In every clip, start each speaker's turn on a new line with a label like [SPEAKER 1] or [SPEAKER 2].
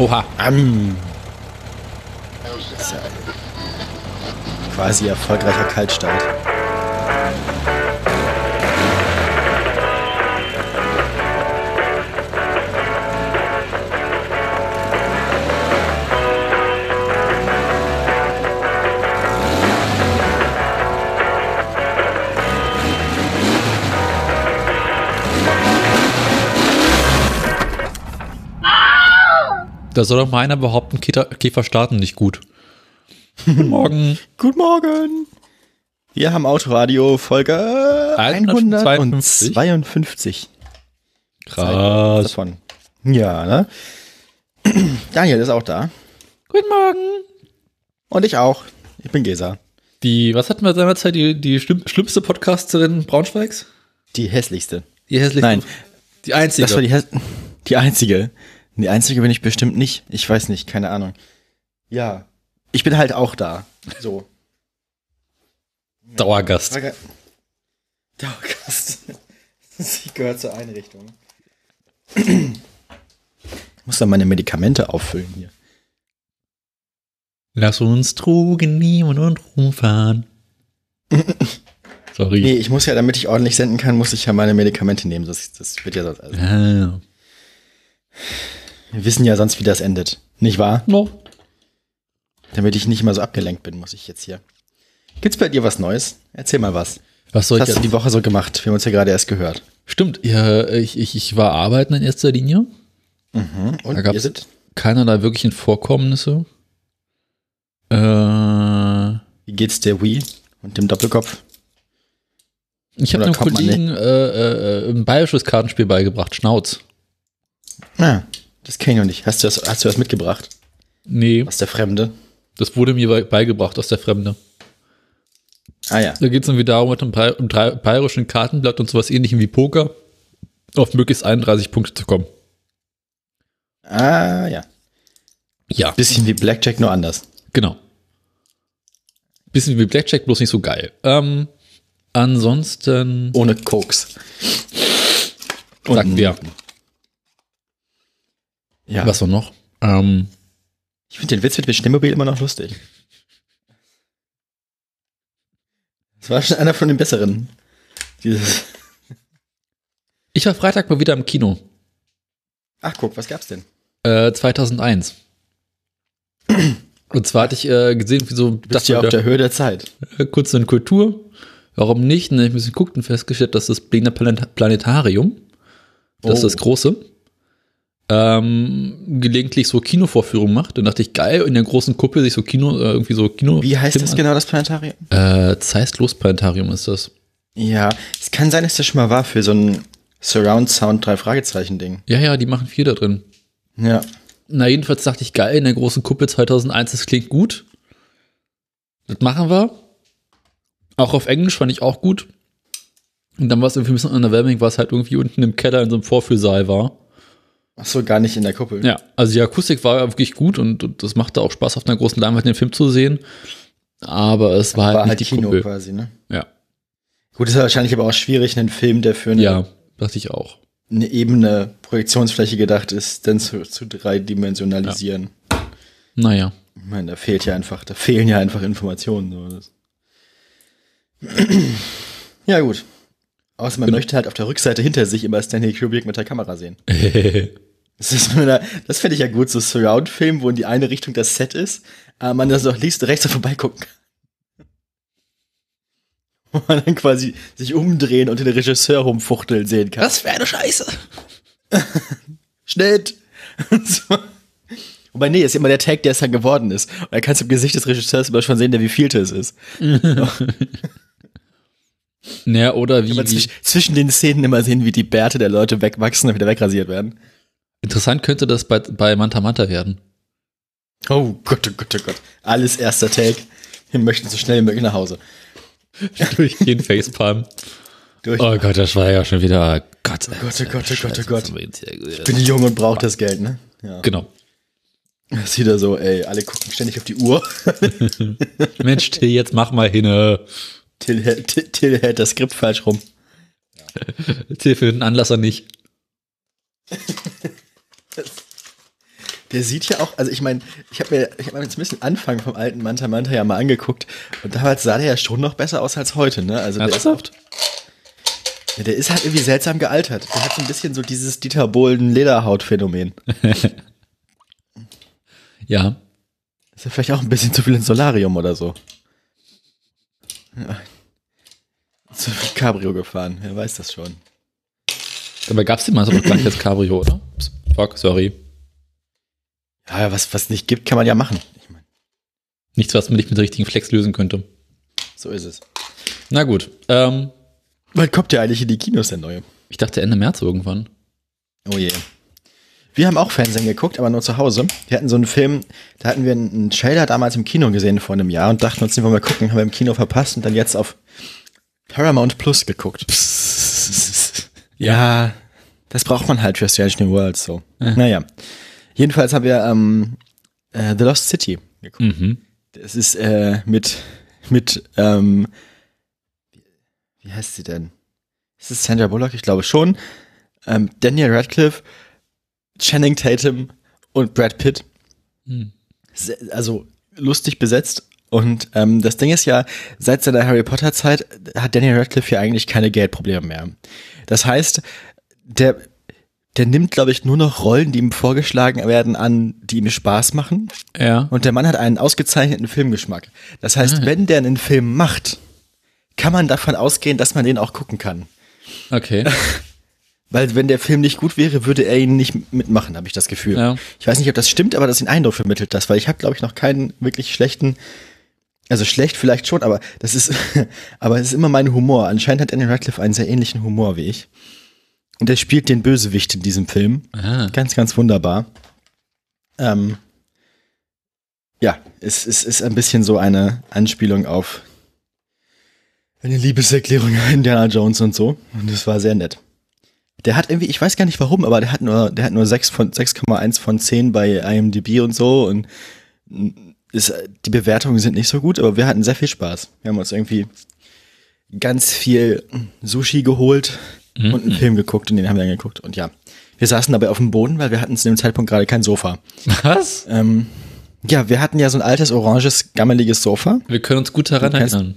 [SPEAKER 1] Oha.
[SPEAKER 2] Am. Quasi erfolgreicher Kaltstart.
[SPEAKER 1] Da soll doch mal einer behaupten, Käfer, Käfer starten nicht gut. Guten Morgen.
[SPEAKER 2] Guten Morgen. Wir haben Autoradio Folge
[SPEAKER 1] 152.
[SPEAKER 2] 152
[SPEAKER 1] Krass.
[SPEAKER 2] davon. Ja, ne? Daniel ist auch da.
[SPEAKER 1] Guten Morgen.
[SPEAKER 2] Und ich auch. Ich bin Gesa.
[SPEAKER 1] Die, was hatten wir seinerzeit, die, die schlimm, schlimmste Podcasterin Braunschweigs?
[SPEAKER 2] Die hässlichste.
[SPEAKER 1] Die hässlichste.
[SPEAKER 2] Nein,
[SPEAKER 1] Die einzige.
[SPEAKER 2] das war die, die einzige. Die einzige bin ich bestimmt nicht. Ich weiß nicht, keine Ahnung. Ja. Ich bin halt auch da. So.
[SPEAKER 1] Dauergast.
[SPEAKER 2] Dauergast. Sie gehört zur Einrichtung. Ich muss dann meine Medikamente auffüllen hier.
[SPEAKER 1] Lass uns trugen niemand und rumfahren. Sorry.
[SPEAKER 2] Nee, ich muss ja, damit ich ordentlich senden kann, muss ich ja meine Medikamente nehmen. Das, das wird ja sonst. Also,
[SPEAKER 1] Ah.
[SPEAKER 2] Wir wissen ja sonst, wie das endet. Nicht wahr?
[SPEAKER 1] No.
[SPEAKER 2] Damit ich nicht immer so abgelenkt bin, muss ich jetzt hier. Gibt's bei dir was Neues? Erzähl mal was.
[SPEAKER 1] Was soll
[SPEAKER 2] Was
[SPEAKER 1] ich
[SPEAKER 2] hast du
[SPEAKER 1] jetzt?
[SPEAKER 2] die Woche so gemacht? Wir haben uns ja gerade erst gehört.
[SPEAKER 1] Stimmt, ja, ich, ich, ich war arbeiten in erster Linie.
[SPEAKER 2] Und
[SPEAKER 1] Da
[SPEAKER 2] ihr seid?
[SPEAKER 1] Keinerlei wirklichen Vorkommnisse. Äh,
[SPEAKER 2] Wie geht's der Wii und dem Doppelkopf?
[SPEAKER 1] ich habe einem Kollegen äh, äh, ein bayerisches Kartenspiel beigebracht, Schnauz.
[SPEAKER 2] Ah, das kenn ich noch nicht. Hast du das, hast du das mitgebracht?
[SPEAKER 1] Nee,
[SPEAKER 2] Aus der Fremde?
[SPEAKER 1] das wurde mir bei- beigebracht aus der Fremde.
[SPEAKER 2] Ah ja.
[SPEAKER 1] Da geht es irgendwie darum, mit einem Bay- einem bayerischen Kartenblatt und sowas ähnlichem wie Poker auf möglichst 31 Punkte zu kommen.
[SPEAKER 2] Ah ja.
[SPEAKER 1] Ja,
[SPEAKER 2] Bisschen wie Blackjack, nur anders.
[SPEAKER 1] genau. Bisschen wie Blackjack, bloß nicht so geil. Ähm, ansonsten
[SPEAKER 2] Ohne Koks.
[SPEAKER 1] sagt wer.
[SPEAKER 2] Ja.
[SPEAKER 1] Was war noch? Ähm,
[SPEAKER 2] Ich finde den Witz mit dem Schneemobil immer noch lustig. Das war schon einer von den besseren. Dieses.
[SPEAKER 1] ich war Freitag mal wieder im Kino.
[SPEAKER 2] Ach, guck, was gab's denn?
[SPEAKER 1] Äh, 2001. Und zwar hatte ich äh, gesehen, wie so
[SPEAKER 2] Du bist ja auf der Höhe der Zeit.
[SPEAKER 1] äh, kurz in Kultur. Warum nicht? Und dann hab ich ein bisschen geguckt und festgestellt, dass das Berliner Planet Planetarium, das ist
[SPEAKER 2] Oh.
[SPEAKER 1] das große, ähm, gelegentlich so Kinovorführungen macht. Und dachte ich, geil, in der großen Kuppel sich so Kino, äh, irgendwie so Kino.
[SPEAKER 2] Wie heißt
[SPEAKER 1] Film
[SPEAKER 2] das genau, das Planetarium?
[SPEAKER 1] Äh, Zeitlos Planetarium ist das.
[SPEAKER 2] Ja, es kann sein, dass das schon mal war für so ein Surround Sound drei Fragezeichen Ding.
[SPEAKER 1] Ja, ja, die machen viel da drin.
[SPEAKER 2] Ja.
[SPEAKER 1] Na, jedenfalls dachte ich, geil, in der großen Kuppel 2001, das klingt gut. Das machen wir. Auch auf Englisch fand ich auch gut. Und dann war es irgendwie ein bisschen underwhelming, was halt irgendwie unten im Keller in so einem Vorführsaal war.
[SPEAKER 2] Ach so, gar nicht in der Kuppel.
[SPEAKER 1] Ja, also die Akustik war wirklich gut und, und das machte auch Spaß, auf einer großen Leinwand den Film zu sehen. Aber es war,
[SPEAKER 2] War
[SPEAKER 1] halt
[SPEAKER 2] halt
[SPEAKER 1] nicht die
[SPEAKER 2] Kino
[SPEAKER 1] Kuppel.
[SPEAKER 2] quasi, ne?
[SPEAKER 1] Ja,
[SPEAKER 2] Gut, ist ja wahrscheinlich aber auch schwierig, einen Film, der für eine,
[SPEAKER 1] ja, dachte ich auch.
[SPEAKER 2] eine ebene Projektionsfläche gedacht ist, dann zu, zu dreidimensionalisieren.
[SPEAKER 1] Naja,
[SPEAKER 2] Ich meine, da fehlt ja einfach, da fehlen ja einfach Informationen. So. Ja, gut. Außer man
[SPEAKER 1] Genau.
[SPEAKER 2] möchte halt auf der Rückseite hinter sich immer Stanley Kubrick mit der Kamera sehen. Das, ist, das fände ich ja gut, so Surround-Film, wo in die eine Richtung das Set ist, aber man das auch links und rechts vorbeigucken kann. Wo man dann quasi sich umdrehen und den Regisseur rumfuchteln sehen kann.
[SPEAKER 1] das wäre eine Scheiße.
[SPEAKER 2] Schnitt! so. Wobei, nee, ist immer der Tag, der es dann geworden ist. Und da kannst du im Gesicht des Regisseurs immer schon sehen, der wie vielte es ist.
[SPEAKER 1] Naja, oder wie,
[SPEAKER 2] zwisch, zwischen den Szenen immer sehen, wie die Bärte der Leute wegwachsen und wieder wegrasiert werden.
[SPEAKER 1] interessant könnte das bei, bei Manta Manta werden.
[SPEAKER 2] Oh Gott, oh Gott, oh Gott. Alles erster Take. Wir möchten so schnell wie möglich nach Hause.
[SPEAKER 1] Durchgehend Facepalm.
[SPEAKER 2] Durch.
[SPEAKER 1] Oh Gott, das war ja schon wieder. Gott, oh
[SPEAKER 2] Gott, oh Gott, oh Gott, oh Gott.
[SPEAKER 1] Ich
[SPEAKER 2] bin jung und brauche das Geld, ne? Ja.
[SPEAKER 1] Genau.
[SPEAKER 2] Das ist wieder so, ey, alle gucken ständig auf die Uhr.
[SPEAKER 1] Mensch, Till, jetzt mach mal hin.
[SPEAKER 2] Till, hält- Till, Till hält das Skript falsch rum.
[SPEAKER 1] Till für den Anlasser nicht.
[SPEAKER 2] Der sieht ja auch, also ich meine, ich habe mir, ich habe mir jetzt ein bisschen Anfang vom alten Manta Manta ja mal angeguckt und damals sah der ja schon noch besser aus als heute, ne? Also der ist,
[SPEAKER 1] Ernsthaft?
[SPEAKER 2] ja, der ist halt irgendwie seltsam gealtert. Der hat so ein bisschen so dieses Dieter Bohlen Lederhaut-Phänomen.
[SPEAKER 1] Ja.
[SPEAKER 2] Ist ja vielleicht auch ein bisschen zu viel ins Solarium oder so. Ja. Zu Cabrio gefahren, wer weiß das schon.
[SPEAKER 1] Dabei gab es immer so ein gleiches Cabrio, oder? Psst, Fuck, sorry.
[SPEAKER 2] Ja, was, was nicht gibt, kann man ja machen. Ich mein,
[SPEAKER 1] Nichts, was man nicht mit der richtigen Flex lösen könnte.
[SPEAKER 2] so ist es.
[SPEAKER 1] Na gut. Ähm,
[SPEAKER 2] Wann kommt der eigentlich in die Kinos, der neue?
[SPEAKER 1] ich dachte Ende März irgendwann.
[SPEAKER 2] Oh je. Wir haben auch Fernsehen geguckt, aber nur zu Hause. Wir hatten so einen Film, da hatten wir einen einen Trailer damals im Kino gesehen vor einem Jahr und dachten uns, den wollen wir gucken, haben wir im Kino verpasst und dann jetzt auf Paramount Plus geguckt. Ja, das braucht man halt für Strange New Worlds so. Naja. Jedenfalls haben wir ähm, äh, The Lost City geguckt.
[SPEAKER 1] Mhm.
[SPEAKER 2] Das ist äh, mit, mit, ähm, wie heißt sie denn? Ist es Sandra Bullock? Ich glaube schon. Ähm, Daniel Radcliffe, Channing Tatum und Brad Pitt.
[SPEAKER 1] Hm.
[SPEAKER 2] Se- Also lustig besetzt. Und ähm, das Ding ist ja, seit seiner Harry Potter Zeit hat Daniel Radcliffe ja eigentlich keine Geldprobleme mehr. Das heißt, der, der nimmt, glaube ich, nur noch Rollen, die ihm vorgeschlagen werden, an, die ihm Spaß machen.
[SPEAKER 1] Ja.
[SPEAKER 2] Und der Mann hat einen ausgezeichneten Filmgeschmack. Das heißt, wenn der einen Film macht, kann man davon ausgehen, dass man den auch gucken kann.
[SPEAKER 1] Okay.
[SPEAKER 2] Weil wenn der Film nicht gut wäre, würde er ihn nicht mitmachen, habe ich das Gefühl.
[SPEAKER 1] Ja.
[SPEAKER 2] Ich weiß nicht, ob das stimmt, aber das den Eindruck vermittelt das, weil ich habe, glaube ich, noch keinen wirklich schlechten, also schlecht vielleicht schon, aber das ist, aber es ist immer mein Humor. Anscheinend hat Daniel Radcliffe einen sehr ähnlichen Humor wie ich. Und er spielt den Bösewicht in diesem Film.
[SPEAKER 1] Ah.
[SPEAKER 2] Ganz, ganz wunderbar. Ähm, ja, es, es ist ein bisschen so eine Anspielung auf eine Liebeserklärung an Indiana Jones und so. Und das war sehr nett. Der hat irgendwie, ich weiß gar nicht warum, aber der hat nur, der hat nur 6 von 6,1 von 10 bei IMDb und so und ist, die Bewertungen sind nicht so gut, aber wir hatten sehr viel Spaß. Wir haben uns irgendwie ganz viel Sushi geholt und einen Film geguckt und den haben wir dann geguckt. Und ja, wir saßen dabei auf dem Boden, weil wir hatten zu dem Zeitpunkt gerade kein Sofa.
[SPEAKER 1] Was?
[SPEAKER 2] Ähm, ja, wir hatten ja so ein altes, oranges, gammeliges Sofa.
[SPEAKER 1] Wir können uns gut daran erinnern.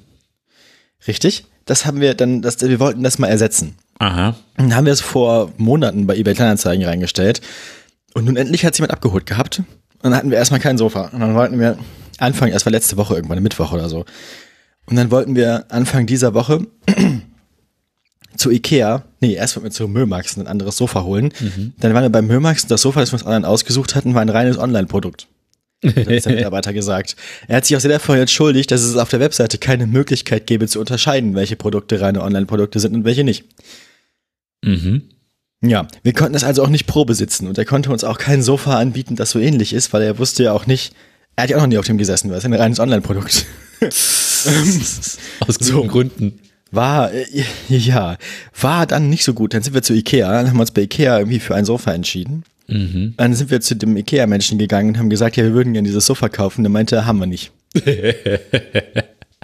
[SPEAKER 2] Richtig. Das haben wir dann, das, wir wollten das mal ersetzen.
[SPEAKER 1] Aha.
[SPEAKER 2] Dann haben wir es vor Monaten bei eBay Kleinanzeigen reingestellt. Und nun endlich hat es jemand abgeholt gehabt. Und dann hatten wir erstmal kein Sofa. Und dann wollten wir Anfang, das war letzte Woche irgendwann, Mittwoch oder so. Und dann wollten wir Anfang dieser Woche zu Ikea, nee, erst wollten wir zu Mömax ein anderes Sofa holen. Dann waren wir beim Mömax und das Sofa, das wir uns online ausgesucht hatten, war ein reines Online-Produkt. Das hat der Mitarbeiter gesagt. Er hat sich auch sehr dafür entschuldigt, dass es auf der Webseite keine Möglichkeit gäbe zu unterscheiden, welche Produkte reine Online-Produkte sind und welche nicht.
[SPEAKER 1] Mhm.
[SPEAKER 2] Ja, wir konnten es also auch nicht Probe sitzen und er konnte uns auch kein Sofa anbieten, das so ähnlich ist, weil er wusste ja auch nicht, er hat ja auch noch nie auf dem gesessen, weil es ein reines Online-Produkt.
[SPEAKER 1] Aus guten Gründen.
[SPEAKER 2] War, äh, ja, war dann nicht so gut. Dann sind wir zu Ikea, dann haben wir uns bei Ikea irgendwie für ein Sofa entschieden.
[SPEAKER 1] Mhm.
[SPEAKER 2] Dann sind wir zu dem Ikea-Menschen gegangen und haben gesagt, ja, wir würden gerne dieses Sofa kaufen. Der meinte, haben wir nicht.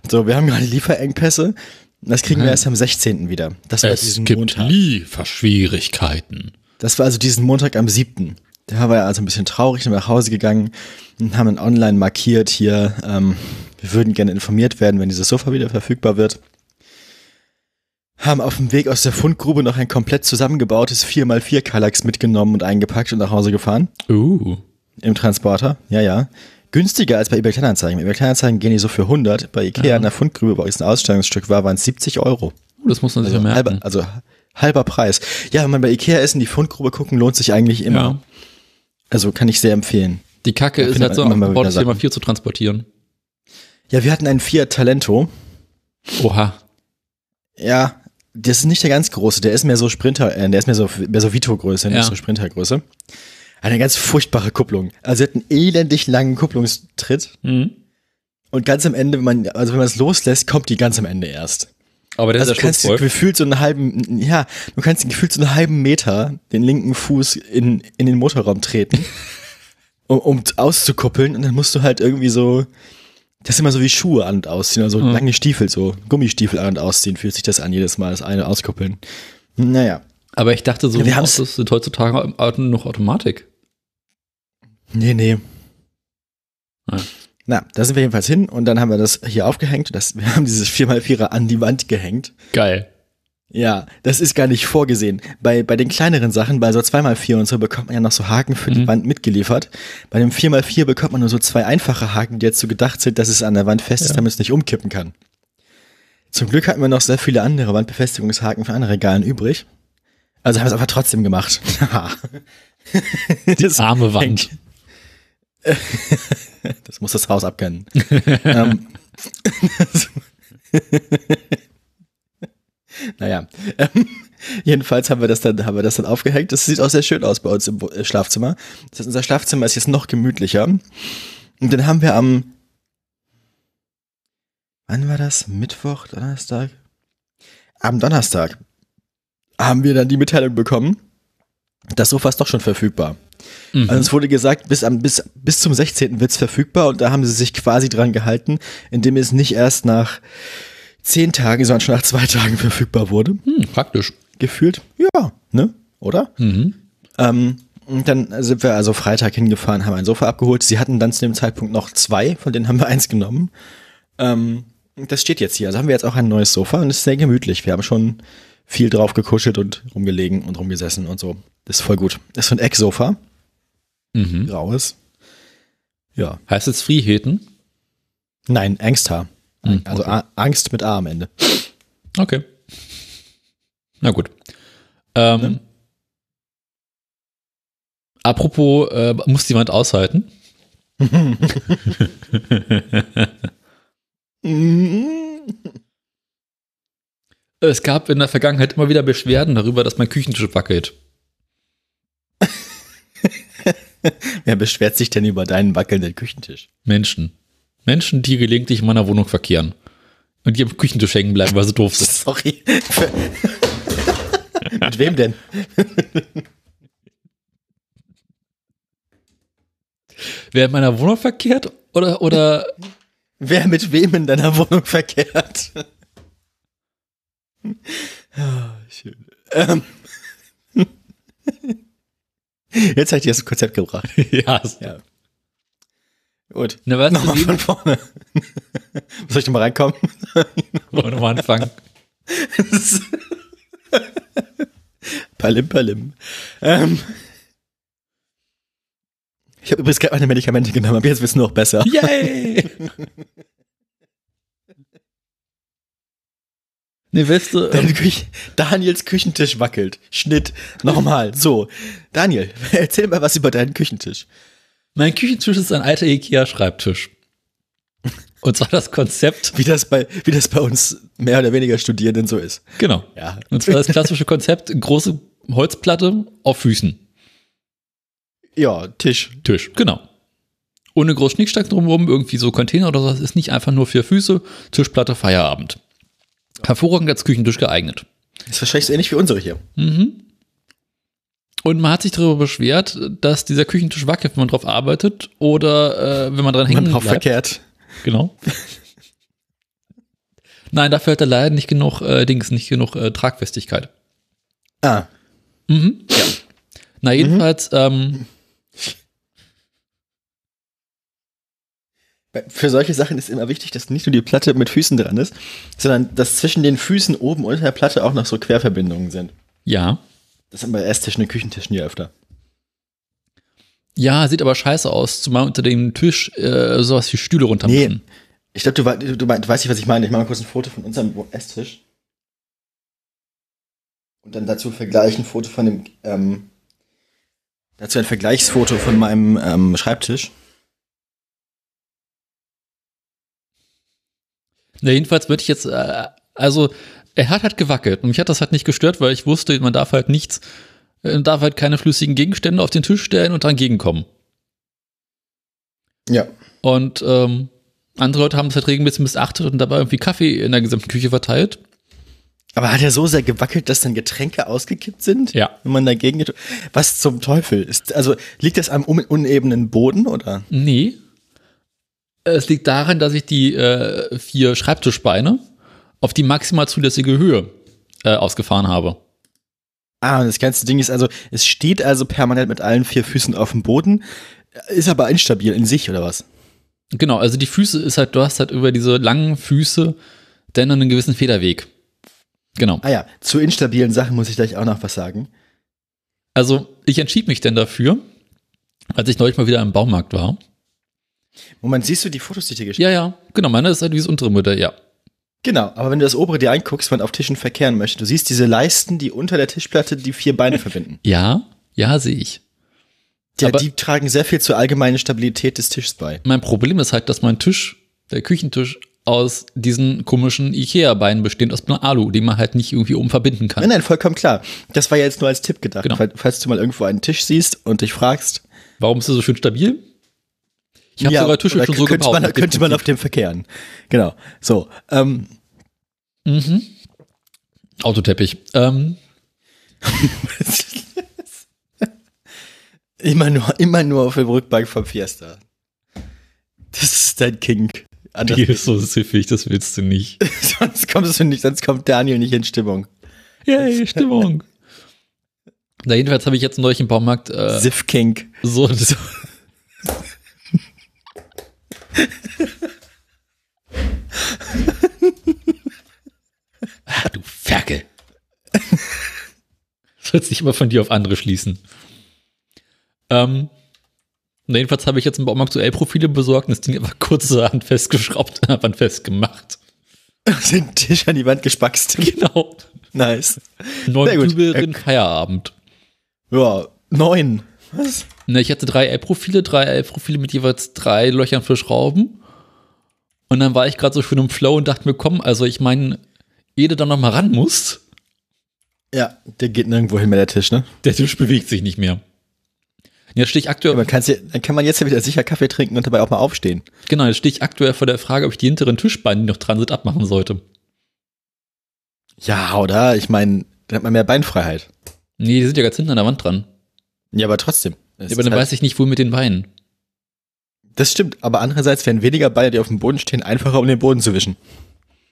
[SPEAKER 2] so, wir haben gerade Lieferengpässe. Das kriegen wir erst am 16. wieder. Das war
[SPEAKER 1] Es
[SPEAKER 2] diesen
[SPEAKER 1] gibt
[SPEAKER 2] Montag.
[SPEAKER 1] Lieferschwierigkeiten.
[SPEAKER 2] Das war also diesen Montag am 7. Da war er also ein bisschen traurig, sind wir nach Hause gegangen und haben dann online markiert hier, ähm, wir würden gerne informiert werden, wenn dieses Sofa wieder verfügbar wird. Haben auf dem Weg aus der Fundgrube noch ein komplett zusammengebautes 4x4 Kallax mitgenommen und eingepackt und nach Hause gefahren.
[SPEAKER 1] Uh.
[SPEAKER 2] Im Transporter, ja, ja. Günstiger als bei eBay Kleinanzeigen. Bei eBay Kleinanzeigen gehen die so für 100. Bei Ikea in der Fundgrube, wo es ein Ausstellungsstück war, waren es 70 Euro.
[SPEAKER 1] Oh, das muss man sich
[SPEAKER 2] Also
[SPEAKER 1] ja merken.
[SPEAKER 2] halber, also halber Preis. Ja, wenn man bei Ikea ist in die Fundgrube gucken, lohnt sich eigentlich immer.
[SPEAKER 1] ja.
[SPEAKER 2] Also kann ich sehr empfehlen.
[SPEAKER 1] Die Kacke ist
[SPEAKER 2] findet
[SPEAKER 1] halt so
[SPEAKER 2] man
[SPEAKER 1] aufgebaut, das Thema. 4 zu transportieren.
[SPEAKER 2] Ja, wir hatten einen Fiat Talento.
[SPEAKER 1] Oha.
[SPEAKER 2] Ja, das ist nicht der ganz große, der ist mehr so Sprinter, äh, der ist mehr so, mehr so Vito-Größe,
[SPEAKER 1] Ja.
[SPEAKER 2] nicht so Sprintergröße. Eine ganz furchtbare Kupplung. Also er hat einen elendig langen Kupplungstritt
[SPEAKER 1] Mhm.
[SPEAKER 2] und ganz am Ende, wenn man, also wenn man es loslässt, kommt die ganz am Ende erst.
[SPEAKER 1] Aber der
[SPEAKER 2] Also
[SPEAKER 1] ist
[SPEAKER 2] du
[SPEAKER 1] ja
[SPEAKER 2] kannst gefühlt so einen halben, ja, du kannst gefühlt so einen halben Meter den linken Fuß in, in den Motorraum treten, um, um auszukuppeln und dann musst du halt irgendwie so, das ist immer so wie Schuhe an und ausziehen, also
[SPEAKER 1] Mhm.
[SPEAKER 2] lange Stiefel, so Gummistiefel an und ausziehen, fühlt sich das an jedes Mal, das eine auskuppeln. Naja.
[SPEAKER 1] Aber ich dachte, so
[SPEAKER 2] Wir haben's-
[SPEAKER 1] Autos sind heutzutage noch Automatik.
[SPEAKER 2] Nee, nee.
[SPEAKER 1] Ah.
[SPEAKER 2] Na, da sind wir jedenfalls hin und dann haben wir das hier aufgehängt. Das, wir haben dieses 4x4er an die Wand gehängt.
[SPEAKER 1] Geil.
[SPEAKER 2] Ja, das ist gar nicht vorgesehen. Bei, bei den kleineren Sachen, bei so 2x4 und so, bekommt man ja noch so Haken für die
[SPEAKER 1] Mhm.
[SPEAKER 2] Wand mitgeliefert. Bei dem 4x4 bekommt man nur so zwei einfache Haken, die jetzt so gedacht sind, dass es an der Wand fest ist,
[SPEAKER 1] Ja.
[SPEAKER 2] damit es nicht umkippen kann. Zum Glück hatten wir noch sehr viele andere Wandbefestigungshaken für andere Regalen übrig. Also haben wir es aber trotzdem gemacht. das
[SPEAKER 1] Arme Wand.
[SPEAKER 2] Das muss das Haus abkennen. ähm, naja, ähm, jedenfalls haben wir das dann, haben wir das dann aufgehängt. Das sieht auch sehr schön aus bei uns im äh, Schlafzimmer. Das heißt, unser Schlafzimmer ist jetzt noch gemütlicher. Und dann haben wir am, wann war das? Mittwoch, Donnerstag? Am Donnerstag haben wir dann die Mitteilung bekommen, das Sofa ist doch schon verfügbar.
[SPEAKER 1] Mhm.
[SPEAKER 2] Also es wurde gesagt, bis, am, bis, bis zum 16. wird's verfügbar und da haben sie sich quasi dran gehalten, indem es nicht erst nach zehn Tagen, sondern schon nach zwei Tagen verfügbar wurde.
[SPEAKER 1] hm, praktisch.
[SPEAKER 2] Gefühlt, ja, ne? Oder?
[SPEAKER 1] Mhm.
[SPEAKER 2] Ähm, und dann sind wir also Freitag hingefahren, haben ein Sofa abgeholt. Sie hatten dann zu dem Zeitpunkt noch zwei, von denen haben wir eins genommen. Ähm, das steht jetzt hier. Also haben wir jetzt auch ein neues Sofa und es ist sehr gemütlich. Wir haben schon viel drauf gekuschelt und rumgelegen und rumgesessen und so. Ist voll gut. Das ist so ein Ecksofa.
[SPEAKER 1] Mhm.
[SPEAKER 2] Graues. Ja.
[SPEAKER 1] Heißt es Freeheten?
[SPEAKER 2] Nein, Angsthaar.
[SPEAKER 1] Mhm,
[SPEAKER 2] Also
[SPEAKER 1] okay.
[SPEAKER 2] Angst mit A am Ende.
[SPEAKER 1] Okay. Na gut. Ähm,
[SPEAKER 2] Ne?
[SPEAKER 1] Apropos, äh, muss die Wand aushalten? Es gab in der Vergangenheit immer wieder Beschwerden darüber, dass mein Küchentisch wackelt.
[SPEAKER 2] Wer beschwert sich denn über deinen wackelnden Küchentisch?
[SPEAKER 1] Menschen. Menschen, die gelegentlich in meiner Wohnung verkehren. Und die am Küchentisch hängen bleiben, weil sie doof sind.
[SPEAKER 2] Sorry. mit wem denn?
[SPEAKER 1] Wer in meiner Wohnung verkehrt oder, oder
[SPEAKER 2] Wer mit wem in deiner Wohnung verkehrt? Ja, schön. Ähm. Jetzt habe ich dir das Konzept gebracht.
[SPEAKER 1] ja,
[SPEAKER 2] Ja. Gut.
[SPEAKER 1] Na, was,
[SPEAKER 2] Nochmal von vorne. Soll ich nochmal reinkommen?
[SPEAKER 1] wollen wir mal anfangen?
[SPEAKER 2] Palim, palim. Ähm. Ich habe übrigens gerade meine Medikamente genommen, aber jetzt wird's noch besser.
[SPEAKER 1] Yay! Ne, weißt du, ähm,
[SPEAKER 2] Küche, Daniels Küchentisch wackelt. Schnitt. Nochmal. So. Daniel, erzähl mal was über deinen Küchentisch.
[SPEAKER 1] mein Küchentisch ist ein alter Ikea-Schreibtisch. Und zwar das Konzept,
[SPEAKER 2] Wie das bei, wie das bei uns mehr oder weniger Studierenden so ist.
[SPEAKER 1] genau.
[SPEAKER 2] Ja.
[SPEAKER 1] Und zwar das klassische Konzept, große Holzplatte auf Füßen.
[SPEAKER 2] Ja, Tisch.
[SPEAKER 1] Tisch, genau. Ohne groß Schnickschnack drumherum, irgendwie so Container oder so. Das ist nicht einfach nur vier Füße, Tischplatte, Feierabend. Hervorragend als Küchentisch geeignet.
[SPEAKER 2] Ist wahrscheinlich so ähnlich wie unsere hier.
[SPEAKER 1] Mhm. Und man hat sich darüber beschwert, dass dieser Küchentisch wackelt, wenn man drauf arbeitet oder äh, wenn man dran
[SPEAKER 2] Man
[SPEAKER 1] hängen
[SPEAKER 2] drauf
[SPEAKER 1] bleibt.
[SPEAKER 2] verkehrt.
[SPEAKER 1] Genau. Nein, dafür hat er leider nicht genug äh, Dings, nicht genug äh, Tragfestigkeit.
[SPEAKER 2] Ah.
[SPEAKER 1] Mhm. Ja. Na, jedenfalls, ähm,
[SPEAKER 2] Für solche Sachen ist immer wichtig, dass nicht nur die Platte mit Füßen dran ist, sondern dass zwischen den Füßen oben und der Platte auch noch so Querverbindungen sind.
[SPEAKER 1] ja.
[SPEAKER 2] Das sind bei Esstischen und Küchentischen ja öfter.
[SPEAKER 1] Ja, sieht aber scheiße aus, zumal unter dem Tisch äh, sowas wie Stühle runter
[SPEAKER 2] Nee. Ich glaube, du, du, mein- du weißt nicht, was ich meine. Ich mache mal kurz ein Foto von unserem Esstisch. Und dann dazu gleich ein Foto von dem, ähm, dazu ein Vergleichsfoto von meinem ähm, Schreibtisch.
[SPEAKER 1] Na, jedenfalls würde ich jetzt, äh, also er hat halt gewackelt und mich hat das halt nicht gestört, weil ich wusste, man darf halt nichts, äh, darf halt keine flüssigen Gegenstände auf den Tisch stellen und dran gegenkommen.
[SPEAKER 2] Ja.
[SPEAKER 1] Und ähm, andere Leute haben es halt regelmäßig missachtet und dabei irgendwie Kaffee in der gesamten Küche verteilt.
[SPEAKER 2] Aber hat er so sehr gewackelt, dass dann Getränke ausgekippt sind?
[SPEAKER 1] Ja.
[SPEAKER 2] Wenn man dagegen geht. Was zum Teufel? Ist, also liegt das am un unebenen Boden oder?
[SPEAKER 1] Nee. Es liegt daran, dass ich die äh, vier Schreibtischbeine auf die maximal zulässige Höhe äh, ausgefahren habe.
[SPEAKER 2] Ah, und das ganze Ding ist also, es steht also permanent mit allen vier Füßen auf dem Boden, ist aber instabil in sich, oder was?
[SPEAKER 1] Genau, also die Füße ist halt, du hast halt über diese langen Füße dann einen gewissen Federweg. Genau.
[SPEAKER 2] Ah ja, zu instabilen Sachen muss ich gleich auch noch was sagen.
[SPEAKER 1] Also ich entschied mich denn dafür, als ich neulich mal wieder im Baumarkt war.
[SPEAKER 2] Moment, siehst du die Fotos, die ich dir geschickt
[SPEAKER 1] Ja, ja, genau, meine ist halt dieses untere Modell, ja.
[SPEAKER 2] Genau, aber wenn du das obere dir anguckst, wenn man auf Tischen verkehren möchte, du siehst diese Leisten, die unter der Tischplatte die vier Beine verbinden.
[SPEAKER 1] Ja, ja, sehe ich.
[SPEAKER 2] Ja,
[SPEAKER 1] Aber-
[SPEAKER 2] die tragen sehr viel zur allgemeinen Stabilität des Tisches bei.
[SPEAKER 1] Mein Problem ist halt, dass mein Tisch, der Küchentisch, aus diesen komischen Ikea-Beinen besteht aus Alu, die man halt nicht irgendwie oben verbinden kann.
[SPEAKER 2] Nein, nein, vollkommen klar. Das war ja jetzt nur als Tipp gedacht.
[SPEAKER 1] Genau.
[SPEAKER 2] Fall- Falls du mal irgendwo einen Tisch siehst und dich fragst,
[SPEAKER 1] Warum ist er so schön stabil? Ich habe
[SPEAKER 2] ja,
[SPEAKER 1] sogar Tische schon so
[SPEAKER 2] könnte
[SPEAKER 1] gebaut.
[SPEAKER 2] Man, könnte man auf dem verkehren. Genau. So. Ähm,
[SPEAKER 1] Mhm. Autoteppich. Ähm,
[SPEAKER 2] immer nur, immer nur auf dem Rückbank vom Fiesta. Das ist dein King. Anders
[SPEAKER 1] die ist so siffig, das willst du nicht.
[SPEAKER 2] sonst kommst du nicht, sonst kommt Daniel nicht in Stimmung.
[SPEAKER 1] Yay, Stimmung. Na, jedenfalls habe ich jetzt neulich im Baumarkt äh,
[SPEAKER 2] Siff King.
[SPEAKER 1] so, so ah, du Ferkel. Sollst nicht immer von dir auf andere schließen. Ähm, jedenfalls habe ich jetzt im Baumarkt so L-Profile besorgt und das Ding einfach kurzerhand festgeschraubt, an festgemacht.
[SPEAKER 2] Den Tisch an die Wand gespackst.
[SPEAKER 1] Genau.
[SPEAKER 2] Nice.
[SPEAKER 1] Neun drin, Feierabend.
[SPEAKER 2] Ja, neun. Was?
[SPEAKER 1] Na, ich hatte drei L-Profile, drei L-Profile mit jeweils drei Löchern für Schrauben. Und dann war ich gerade so schön im Flow und dachte mir, komm, also ich meine, ehe du da noch mal ran musst,
[SPEAKER 2] Ja, der geht nirgendwo hin mehr, der Tisch, ne?
[SPEAKER 1] der Tisch bewegt sich nicht mehr. Jetzt stehe ich aktuell,
[SPEAKER 2] kann's ja, dann kann man jetzt ja wieder sicher Kaffee trinken und dabei auch mal aufstehen.
[SPEAKER 1] genau, jetzt stehe ich aktuell vor der Frage, ob ich die hinteren Tischbeine, die noch dran sind, abmachen sollte.
[SPEAKER 2] Ja, oder? Ich meine, dann hat man mehr Beinfreiheit.
[SPEAKER 1] Nee, die sind ja ganz hinten an der Wand dran.
[SPEAKER 2] Ja, aber trotzdem.
[SPEAKER 1] Ja, aber dann
[SPEAKER 2] halt-
[SPEAKER 1] weiß ich nicht, wo mit den Beinen.
[SPEAKER 2] Das stimmt, aber andererseits wären weniger Beine, die auf dem Boden stehen, einfacher, um den Boden zu wischen.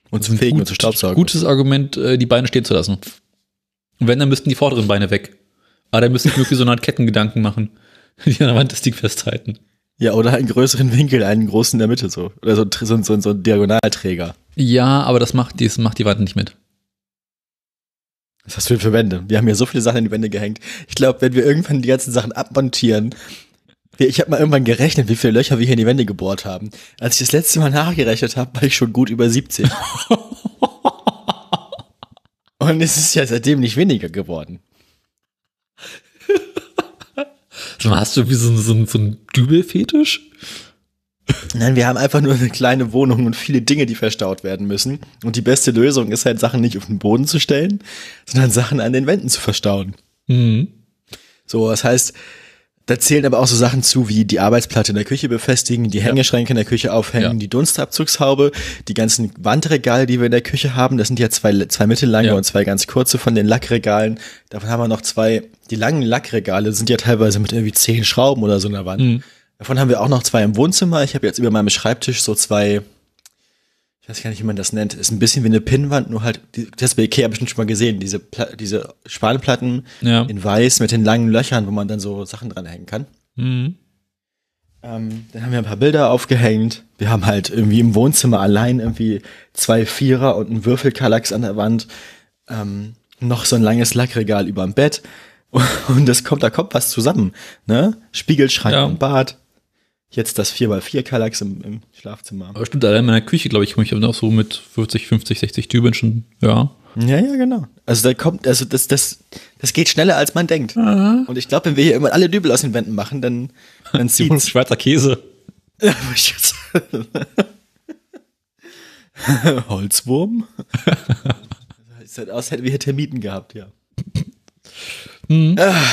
[SPEAKER 2] Und zu fegen und zu staubsaugen.
[SPEAKER 1] Gutes Argument, äh, die Beine stehen zu lassen. Und wenn, dann müssten die vorderen Beine weg. Aber dann müsste ich irgendwie so eine Art Kettengedanken machen, die an der Wand das Ding festhalten.
[SPEAKER 2] Ja, oder einen größeren Winkel, einen großen in der Mitte so. Oder so, so, so, so ein Diagonalträger.
[SPEAKER 1] Ja, aber das macht, das macht die Wand nicht mit.
[SPEAKER 2] Was hast du für Wände? Wir haben hier so viele Sachen in die Wände gehängt. Ich glaube, wenn wir irgendwann die ganzen Sachen abmontieren, ich habe mal irgendwann gerechnet, wie viele Löcher wir hier in die Wände gebohrt haben. Als ich das letzte Mal nachgerechnet habe, war ich schon gut über 70. Und es ist ja seitdem nicht weniger geworden.
[SPEAKER 1] So, hast du wie so, ein- so, so ein Dübelfetisch?
[SPEAKER 2] Nein, wir haben einfach nur eine kleine Wohnung und viele Dinge, die verstaut werden müssen. Und die beste Lösung ist halt, Sachen nicht auf den Boden zu stellen, sondern Sachen an den Wänden zu verstauen.
[SPEAKER 1] Mhm.
[SPEAKER 2] So, das heißt, da zählen aber auch so Sachen zu, wie die Arbeitsplatte in der Küche befestigen, die Hängeschränke in der Küche aufhängen,
[SPEAKER 1] Ja.
[SPEAKER 2] die Dunstabzugshaube, die ganzen Wandregale, die wir in der Küche haben. Das sind ja zwei, zwei mittellange
[SPEAKER 1] Ja.
[SPEAKER 2] und zwei ganz kurze von den Lackregalen. Davon haben wir noch zwei, die langen Lackregale sind ja teilweise mit irgendwie zehn Schrauben oder so in der Wand.
[SPEAKER 1] Mhm.
[SPEAKER 2] Davon haben wir auch noch zwei im Wohnzimmer. Ich habe jetzt über meinem Schreibtisch so zwei, ich weiß gar nicht, wie man das nennt, ist ein bisschen wie eine Pinnwand, nur halt, das bei Ikea bestimmt schon mal gesehen, diese, Pla diese Spanplatten
[SPEAKER 1] Ja.
[SPEAKER 2] in weiß mit den langen Löchern, wo man dann so Sachen dranhängen kann.
[SPEAKER 1] Mhm.
[SPEAKER 2] Ähm, dann haben wir ein paar Bilder aufgehängt. Wir haben halt irgendwie im Wohnzimmer allein irgendwie zwei Vierer und einen Würfelkallax an der Wand. Ähm, noch so ein langes Lackregal über dem Bett. Und das kommt, da kommt was zusammen. Ne? Spiegelschrank
[SPEAKER 1] Ja.
[SPEAKER 2] und Bad. Jetzt das 4x4 Kallax im, im Schlafzimmer.
[SPEAKER 1] Aber stimmt, allein in meiner Küche, glaube ich, komme ich noch so mit 40, 50, 60 Dübeln schon, ja.
[SPEAKER 2] Ja, ja, genau. Also da kommt, also das, das, das geht schneller als man denkt. Und ich glaube, wenn wir hier immer alle Dübel aus den Wänden machen, dann, dann zieht's.
[SPEAKER 1] Schweizer Käse.
[SPEAKER 2] Holzwurm? Sieht aus, hätten wir hier Termiten gehabt, ja. Ah,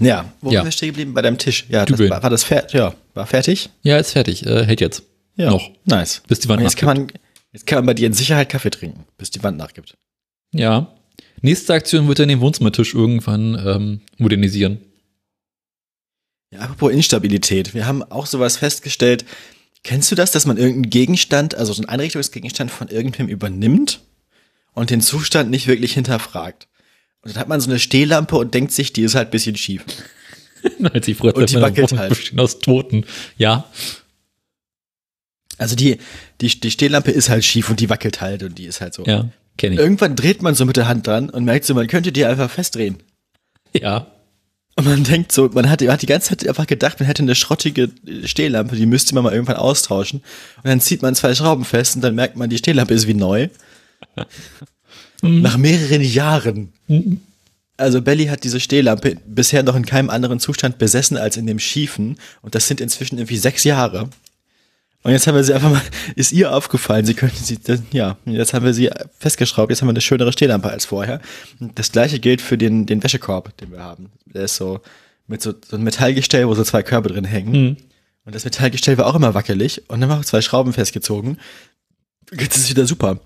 [SPEAKER 2] Ja, wo
[SPEAKER 1] Ja.
[SPEAKER 2] sind wir stehen geblieben? Bei deinem Tisch. Ja, das war, war das fertig? Ja, war fertig?
[SPEAKER 1] Ja, ist fertig. Äh, hält jetzt.
[SPEAKER 2] Ja.
[SPEAKER 1] Noch.
[SPEAKER 2] Nice.
[SPEAKER 1] Bis die Wand
[SPEAKER 2] Und jetzt kann man, jetzt kann man bei dir in Sicherheit Kaffee trinken, bis die Wand nachgibt.
[SPEAKER 1] Ja. Nächste Aktion wird dann den Wohnzimmertisch irgendwann ähm, modernisieren.
[SPEAKER 2] Ja, apropos Instabilität. Wir haben auch sowas festgestellt. Kennst du das, dass man irgendeinen Gegenstand, also so einen Einrichtungsgegenstand von irgendwem übernimmt und den Zustand nicht wirklich hinterfragt? Und dann hat man so eine Stehlampe und denkt sich, die ist halt ein bisschen schief.
[SPEAKER 1] 90 Prozent
[SPEAKER 2] Und die wackelt halt.
[SPEAKER 1] bestehen aus Toten. Ja.
[SPEAKER 2] Also die, die, die Stehlampe ist halt schief und die wackelt halt und die ist halt so.
[SPEAKER 1] Ja, kenne ich.
[SPEAKER 2] Irgendwann dreht man so mit der Hand dran und merkt so, man könnte die einfach festdrehen.
[SPEAKER 1] Ja.
[SPEAKER 2] Und man denkt so, man hat, man hat die ganze Zeit einfach gedacht, man hätte eine schrottige Stehlampe, die müsste man mal irgendwann austauschen. Und dann zieht man zwei Schrauben fest und dann merkt man, die Stehlampe ist wie neu. Nach mehreren Jahren. Also Belly hat diese Stehlampe bisher noch in keinem anderen Zustand besessen als in dem schiefen. Und das sind inzwischen irgendwie sechs Jahre. Und jetzt haben wir sie einfach mal, ist ihr aufgefallen, sie könnte sie, ja, jetzt haben wir sie festgeschraubt, jetzt haben wir eine schönere Stehlampe als vorher. Und das gleiche gilt für den, den Wäschekorb, den wir haben. Der ist so mit so, so einem Metallgestell, wo so zwei Körbe drin hängen. Und das Metallgestell war auch immer wackelig und dann haben wir auch zwei Schrauben festgezogen. Jetzt ist es wieder super.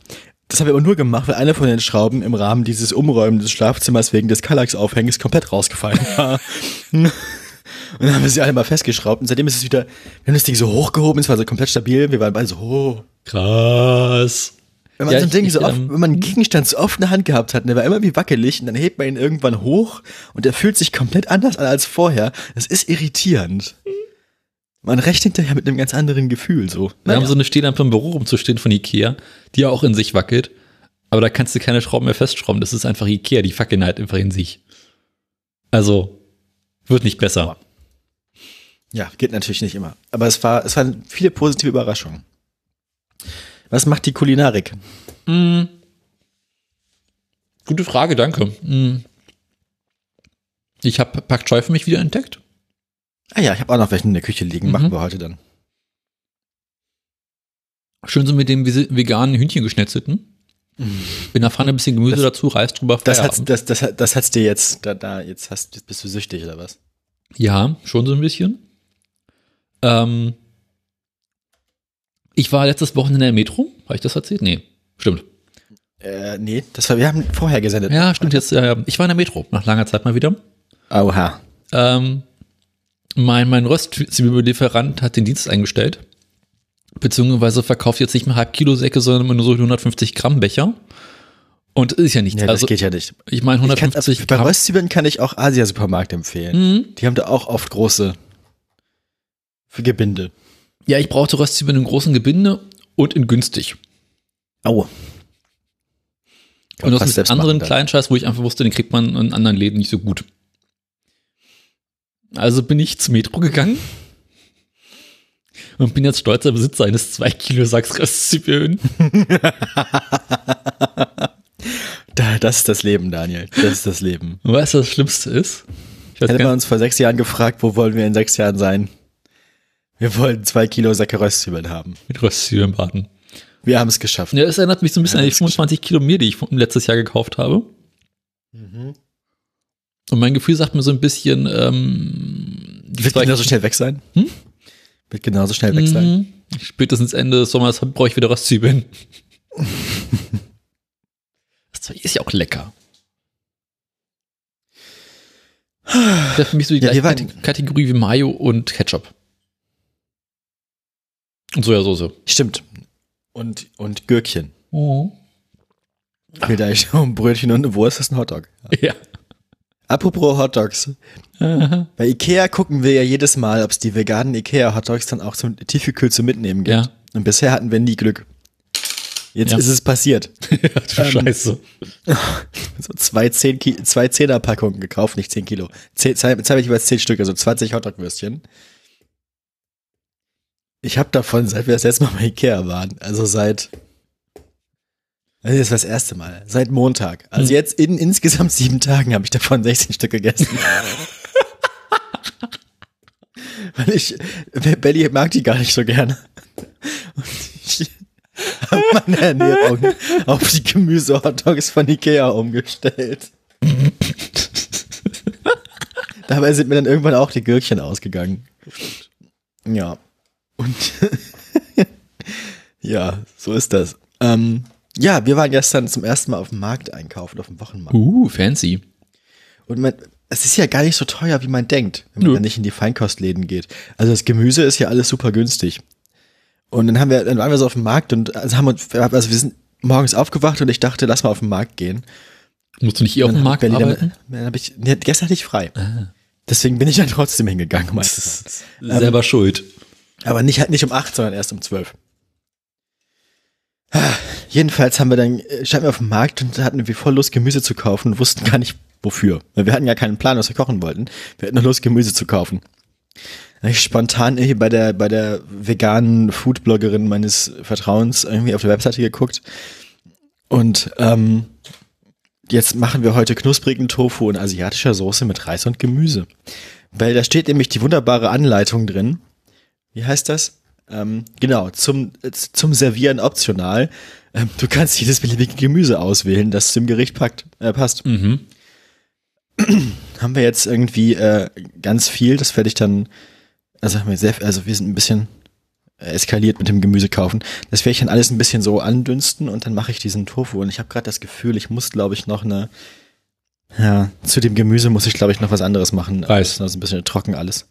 [SPEAKER 2] Das haben wir aber nur gemacht, weil eine von den Schrauben im Rahmen dieses Umräumen des Schlafzimmers wegen des Kallax-Aufhängens komplett rausgefallen war. Und dann haben wir sie alle mal festgeschraubt und seitdem ist es wieder, wir haben das Ding so hochgehoben, es war so komplett stabil, wir waren beide so, oh.
[SPEAKER 1] Krass.
[SPEAKER 2] Wenn man
[SPEAKER 1] Ja,
[SPEAKER 2] so ein
[SPEAKER 1] ich-
[SPEAKER 2] Ding
[SPEAKER 1] ich,
[SPEAKER 2] so oft,
[SPEAKER 1] ähm,
[SPEAKER 2] wenn man einen Gegenstand so oft in der Hand gehabt hat, der war immer wie wackelig und dann hebt man ihn irgendwann hoch und der fühlt sich komplett anders an als vorher. Das ist irritierend. Man rechnet hinterher mit einem ganz anderen Gefühl so.
[SPEAKER 1] Wir
[SPEAKER 2] Naja.
[SPEAKER 1] haben so eine Stehlampe im Büro rumzustehen von Ikea, die ja auch in sich wackelt. Aber da kannst du keine Schrauben mehr festschrauben. Das ist einfach Ikea, die fackeln halt einfach in sich. Also, wird nicht besser.
[SPEAKER 2] Ja, geht natürlich nicht immer. Aber es war, es waren viele positive Überraschungen. Was macht die Kulinarik?
[SPEAKER 1] Mm. Gute Frage, danke. Mm. Ich habe Pak Choi für mich wieder entdeckt.
[SPEAKER 2] Ah ja, ich habe auch noch welche in der Küche liegen.
[SPEAKER 1] Mhm.
[SPEAKER 2] Machen wir heute dann.
[SPEAKER 1] Schön so mit dem veganen Hühnchen geschnetzelten. In der Pfanne ein bisschen Gemüse
[SPEAKER 2] Das-
[SPEAKER 1] dazu, Reis drüber,
[SPEAKER 2] Das hat's, das, das, das hat's dir jetzt, da, da, jetzt hast, jetzt bist du süchtig oder was?
[SPEAKER 1] Ja, schon so ein bisschen. Ähm, ich war letztes Wochenende in der Metro. Habe ich das erzählt? Nee, stimmt.
[SPEAKER 2] Äh, nee, das war, wir haben vorher gesendet.
[SPEAKER 1] Ja, stimmt jetzt. Ja. Ich war in der Metro, nach langer Zeit mal wieder.
[SPEAKER 2] Oha.
[SPEAKER 1] Ähm, mein, mein Röstzwiebellieferant hat den Dienst eingestellt. Beziehungsweise verkauft jetzt nicht mehr halb Kilo Säcke, sondern immer nur so 150 Gramm Becher. Und ist ja.
[SPEAKER 2] Ja, das
[SPEAKER 1] also,
[SPEAKER 2] geht ja nicht.
[SPEAKER 1] ich meine,
[SPEAKER 2] Ich kann,
[SPEAKER 1] 150
[SPEAKER 2] also, bei
[SPEAKER 1] Gramm.
[SPEAKER 2] Röstzwiebeln kann ich auch Asia-Supermarkt empfehlen.
[SPEAKER 1] Mhm.
[SPEAKER 2] Die haben da auch oft große für Gebinde.
[SPEAKER 1] Ja, ich brauchte Röstzwiebeln in großen Gebinde und in günstig.
[SPEAKER 2] Au.
[SPEAKER 1] Und das mit anderen kleinen Scheiß, wo ich einfach wusste, den kriegt man in anderen Läden nicht so gut. Also bin ich zum Metro gegangen und bin jetzt stolzer Besitzer eines 2 Kilo Sacks Röstzwiebeln.
[SPEAKER 2] Da, das ist das Leben, Daniel. Das ist das Leben.
[SPEAKER 1] Und weißt du, was das Schlimmste ist?
[SPEAKER 2] Hätte man uns vor sechs Jahren gefragt, wo wollen wir in sechs Jahren sein? Wir wollen zwei Kilo Säcke Röstzwiebeln haben.
[SPEAKER 1] mit Röstzwiebeln baden.
[SPEAKER 2] Wir haben es geschafft.
[SPEAKER 1] Ja, es erinnert mich so ein bisschen an die
[SPEAKER 2] das
[SPEAKER 1] 25 Kilo Mehl, die ich letztes Jahr gekauft habe.
[SPEAKER 2] Mhm.
[SPEAKER 1] Und mein Gefühl sagt mir so ein bisschen, ähm,
[SPEAKER 2] Wird genauso schnell weg sein?
[SPEAKER 1] Hm?
[SPEAKER 2] Wird genauso schnell weg sein?
[SPEAKER 1] Mhm. Spätestens Ende des Sommers brauche ich wieder Röstzwiebeln. das Zeug ist ja auch lecker. Das ist für mich so die
[SPEAKER 2] Ja,
[SPEAKER 1] gleiche Kategorie wie Mayo und Ketchup. Und Sojasauce.
[SPEAKER 2] Stimmt. Und, und Gürkchen.
[SPEAKER 1] Oh.
[SPEAKER 2] Geht eigentlich um Brötchen und eine Wurst, das ist ein Hotdog.
[SPEAKER 1] Ja.
[SPEAKER 2] Apropos Hotdogs.
[SPEAKER 1] Aha.
[SPEAKER 2] Bei Ikea gucken wir ja jedes Mal, ob es die veganen Ikea-Hotdogs dann auch zum Tiefgekühl zu mitnehmen gibt.
[SPEAKER 1] Ja.
[SPEAKER 2] Und bisher hatten wir nie Glück. Jetzt
[SPEAKER 1] Ja.
[SPEAKER 2] ist es passiert.
[SPEAKER 1] du Scheiße.
[SPEAKER 2] So zwei, 10 Ki zwei Zehner-Packungen gekauft, nicht 10 Kilo. Zehn, zwei, zwei jeweils 10 Stück, also 20 Hotdog-Würstchen. Ich habe davon, seit wir das letzte Mal bei Ikea waren, also seit, also das war das erste Mal, seit Montag. Also
[SPEAKER 1] Hm.
[SPEAKER 2] jetzt in insgesamt sieben Tagen habe ich davon 16 Stück gegessen. Weil ich, Belly mag die gar nicht so gerne. Und ich habe meine Ernährung auf die Gemüse-Hotdogs von Ikea umgestellt. Dabei sind mir dann irgendwann auch die Gürkchen ausgegangen. Ja. Und ja, so ist das. Ähm, ja, wir waren gestern zum ersten Mal auf dem Markt einkaufen, auf dem Wochenmarkt.
[SPEAKER 1] Uh, fancy.
[SPEAKER 2] Und man, es ist ja gar nicht so teuer, wie man denkt, wenn man dann nicht in die Feinkostläden geht. Also das Gemüse ist ja alles super günstig. Und dann haben wir, dann waren wir so auf dem Markt und also haben uns, also wir sind morgens aufgewacht und ich dachte, lass mal auf den Markt gehen.
[SPEAKER 1] Musst du nicht eh auf dem
[SPEAKER 2] Dann hab
[SPEAKER 1] Markt arbeiten?
[SPEAKER 2] Dann hab ich, nee, gestern hatte ich frei.
[SPEAKER 1] Ah.
[SPEAKER 2] Deswegen bin ich dann trotzdem hingegangen. sein.
[SPEAKER 1] Selber schuld.
[SPEAKER 2] Aber nicht halt nicht um acht, sondern erst um zwölf. Jedenfalls haben wir dann, äh, standen wir auf dem Markt und hatten wir voll Lust, Gemüse zu kaufen und wussten gar nicht wofür. Wir hatten ja keinen Plan, was wir kochen wollten. Wir hatten nur Lust, Gemüse zu kaufen. Ich spontan irgendwie bei der, bei der veganen Foodbloggerin meines Vertrauens irgendwie auf der Webseite geguckt. Und ähm, jetzt machen wir heute knusprigen Tofu in asiatischer Soße mit Reis und Gemüse. Weil da steht nämlich die wunderbare Anleitung drin. Wie heißt das? Ähm, genau, zum, äh, zum Servieren optional. Ähm, du kannst jedes beliebige Gemüse auswählen, das zum Gericht packt, äh, passt.
[SPEAKER 1] Mhm.
[SPEAKER 2] Haben wir jetzt irgendwie äh, ganz viel, das werde ich dann, also haben wir sehr, also wir sind ein bisschen äh, eskaliert mit dem Gemüse kaufen. Das werde ich dann alles ein bisschen so andünsten und dann mache ich diesen Tofu. Und ich habe gerade das Gefühl, ich muss, glaube ich, noch eine, ja, zu dem Gemüse muss ich, glaube ich, noch was anderes machen.
[SPEAKER 1] Reis.
[SPEAKER 2] Das ist ein bisschen trocken alles.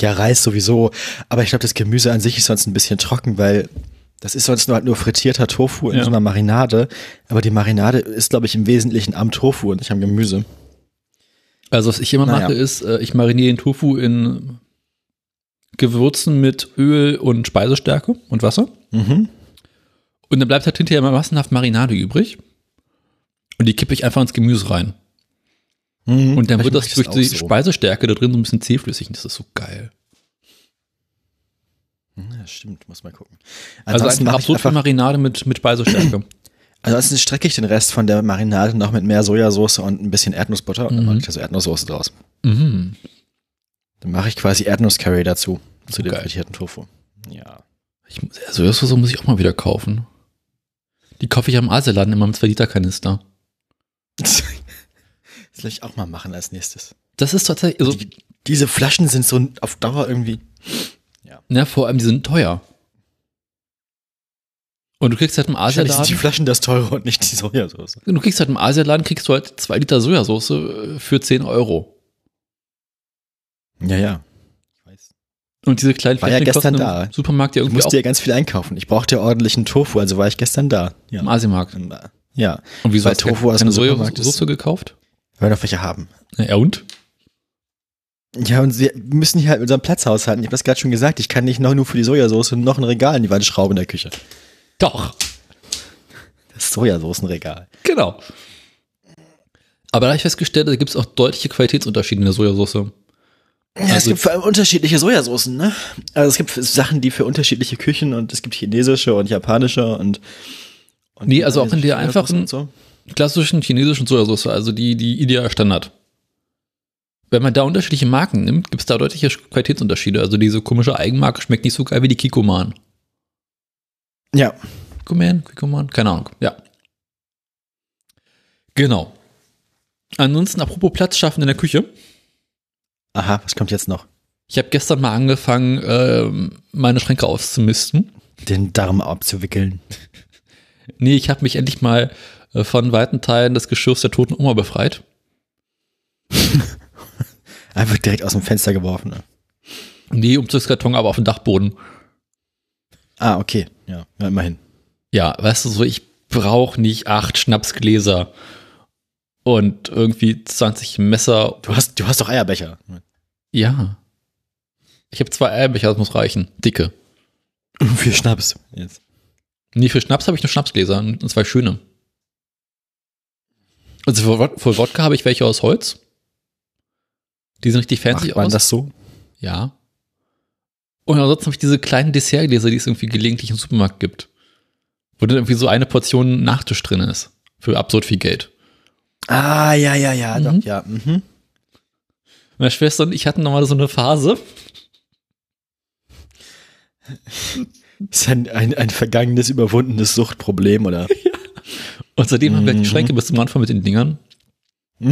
[SPEAKER 2] Ja, Reis sowieso. Aber ich glaube, das Gemüse an sich ist sonst ein bisschen trocken, weil das ist sonst nur halt nur frittierter Tofu in
[SPEAKER 1] Ja.
[SPEAKER 2] so einer Marinade. Aber die Marinade ist, glaube ich, im Wesentlichen am Tofu und nicht am Gemüse.
[SPEAKER 1] Also was ich immer
[SPEAKER 2] Naja.
[SPEAKER 1] mache, ist, äh, ich mariniere den Tofu in Gewürzen mit Öl und Speisestärke und Wasser.
[SPEAKER 2] Mhm.
[SPEAKER 1] Und dann bleibt halt hinterher mal massenhaft Marinade übrig. Und die kippe ich einfach ins Gemüse rein.
[SPEAKER 2] Mhm.
[SPEAKER 1] Und dann wird das durch die
[SPEAKER 2] so.
[SPEAKER 1] Speisestärke da drin so ein bisschen zähflüssig. Und das ist so geil.
[SPEAKER 2] Ja, stimmt, muss mal gucken.
[SPEAKER 1] Also
[SPEAKER 2] Ansonsten,
[SPEAKER 1] viel
[SPEAKER 2] einfach,
[SPEAKER 1] Marinade mit, mit Speisestärke.
[SPEAKER 2] ansonsten strecke ich den Rest von der Marinade noch mit mehr Sojasauce und ein bisschen Erdnussbutter und dann
[SPEAKER 1] Mhm.
[SPEAKER 2] mache ich da so Erdnusssoße draus.
[SPEAKER 1] mhm.
[SPEAKER 2] Dann mache ich quasi Erdnusscurry dazu, zu dem
[SPEAKER 1] Geil.
[SPEAKER 2] frittierten Tofu. Ja.
[SPEAKER 1] Ich, muss- also das so muss ich auch mal wieder kaufen. Die kaufe ich am Asialaden immer im 2-Liter-Kanister.
[SPEAKER 2] Das will ich auch mal machen als nächstes.
[SPEAKER 1] Das ist tatsächlich, also,
[SPEAKER 2] Die, diese Flaschen sind so auf Dauer irgendwie.
[SPEAKER 1] ja, vor allem, die sind teuer. Und du kriegst halt im
[SPEAKER 2] Wahrscheinlich sind die
[SPEAKER 1] Asialaden,
[SPEAKER 2] Flaschen das teure und nicht die Sojasauce.
[SPEAKER 1] du kriegst halt im Asialaden, kriegst du halt 2 Liter Sojasauce äh, für 10 Euro.
[SPEAKER 2] Ja, ja. Ich weiß.
[SPEAKER 1] Und diese kleinen
[SPEAKER 2] War ja
[SPEAKER 1] Fläschchen
[SPEAKER 2] gestern
[SPEAKER 1] kosten
[SPEAKER 2] da.
[SPEAKER 1] Supermarkt ja
[SPEAKER 2] Ich
[SPEAKER 1] irgendwie auch
[SPEAKER 2] musste ja ganz viel einkaufen. Ich brauchte ja ordentlichen Tofu, also war ich gestern da. Ja.
[SPEAKER 1] im Asiamarkt.
[SPEAKER 2] Ja.
[SPEAKER 1] Und wieso
[SPEAKER 2] Weil
[SPEAKER 1] hast du
[SPEAKER 2] Tofu
[SPEAKER 1] keine
[SPEAKER 2] ist-
[SPEAKER 1] Sojasauce gekauft?
[SPEAKER 2] Wollen wir noch welche haben?
[SPEAKER 1] Ja, und?
[SPEAKER 2] Ja, und sie müssen hier halt mit unserem Platz haushalten. Ich habe das gerade schon gesagt. Ich kann nicht noch nur für die Sojasauce noch ein Regal in die Wand schrauben in der Küche.
[SPEAKER 1] Doch.
[SPEAKER 2] Das Sojasoßenregal.
[SPEAKER 1] Genau. Aber da habe ich festgestellt, da gibt es auch deutliche Qualitätsunterschiede in der Sojasauce.
[SPEAKER 2] Ja, es
[SPEAKER 1] Also-
[SPEAKER 2] gibt vor allem unterschiedliche Sojasoßen, ne? Also es gibt Sachen, die für unterschiedliche Küchen und es gibt chinesische und japanische und, und
[SPEAKER 1] Nee, also auch in der einfachen-
[SPEAKER 2] so.
[SPEAKER 1] Klassischen chinesischen Sojasauce, also die, die ideal Standard. Wenn man da unterschiedliche Marken nimmt, gibt es da deutliche Qualitätsunterschiede. Also diese komische Eigenmarke schmeckt nicht so geil wie die Kikoman.
[SPEAKER 2] Ja.
[SPEAKER 1] Kikoman? Kikoman? Keine Ahnung. Ja. Genau. Ansonsten, apropos Platz schaffen in der Küche.
[SPEAKER 2] Aha, was kommt jetzt noch?
[SPEAKER 1] Ich habe gestern mal angefangen, ähm, meine Schränke auszumisten.
[SPEAKER 2] Den Darm abzuwickeln.
[SPEAKER 1] Nee, ich habe mich endlich mal äh, von weiten Teilen des Geschirrs der toten Oma befreit.
[SPEAKER 2] Einfach direkt aus dem Fenster geworfen. Ne?
[SPEAKER 1] Nee, Umzugskarton, aber auf dem Dachboden.
[SPEAKER 2] Ah, okay. Ja, ja immerhin.
[SPEAKER 1] Ja, weißt du, so ich brauche nicht acht Schnapsgläser und irgendwie 20 Messer.
[SPEAKER 2] Du hast, du hast doch Eierbecher.
[SPEAKER 1] Ja. Ich habe zwei Eierbecher, das muss reichen. Dicke.
[SPEAKER 2] Für Schnaps. Jetzt.
[SPEAKER 1] Nee, für Schnaps habe ich nur Schnapsgläser und zwei schöne. Also für, für Wodka habe ich welche aus Holz. Die sind richtig fancy
[SPEAKER 2] Macht man
[SPEAKER 1] aus.
[SPEAKER 2] das so?
[SPEAKER 1] Ja. Und ansonsten habe ich diese kleinen Dessertgläser, die es irgendwie gelegentlich im Supermarkt gibt. Wo dann irgendwie so eine Portion Nachtisch drin ist. Für absurd viel Geld.
[SPEAKER 2] Ah, ja, ja, ja,
[SPEAKER 1] Mhm.
[SPEAKER 2] doch, ja. Mhm.
[SPEAKER 1] Meine Schwester und ich hatten nochmal so eine Phase.
[SPEAKER 2] Ist ein, ein, ein vergangenes, überwundenes Suchtproblem, oder?
[SPEAKER 1] Und seitdem haben wir die
[SPEAKER 2] Mhm.
[SPEAKER 1] Schränke bis zum voll mit den Dingern.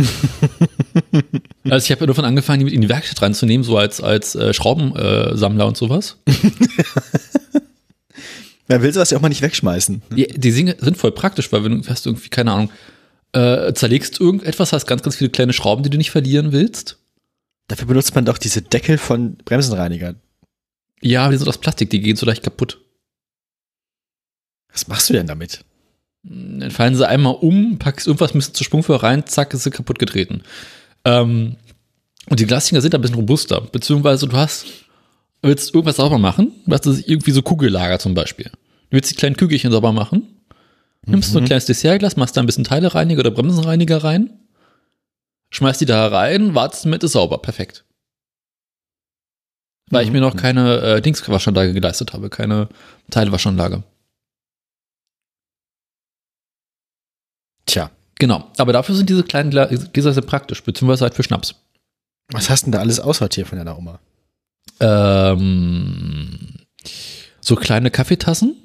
[SPEAKER 1] also ich habe ja davon angefangen, die mit in die Werkstatt reinzunehmen, so als, als äh, Schraubensammler und sowas.
[SPEAKER 2] Man will sowas ja auch mal nicht wegschmeißen.
[SPEAKER 1] Die, die Dinge sind voll praktisch, weil wenn du hast irgendwie, keine Ahnung, äh, zerlegst irgendetwas, hast ganz, ganz viele kleine Schrauben, die du nicht verlieren willst.
[SPEAKER 2] Dafür benutzt man doch diese Deckel von Bremsenreiniger.
[SPEAKER 1] Ja, aber die sind aus Plastik, die gehen so leicht kaputt.
[SPEAKER 2] Was machst du denn damit?
[SPEAKER 1] Dann fallen sie einmal um, packst irgendwas ein bisschen zur Sprungführer rein, zack, ist sie kaputt getreten. Ähm, und die Glasdinger sind ein bisschen robuster. Beziehungsweise du hast, willst irgendwas sauber machen, was das irgendwie so Kugellager zum Beispiel. Du willst die kleinen Kügelchen sauber machen, nimmst so ein kleines Dessertglas, machst da ein bisschen Teilereiniger oder Bremsenreiniger rein, schmeißt die da rein, wartest mit, ist sauber, perfekt. Weil ich mir noch keine äh, Dingswaschanlage geleistet habe, keine Teilwaschanlage.
[SPEAKER 2] Tja,
[SPEAKER 1] Genau, aber dafür sind diese kleinen Gläser sehr praktisch, beziehungsweise halt für Schnaps.
[SPEAKER 2] was hast denn da alles aussortiert von deiner Oma?
[SPEAKER 1] Ähm, so kleine Kaffeetassen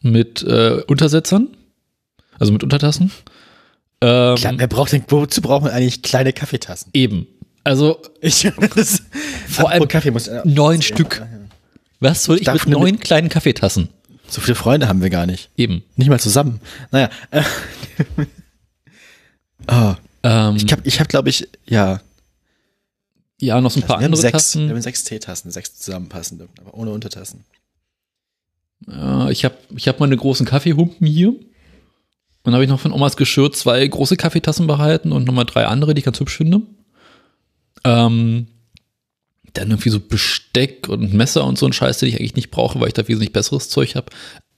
[SPEAKER 1] mit äh, Untersetzern, also mit Untertassen. Ähm,
[SPEAKER 2] Klar, wer braucht denn, wozu braucht man eigentlich kleine Kaffeetassen?
[SPEAKER 1] Eben. Also
[SPEAKER 2] Ich, das,
[SPEAKER 1] Vor allem
[SPEAKER 2] Kaffee muss, äh,
[SPEAKER 1] neun Stück. Was soll ich
[SPEAKER 2] Darf
[SPEAKER 1] mit neun kleinen Kaffeetassen?
[SPEAKER 2] So viele Freunde haben wir gar nicht.
[SPEAKER 1] Eben.
[SPEAKER 2] Nicht mal zusammen. Naja. Äh, oh,
[SPEAKER 1] Ähm,
[SPEAKER 2] ich hab, ich hab, glaube ich, ja.
[SPEAKER 1] ja, noch so ein paar
[SPEAKER 2] wir haben
[SPEAKER 1] andere
[SPEAKER 2] sechs, wir
[SPEAKER 1] Tassen.
[SPEAKER 2] haben sechs Teetassen, sechs zusammenpassende, aber ohne Untertassen.
[SPEAKER 1] Äh, ich habe ich hab meine großen Kaffeehumpen hier. Und habe ich noch von Omas Geschirr zwei große Kaffeetassen behalten und nochmal drei andere, die ich ganz hübsch finde. Ähm, dann irgendwie so Besteck und Messer und so ein Scheiß, den ich eigentlich nicht brauche, weil ich da wesentlich besseres Zeug habe.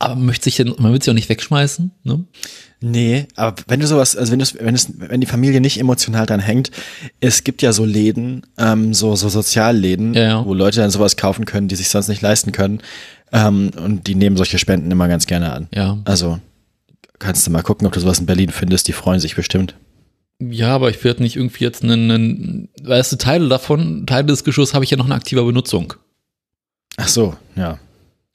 [SPEAKER 1] Aber man möchte sich denn, man will sich auch nicht wegschmeißen, ne?
[SPEAKER 2] Nee, aber wenn du sowas, also wenn du wenn es, wenn die Familie nicht emotional dran hängt, es gibt ja so Läden, ähm, so, so Sozialläden,
[SPEAKER 1] Ja, ja.
[SPEAKER 2] wo Leute dann sowas kaufen können, die sich sonst nicht leisten können. Ähm, und die nehmen solche Spenden immer ganz gerne an.
[SPEAKER 1] Ja.
[SPEAKER 2] Also kannst du mal gucken, ob du sowas in Berlin findest, die freuen sich bestimmt.
[SPEAKER 1] Ja, aber ich werde nicht irgendwie jetzt einen, einen, weißt du, Teile davon, Teile des Geschirrs habe ich ja noch in aktiver Benutzung.
[SPEAKER 2] Ach so, ja.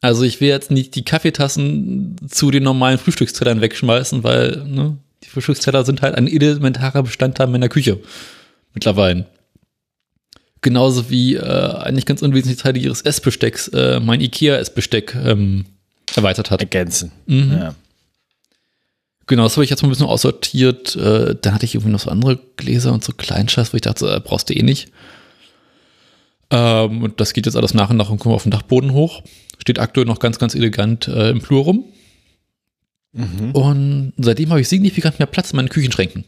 [SPEAKER 1] Also ich will jetzt nicht die Kaffeetassen zu den normalen Frühstückstellern wegschmeißen, weil ne, die Frühstücksteller sind halt ein elementarer Bestandteil meiner Küche mittlerweile. Genauso wie äh, eigentlich ganz unwesentliche Teile ihres Essbestecks äh, mein Ikea-Essbesteck ähm, erweitert hat.
[SPEAKER 2] Ergänzen.
[SPEAKER 1] Mhm.
[SPEAKER 2] Ja.
[SPEAKER 1] Genau, das habe ich jetzt mal ein bisschen aussortiert. Äh, dann hatte ich irgendwie noch so andere Gläser und so Kleinscheiß, wo ich dachte, äh, brauchst du eh nicht. Ähm, und das geht jetzt alles nach und nach und kommt auf den Dachboden hoch. Steht aktuell noch ganz, ganz elegant äh, im Flur rum.
[SPEAKER 2] Mhm.
[SPEAKER 1] Und seitdem habe ich signifikant mehr Platz in meinen Küchenschränken.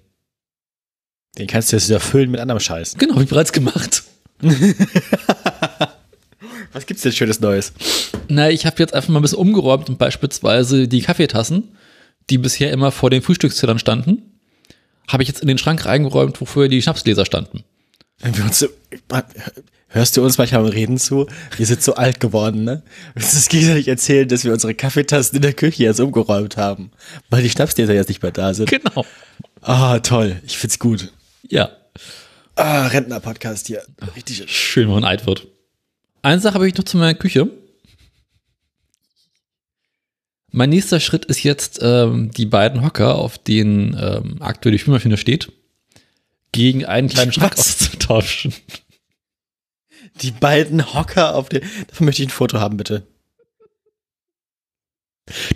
[SPEAKER 2] Den kannst du jetzt wieder füllen mit anderem Scheiß.
[SPEAKER 1] Genau, wie bereits gemacht.
[SPEAKER 2] Was gibt's denn Schönes Neues?
[SPEAKER 1] Na, ich habe jetzt einfach mal ein bisschen umgeräumt und beispielsweise die Kaffeetassen, die bisher immer vor den Frühstückszellern standen, habe ich jetzt in den Schrank reingeräumt, wo früher die Schnapsgläser standen.
[SPEAKER 2] Wenn wir uns hörst du uns manchmal Reden zu? Wir sind so alt geworden, ne? Wir müssen uns gegenseitig erzählen, dass wir unsere Kaffeetassen in der Küche jetzt umgeräumt haben, weil die Schnapsgläser jetzt nicht mehr da sind.
[SPEAKER 1] Genau.
[SPEAKER 2] Ah, toll. Ich find's gut.
[SPEAKER 1] Ja.
[SPEAKER 2] Ah, Rentner-Podcast hier. Richtig.
[SPEAKER 1] Schön, wenn man alt wird. Eine Sache habe ich noch zu meiner Küche. Mein nächster Schritt ist jetzt, ähm, die beiden Hocker, auf denen ähm, aktuell die Spülmaschine steht, gegen einen kleinen Schrank auszutauschen.
[SPEAKER 2] Die beiden Hocker auf der, davon möchte ich ein Foto haben, bitte.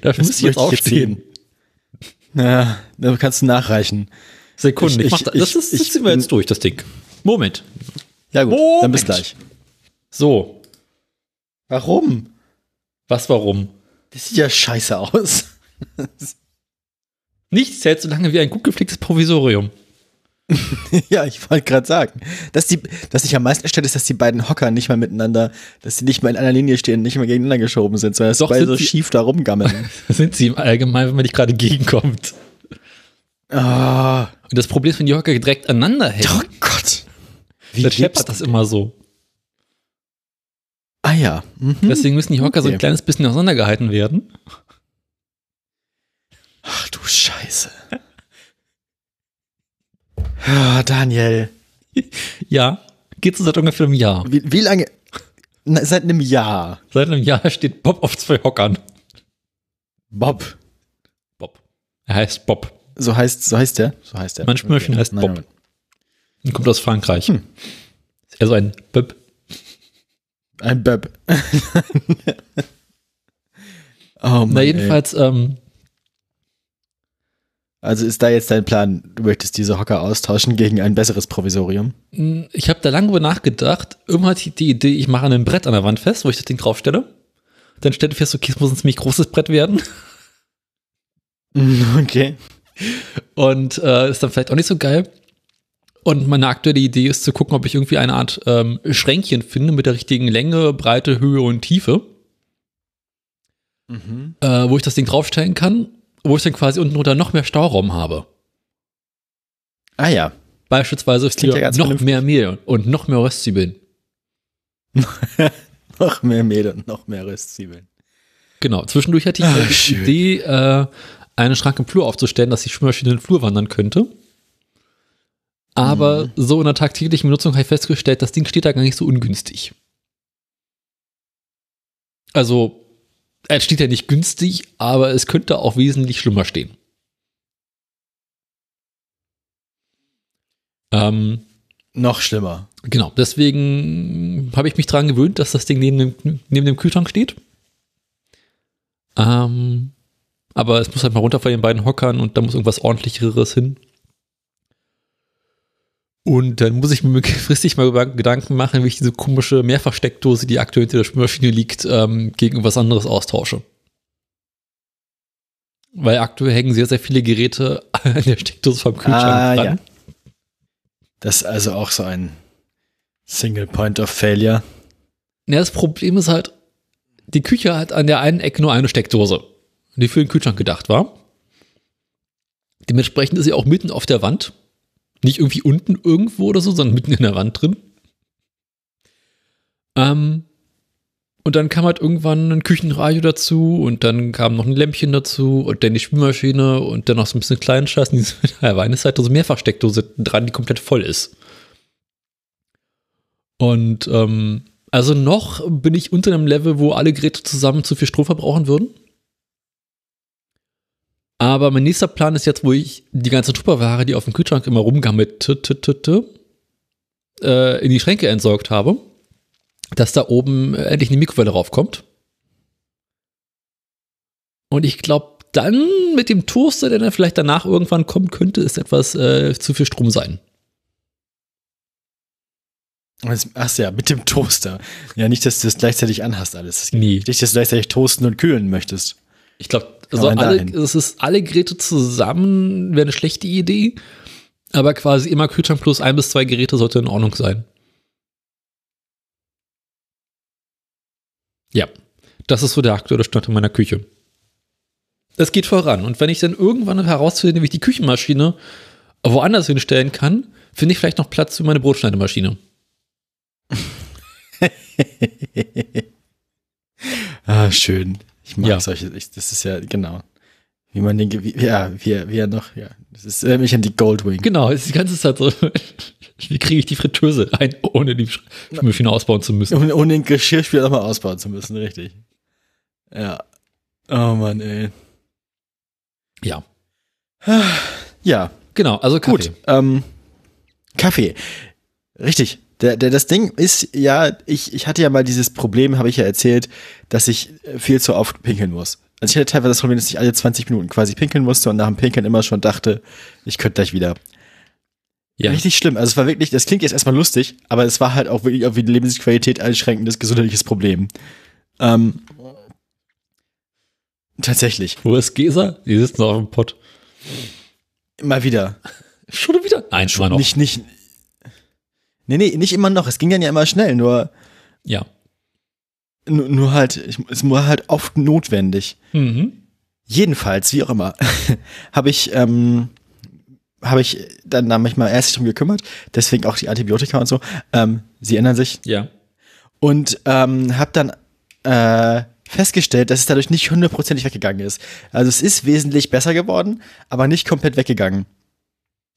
[SPEAKER 1] Dafür müsste ich jetzt aufstehen.
[SPEAKER 2] Ja, da kannst du nachreichen.
[SPEAKER 1] Sekunde, ich,
[SPEAKER 2] Ich-
[SPEAKER 1] mach da,
[SPEAKER 2] ich-
[SPEAKER 1] das, ist, das
[SPEAKER 2] ich
[SPEAKER 1] ziehen wir jetzt durch, das Ding. Moment.
[SPEAKER 2] Ja gut,
[SPEAKER 1] Moment.
[SPEAKER 2] dann bis gleich.
[SPEAKER 1] So,
[SPEAKER 2] Warum?
[SPEAKER 1] was warum?
[SPEAKER 2] Das sieht ja scheiße aus.
[SPEAKER 1] Nichts hält so lange wie ein gut gepflegtes Provisorium.
[SPEAKER 2] ja, ich wollte gerade sagen, dass die, was mich am meisten erstellt, ist, dass die beiden Hocker nicht mal miteinander, dass sie nicht mal in einer Linie stehen, nicht mal gegeneinander geschoben sind, sondern dass
[SPEAKER 1] Doch,
[SPEAKER 2] beide so
[SPEAKER 1] sie-
[SPEAKER 2] schief da rumgammeln.
[SPEAKER 1] Sind sie im Allgemeinen, wenn man nicht gerade gegenkommt.
[SPEAKER 2] Ah,
[SPEAKER 1] Und das Problem ist, wenn die Hocker direkt aneinander hängen,
[SPEAKER 2] oh Gott. Wie lebst
[SPEAKER 1] scheppert das immer so.
[SPEAKER 2] Ah ja. Mhm.
[SPEAKER 1] Deswegen müssen die Hocker so ein
[SPEAKER 2] Okay.
[SPEAKER 1] kleines bisschen auseinandergehalten werden.
[SPEAKER 2] Ach du Scheiße. Ah, Daniel,
[SPEAKER 1] Ja, geht so seit ungefähr einem Jahr.
[SPEAKER 2] wie, wie lange? Na, seit einem Jahr.
[SPEAKER 1] Seit einem Jahr steht Bob auf zwei Hockern.
[SPEAKER 2] Bob.
[SPEAKER 1] Bob. Er heißt Bob.
[SPEAKER 2] So heißt, so heißt der? So heißt der.
[SPEAKER 1] Mein Spülmaschine heißt
[SPEAKER 2] Nein,
[SPEAKER 1] Bob.
[SPEAKER 2] nein.
[SPEAKER 1] Und kommt aus Frankreich.
[SPEAKER 2] Hm.
[SPEAKER 1] Ist eher so ein Bob.
[SPEAKER 2] Ein Bob. oh Mann,
[SPEAKER 1] Na, jedenfalls, ähm,
[SPEAKER 2] Also ist da jetzt dein Plan, du möchtest diese Hocker austauschen gegen ein besseres Provisorium?
[SPEAKER 1] ich habe da lange drüber nachgedacht. Irgendwann hatte ich die Idee, ich mache ein Brett an der Wand fest, wo ich das Ding draufstelle. Dann stelle ich fest, okay, es muss ein ziemlich großes Brett werden.
[SPEAKER 2] Okay.
[SPEAKER 1] Und äh, ist dann vielleicht auch nicht so geil. Und meine aktuelle Idee ist zu gucken, ob ich irgendwie eine Art ähm, Schränkchen finde mit der richtigen Länge, Breite, Höhe und Tiefe,
[SPEAKER 2] Mhm.
[SPEAKER 1] äh, wo ich das Ding draufstellen kann, wo ich dann quasi unten drunter noch mehr Stauraum habe.
[SPEAKER 2] Ah ja.
[SPEAKER 1] Beispielsweise für
[SPEAKER 2] ja
[SPEAKER 1] noch
[SPEAKER 2] vernünftig.
[SPEAKER 1] mehr Mehl und noch mehr Röstzwiebeln.
[SPEAKER 2] Noch mehr Mehl und noch mehr Röstzwiebeln.
[SPEAKER 1] Genau. Zwischendurch hatte ich
[SPEAKER 2] Ah,
[SPEAKER 1] mal die
[SPEAKER 2] schön.
[SPEAKER 1] Idee, äh, einen Schrank im Flur aufzustellen, dass die Spülmaschine in den Flur wandern könnte. Aber
[SPEAKER 2] Mhm.
[SPEAKER 1] so in der tagtäglichen Benutzung habe ich festgestellt, das Ding steht da gar nicht so ungünstig. Also, es steht ja nicht günstig, aber es könnte auch wesentlich schlimmer stehen. Ähm,
[SPEAKER 2] Noch schlimmer.
[SPEAKER 1] Genau, deswegen habe ich mich daran gewöhnt, dass das Ding neben dem, neben dem Kühlschrank steht. Ähm, aber es muss halt mal runter von den beiden Hockern und da muss irgendwas ordentlicheres hin. Und dann muss ich mir mittelfristig mal über Gedanken machen, wie ich diese komische Mehrfachsteckdose, die aktuell hinter der Spülmaschine liegt, ähm, gegen was anderes austausche. Weil aktuell hängen sehr, sehr viele Geräte an der Steckdose vom Kühlschrank
[SPEAKER 2] Ah,
[SPEAKER 1] dran.
[SPEAKER 2] ja. Das ist also auch so ein Single Point of Failure.
[SPEAKER 1] Ja, das Problem ist halt, die Küche hat an der einen Ecke nur eine Steckdose, die für den Kühlschrank gedacht war. Dementsprechend ist sie auch mitten auf der Wand. Nicht irgendwie unten irgendwo oder so, sondern mitten in der Wand drin. Ähm, und dann kam halt irgendwann ein Küchenradio dazu und dann kam noch ein Lämpchen dazu und dann die Spülmaschine und dann noch so ein bisschen kleinen Scheiß. Und da war eine Seite so Mehrfachsteckdose dran, die komplett voll ist. Und ähm, also noch bin ich unter einem Level, wo alle Geräte zusammen zu viel Strom verbrauchen würden. Aber mein nächster Plan ist jetzt, wo ich die ganze Tupperware, die auf dem Kühlschrank immer rumgammelt, äh, in die Schränke entsorgt habe, dass da oben endlich eine Mikrowelle raufkommt. Und ich glaube, dann mit dem Toaster, der dann vielleicht danach irgendwann kommen könnte, ist etwas äh, zu viel Strom sein.
[SPEAKER 2] Ach ja, mit dem Toaster. Ja, nicht, dass du das gleichzeitig anhast alles.
[SPEAKER 1] Nee.
[SPEAKER 2] Nicht, dass du das gleichzeitig toasten und kühlen möchtest.
[SPEAKER 1] Ich glaube, also alle, es ist alle Geräte zusammen wäre eine schlechte Idee, aber quasi immer Kühlschrank plus ein bis zwei Geräte sollte in Ordnung sein. Ja, das ist so der aktuelle Stand in meiner Küche. Es geht voran und wenn ich dann irgendwann herausfinde, wie ich die Küchenmaschine woanders hinstellen kann, finde ich vielleicht noch Platz für meine Brotschneidemaschine.
[SPEAKER 2] ah, schön. Ich mag
[SPEAKER 1] Ja.
[SPEAKER 2] solche, ich, das ist ja, genau. Wie man den, wie, ja, wie, wie er noch, ja. Das ist äh, mich an die Goldwing.
[SPEAKER 1] Genau, ist die ganze Zeit so, wie kriege ich die Fritteuse ein, ohne die Spülmaschine ausbauen zu müssen.
[SPEAKER 2] Um, ohne den Geschirrspüler nochmal ausbauen zu müssen, richtig. Ja. Oh Mann, ey.
[SPEAKER 1] Ja,
[SPEAKER 2] Ja,
[SPEAKER 1] genau, also Kaffee.
[SPEAKER 2] gut. Ähm, Kaffee. Richtig. Der, der, das Ding ist ja, ich, ich hatte ja mal dieses Problem, habe ich ja erzählt, dass ich äh, viel zu oft pinkeln muss. Also ich hatte teilweise das Problem, dass ich alle 20 Minuten quasi pinkeln musste und nach dem Pinkeln immer schon dachte, ich könnte gleich wieder.
[SPEAKER 1] Ja.
[SPEAKER 2] Richtig schlimm. Also es war wirklich, das klingt jetzt erstmal lustig, aber es war halt auch wirklich auf die Lebensqualität einschränkendes gesundheitliches Problem. Ähm, tatsächlich.
[SPEAKER 1] Wo ist Gesa? Die sitzen noch auf dem Pott.
[SPEAKER 2] Mal wieder.
[SPEAKER 1] Schon wieder? Nein, schon mal noch.
[SPEAKER 2] Nicht, nicht. Nee, nee, nicht immer noch. Es ging dann ja immer schnell, nur,
[SPEAKER 1] Ja.
[SPEAKER 2] nur, nur halt, ich, es war halt oft notwendig.
[SPEAKER 1] Mhm.
[SPEAKER 2] Jedenfalls, wie auch immer, habe ich, ähm, habe ich dann da manchmal erst drum gekümmert, deswegen auch die Antibiotika und so. Ähm, sie ändern sich
[SPEAKER 1] Ja.
[SPEAKER 2] und ähm, habe dann äh, festgestellt, dass es dadurch nicht hundertprozentig weggegangen ist. Also es ist wesentlich besser geworden, aber nicht komplett weggegangen.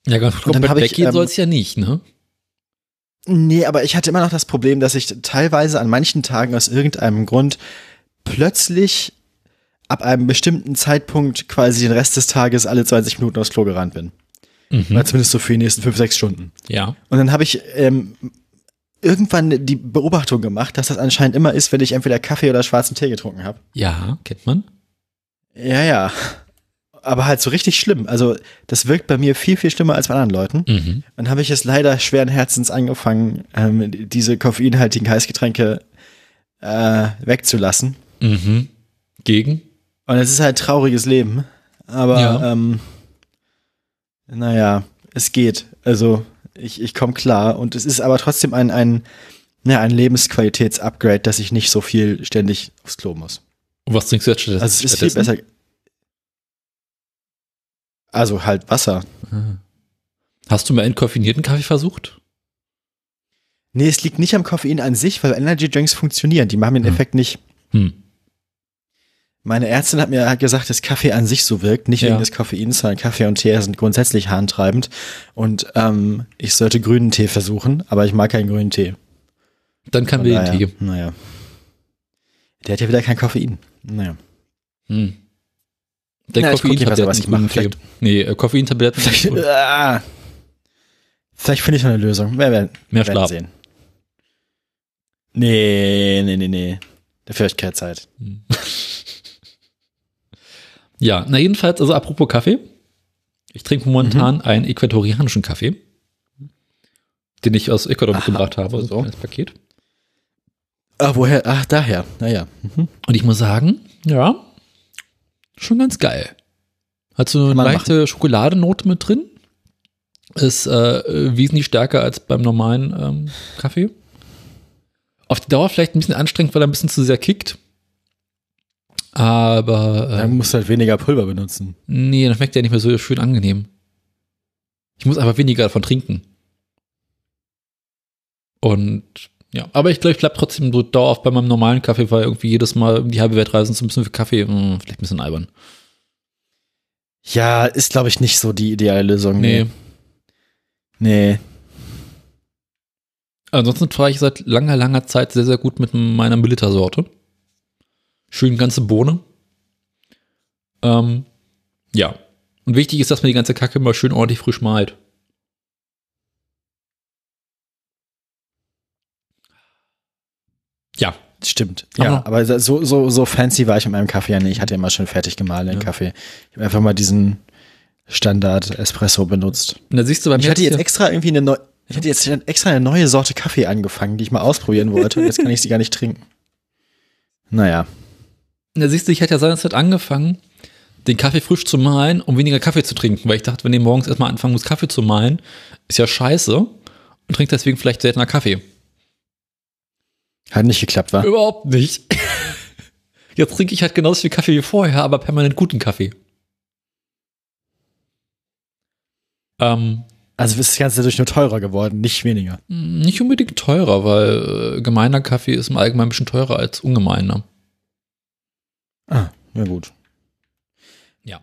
[SPEAKER 1] Ja, komplett weggehen
[SPEAKER 2] ähm,
[SPEAKER 1] soll es ja nicht, ne?
[SPEAKER 2] Nee, aber ich hatte immer noch das Problem, dass ich teilweise an manchen Tagen aus irgendeinem Grund plötzlich ab einem bestimmten Zeitpunkt quasi den Rest des Tages alle 20 Minuten aufs Klo gerannt bin.
[SPEAKER 1] Mhm.
[SPEAKER 2] Oder zumindest so für die nächsten 5, 6 Stunden.
[SPEAKER 1] Ja.
[SPEAKER 2] Und dann habe ich ähm, irgendwann die Beobachtung gemacht, dass das anscheinend immer ist, wenn ich entweder Kaffee oder schwarzen Tee getrunken habe.
[SPEAKER 1] Ja, kennt man.
[SPEAKER 2] Ja, ja. Aber halt so richtig schlimm. Also das wirkt bei mir viel, viel schlimmer als bei anderen Leuten.
[SPEAKER 1] Mhm.
[SPEAKER 2] Dann habe ich es leider schweren Herzens angefangen, ähm, diese koffeinhaltigen Heißgetränke äh, wegzulassen.
[SPEAKER 1] Mhm. Gegen?
[SPEAKER 2] Und es ist halt ein trauriges Leben. aber
[SPEAKER 1] Ja.
[SPEAKER 2] ähm, naja, es geht. Also ich, ich komme klar und es ist aber trotzdem ein, ein, ja, ein Lebensqualitätsupgrade, dass ich nicht so viel ständig aufs Klo muss.
[SPEAKER 1] Und was trinkst du jetzt stattdessen?
[SPEAKER 2] Also es ist viel besser. Also halt Wasser.
[SPEAKER 1] Hast du mal entkoffinierten Kaffee versucht?
[SPEAKER 2] Nee, es liegt nicht am Koffein an sich, weil Energy Drinks funktionieren. Die machen den
[SPEAKER 1] Hm.
[SPEAKER 2] Effekt nicht.
[SPEAKER 1] Hm.
[SPEAKER 2] Meine Ärztin hat mir gesagt, dass Kaffee an sich so wirkt, nicht
[SPEAKER 1] Ja.
[SPEAKER 2] wegen des Koffeins, sondern Kaffee und Tee sind grundsätzlich harntreibend. Und ähm, ich sollte grünen Tee versuchen, aber ich mag keinen grünen Tee.
[SPEAKER 1] Dann kann wir den Tee.
[SPEAKER 2] Naja. Der hat ja wieder kein Koffein. Naja.
[SPEAKER 1] Hm. Der
[SPEAKER 2] Ja, nicht, was- ich mache.
[SPEAKER 1] Vielleicht. Nee, äh, Koffeintabletten.
[SPEAKER 2] Vielleicht, ah, vielleicht finde ich noch eine Lösung. Wir werden,
[SPEAKER 1] Mehr Schlaf.
[SPEAKER 2] sehen. Nee, nee, nee, nee. Dafür habe ich keine Zeit.
[SPEAKER 1] Ja, na jedenfalls, also apropos Kaffee. Ich trinke momentan
[SPEAKER 2] Mhm.
[SPEAKER 1] einen äquatorianischen Kaffee, den ich aus Ecuador
[SPEAKER 2] Aha,
[SPEAKER 1] mitgebracht habe, also
[SPEAKER 2] so.
[SPEAKER 1] kleines Paket.
[SPEAKER 2] Ah, woher? Ach, daher. Naja. Mhm.
[SPEAKER 1] Und ich muss sagen, ja, schon ganz geil. Hat so eine leichte Schokoladenote mit drin. Ist äh, wesentlich stärker als beim normalen ähm, Kaffee. Auf die Dauer vielleicht ein bisschen anstrengend, weil er ein bisschen zu sehr kickt. Aber
[SPEAKER 2] Dann
[SPEAKER 1] ähm,
[SPEAKER 2] musst du halt weniger Pulver benutzen.
[SPEAKER 1] nee, dann schmeckt der nicht mehr so schön angenehm. Ich muss einfach weniger davon trinken. Und ja, aber ich glaube, ich bleib trotzdem so dauerhaft bei meinem normalen Kaffee, weil irgendwie jedes Mal um die halbe Welt reisen so ein bisschen für Kaffee, mh, vielleicht ein bisschen albern.
[SPEAKER 2] Ja, ist, glaube ich, nicht so die ideale Lösung.
[SPEAKER 1] Nee.
[SPEAKER 2] Nee.
[SPEAKER 1] Ansonsten fahre ich seit langer, langer Zeit sehr, sehr gut mit meiner Milita-Sorte. Schön ganze Bohne. Ähm, ja. Und wichtig ist, dass man die ganze Kacke mal schön ordentlich frisch malt. Ja,
[SPEAKER 2] Stimmt.
[SPEAKER 1] Aber-
[SPEAKER 2] Ja, aber so, so, so fancy war ich mit meinem Kaffee ja nicht. Ich hatte ja immer schon fertig gemahlenen
[SPEAKER 1] Ja.
[SPEAKER 2] Kaffee. Ich habe einfach mal diesen Standard Espresso benutzt.
[SPEAKER 1] und da siehst du bei mir
[SPEAKER 2] Ich hatte jetzt extra irgendwie eine neue, ich hatte jetzt extra eine neue Sorte Kaffee angefangen, die ich mal ausprobieren wollte. Und jetzt kann ich sie gar nicht trinken. Naja.
[SPEAKER 1] Da siehst du, ich hatte ja seinerzeit angefangen, den Kaffee frisch zu mahlen, um weniger Kaffee zu trinken, weil ich dachte, wenn ihr morgens erstmal anfangen muss, Kaffee zu mahlen, ist ja scheiße und trinkt deswegen vielleicht seltener Kaffee.
[SPEAKER 2] Hat nicht geklappt, wa?
[SPEAKER 1] Überhaupt nicht. Jetzt trinke ich halt genauso viel Kaffee wie vorher, aber permanent guten Kaffee. Ähm,
[SPEAKER 2] Also ist das Ganze dadurch nur teurer geworden, nicht weniger.
[SPEAKER 1] nicht unbedingt teurer, weil äh, gemeiner Kaffee ist im Allgemeinen ein bisschen teurer als ungemeiner.
[SPEAKER 2] Ah, ja gut.
[SPEAKER 1] Ja.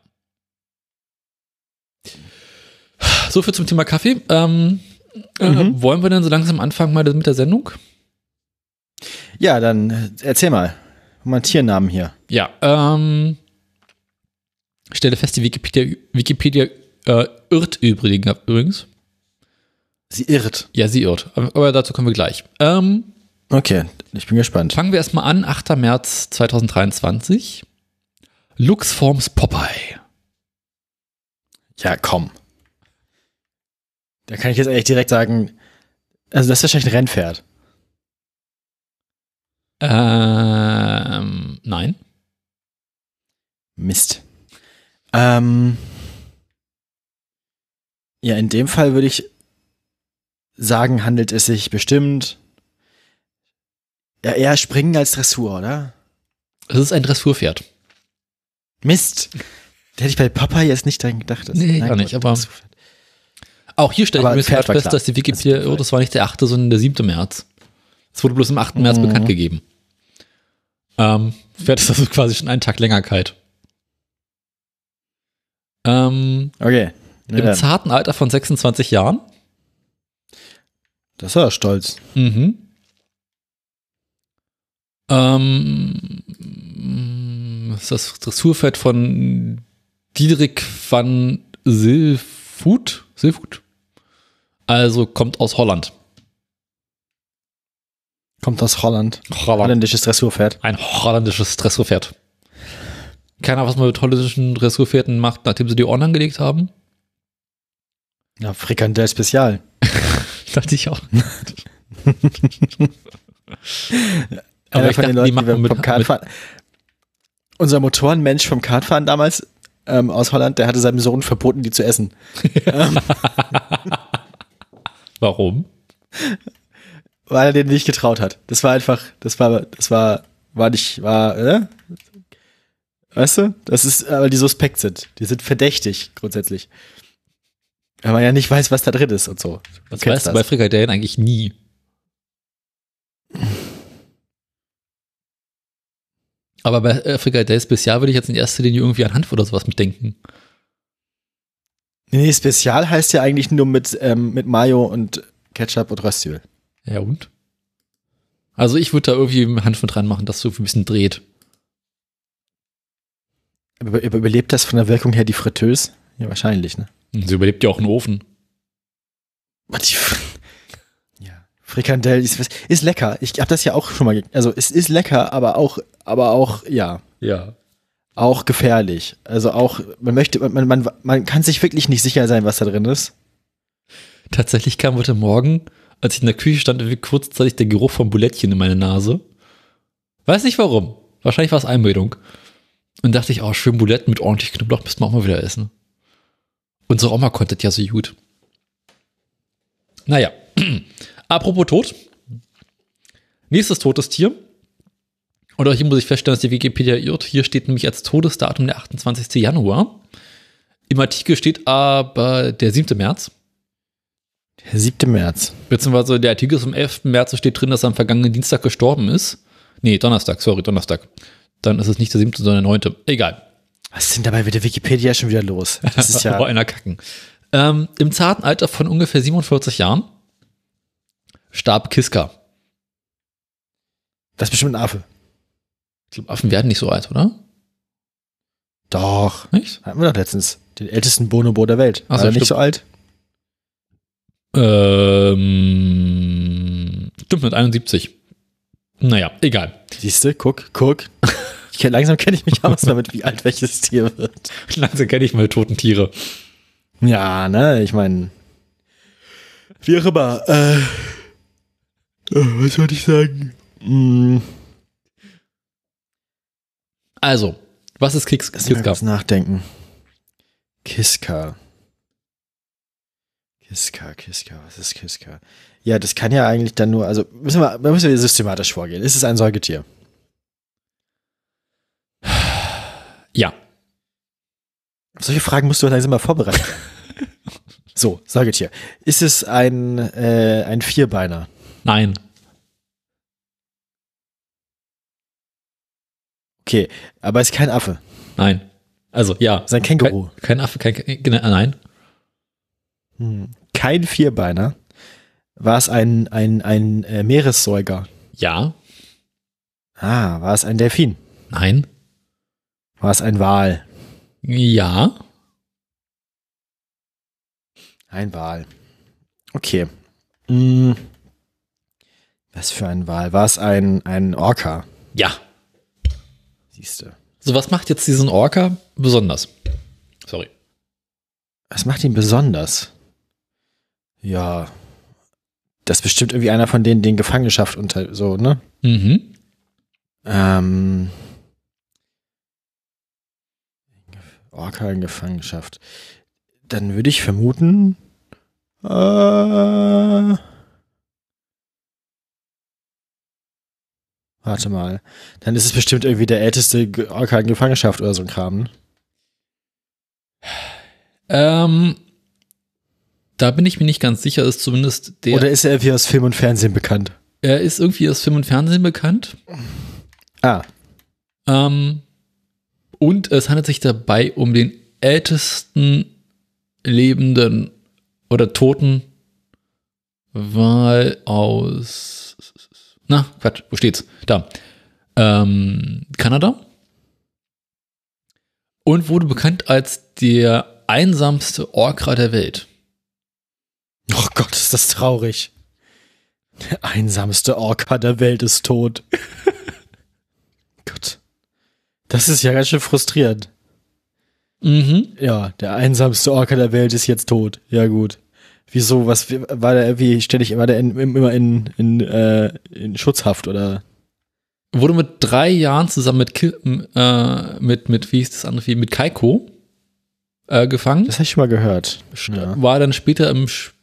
[SPEAKER 1] So viel zum Thema Kaffee. Ähm, äh,
[SPEAKER 2] Mhm.
[SPEAKER 1] wollen wir denn so langsam anfangen mal mit der Sendung?
[SPEAKER 2] Ja, dann äh, erzähl mal. Mal Tiernamen hier.
[SPEAKER 1] Ja. Ähm, ich stelle fest, die Wikipedia, Wikipedia äh, irrt übrigens.
[SPEAKER 2] Sie irrt.
[SPEAKER 1] Ja, sie irrt. Aber, dazu kommen wir gleich. Ähm,
[SPEAKER 2] Okay, ich bin gespannt.
[SPEAKER 1] fangen wir erstmal an. 8. März 2023. Luxforms Popeye.
[SPEAKER 2] Ja, komm. Da kann ich jetzt eigentlich direkt sagen, also das ist wahrscheinlich ein Rennpferd.
[SPEAKER 1] Ähm, nein.
[SPEAKER 2] Mist. Ähm, ja, in dem Fall würde ich sagen, handelt es sich bestimmt ja, eher Springen als Dressur, oder?
[SPEAKER 1] Es ist ein Dressurpferd.
[SPEAKER 2] Mist. Da hätte ich bei Papa jetzt nicht dran gedacht. dass-
[SPEAKER 1] Nee, gar nicht, aber-. Auch hier stelle ich mir fest, dass die Wikipedia,
[SPEAKER 2] Das
[SPEAKER 1] oh, das war nicht der 8., sondern der 7. März. Es wurde bloß am 8. März
[SPEAKER 2] Mhm.
[SPEAKER 1] bekannt gegeben. Ähm, Pferd ist also quasi schon einen Tag länger kalt. Ähm,
[SPEAKER 2] Okay. Ja,
[SPEAKER 1] Im zarten Alter von 26 Jahren.
[SPEAKER 2] das war stolz.
[SPEAKER 1] Mhm. Ähm, das ist das Dressurpferd von Diederik van Silvoet. Silvoet? Also kommt aus Holland.
[SPEAKER 2] Kommt aus Holland.
[SPEAKER 1] Holland.
[SPEAKER 2] Holländisches Dressurpferd.
[SPEAKER 1] Ein holländisches Dressurpferd. Keiner, was man mit holländischen Dressurpferden macht, nachdem sie die Ohren angelegt haben.
[SPEAKER 2] Ja, Frikandel Spezial.
[SPEAKER 1] Dachte ich auch.
[SPEAKER 2] Einer
[SPEAKER 1] ich
[SPEAKER 2] von den
[SPEAKER 1] die
[SPEAKER 2] Leuten, die
[SPEAKER 1] machen
[SPEAKER 2] wir
[SPEAKER 1] mit-
[SPEAKER 2] vom Kartfahren. Unser Motorenmensch vom Kartfahren damals ähm, aus Holland, der hatte seinem Sohn verboten, die zu essen.
[SPEAKER 1] Warum?
[SPEAKER 2] Weil er denen nicht getraut hat. Das war einfach, das war, das war, war nicht, war, äh? Weißt du? Das ist, weil die suspekt sind. Die sind verdächtig, grundsätzlich. Weil man ja nicht weiß, was da drin ist und so.
[SPEAKER 1] Das
[SPEAKER 2] kennst
[SPEAKER 1] weißt du bei Frikadellen eigentlich nie. Aber bei äh, Frikadellen Spezial würde ich jetzt in erster Linie irgendwie an Hanf oder sowas mitdenken.
[SPEAKER 2] Nee, Spezial heißt ja eigentlich nur mit, ähm, mit Mayo und Ketchup und Röstzwiebel.
[SPEAKER 1] Ja und? Also ich würde da irgendwie Hanf mit reinmachen, dass so ein bisschen dreht.
[SPEAKER 2] Aber über, überlebt das von der Wirkung her die Fritteuse? Ja, wahrscheinlich, ne?
[SPEAKER 1] Sie überlebt ja auch einen Ofen.
[SPEAKER 2] Fr- ja. Frikandel ist, ist lecker. Ich habe das ja auch schon mal, also es ist lecker, aber auch, aber auch, ja,
[SPEAKER 1] Ja.
[SPEAKER 2] auch gefährlich. Also auch, man möchte, man, man, man kann sich wirklich nicht sicher sein, was da drin ist.
[SPEAKER 1] Tatsächlich kam heute Morgen, als ich in der Küche stand, irgendwie kurzzeitig der Geruch von Bulettchen in meine Nase. Weiß nicht warum. Wahrscheinlich war es Einbildung. Und dachte ich, oh, schön Buletten mit ordentlich Knoblauch müssten wir auch mal wieder essen. Unsere Oma konnte ja so gut. Naja. Apropos Tod. Nächstes totes Tier. Oder hier muss ich feststellen, dass die Wikipedia irrt. Hier steht nämlich als Todesdatum der 28. Januar. Im Artikel steht aber der 7. März.
[SPEAKER 2] Der 7. März.
[SPEAKER 1] Beziehungsweise der Artikel ist am 11. März, da steht drin, dass er am vergangenen Dienstag gestorben ist. Nee, Donnerstag, sorry, Donnerstag. Dann ist es nicht der 7., sondern der 9. Egal.
[SPEAKER 2] Was ist denn dabei mit der Wikipedia schon wieder los? Das ist ja,
[SPEAKER 1] Aber einer kacken. Ähm, Im zarten Alter von ungefähr 47 Jahren starb Kiska.
[SPEAKER 2] das ist bestimmt ein Affe.
[SPEAKER 1] Ich glaube, Affen werden nicht so alt, oder?
[SPEAKER 2] Doch.
[SPEAKER 1] Nicht?
[SPEAKER 2] Hatten wir doch letztens. Den ältesten Bonobo der Welt.
[SPEAKER 1] Ach so,
[SPEAKER 2] War er nicht so alt?
[SPEAKER 1] Ähm, stimmt, mit 71. Naja, egal.
[SPEAKER 2] Siehst du, guck, guck. Ich kenn, langsam kenne ich mich aus damit, wie alt welches Tier wird.
[SPEAKER 1] Langsam kenne ich mal toten Tiere.
[SPEAKER 2] Ja, ne, ich meine. Wie auch immer, äh. äh, Was wollte ich sagen? Mm,
[SPEAKER 1] Also, was ist
[SPEAKER 2] mal
[SPEAKER 1] Kiska?
[SPEAKER 2] nachdenken. Kiska. Kiska, Kiska, was ist Kiska? Ja, das kann ja eigentlich dann nur, also müssen wir, da müssen wir systematisch vorgehen. Ist es ein Säugetier?
[SPEAKER 1] Ja.
[SPEAKER 2] Solche Fragen musst du langsam mal vorbereiten. so, Säugetier. Ist es ein, äh, ein Vierbeiner?
[SPEAKER 1] Nein.
[SPEAKER 2] Okay, aber es ist kein Affe.
[SPEAKER 1] Nein. Also, ja.
[SPEAKER 2] Es ist ein Känguru.
[SPEAKER 1] Kein, kein Affe, kein, genau, nein.
[SPEAKER 2] Hm. Kein Vierbeiner. War es ein, ein, ein äh, Meeressäuger?
[SPEAKER 1] Ja.
[SPEAKER 2] Ah, war es ein Delfin?
[SPEAKER 1] Nein.
[SPEAKER 2] War es ein Wal?
[SPEAKER 1] Ja.
[SPEAKER 2] Ein Wal. Okay. Hm. Was für ein Wal? War es ein, ein Orca?
[SPEAKER 1] Ja.
[SPEAKER 2] Siehste.
[SPEAKER 1] So, was macht jetzt diesen Orca besonders? Sorry.
[SPEAKER 2] Was macht ihn besonders? Ja. Das ist bestimmt irgendwie einer von denen, den Gefangenschaft unter, so, ne?
[SPEAKER 1] Mhm.
[SPEAKER 2] Ähm. Orca in Gefangenschaft. Dann würde ich vermuten. Äh, warte mal. Dann ist es bestimmt irgendwie der älteste Orca in Gefangenschaft oder so ein Kram. ne?
[SPEAKER 1] Ähm, da bin ich mir nicht ganz sicher, ist zumindest der.
[SPEAKER 2] Oder ist er irgendwie aus Film und Fernsehen bekannt?
[SPEAKER 1] er ist irgendwie aus Film und Fernsehen bekannt.
[SPEAKER 2] Ah,
[SPEAKER 1] Ähm, und es handelt sich dabei um den ältesten lebenden oder toten Wal aus. Na, Quatsch, wo steht's? Da. Ähm, Kanada. Und wurde bekannt als der einsamste Orca der Welt.
[SPEAKER 2] Oh Gott, ist das traurig. Der einsamste Orca der Welt ist tot. Gott. Das ist ja ganz schön frustrierend.
[SPEAKER 1] Mhm.
[SPEAKER 2] Ja, der einsamste Orca der Welt ist jetzt tot. Ja, gut. Wieso? Was war der irgendwie ständig war der in, immer in, in, äh, in Schutzhaft oder?
[SPEAKER 1] Wurde mit drei Jahren zusammen mit, äh, mit, mit, wie hieß das andere Vieh? Mit Kaiko äh, gefangen.
[SPEAKER 2] Das habe ich schon mal gehört.
[SPEAKER 1] Ja. War dann später im. Sch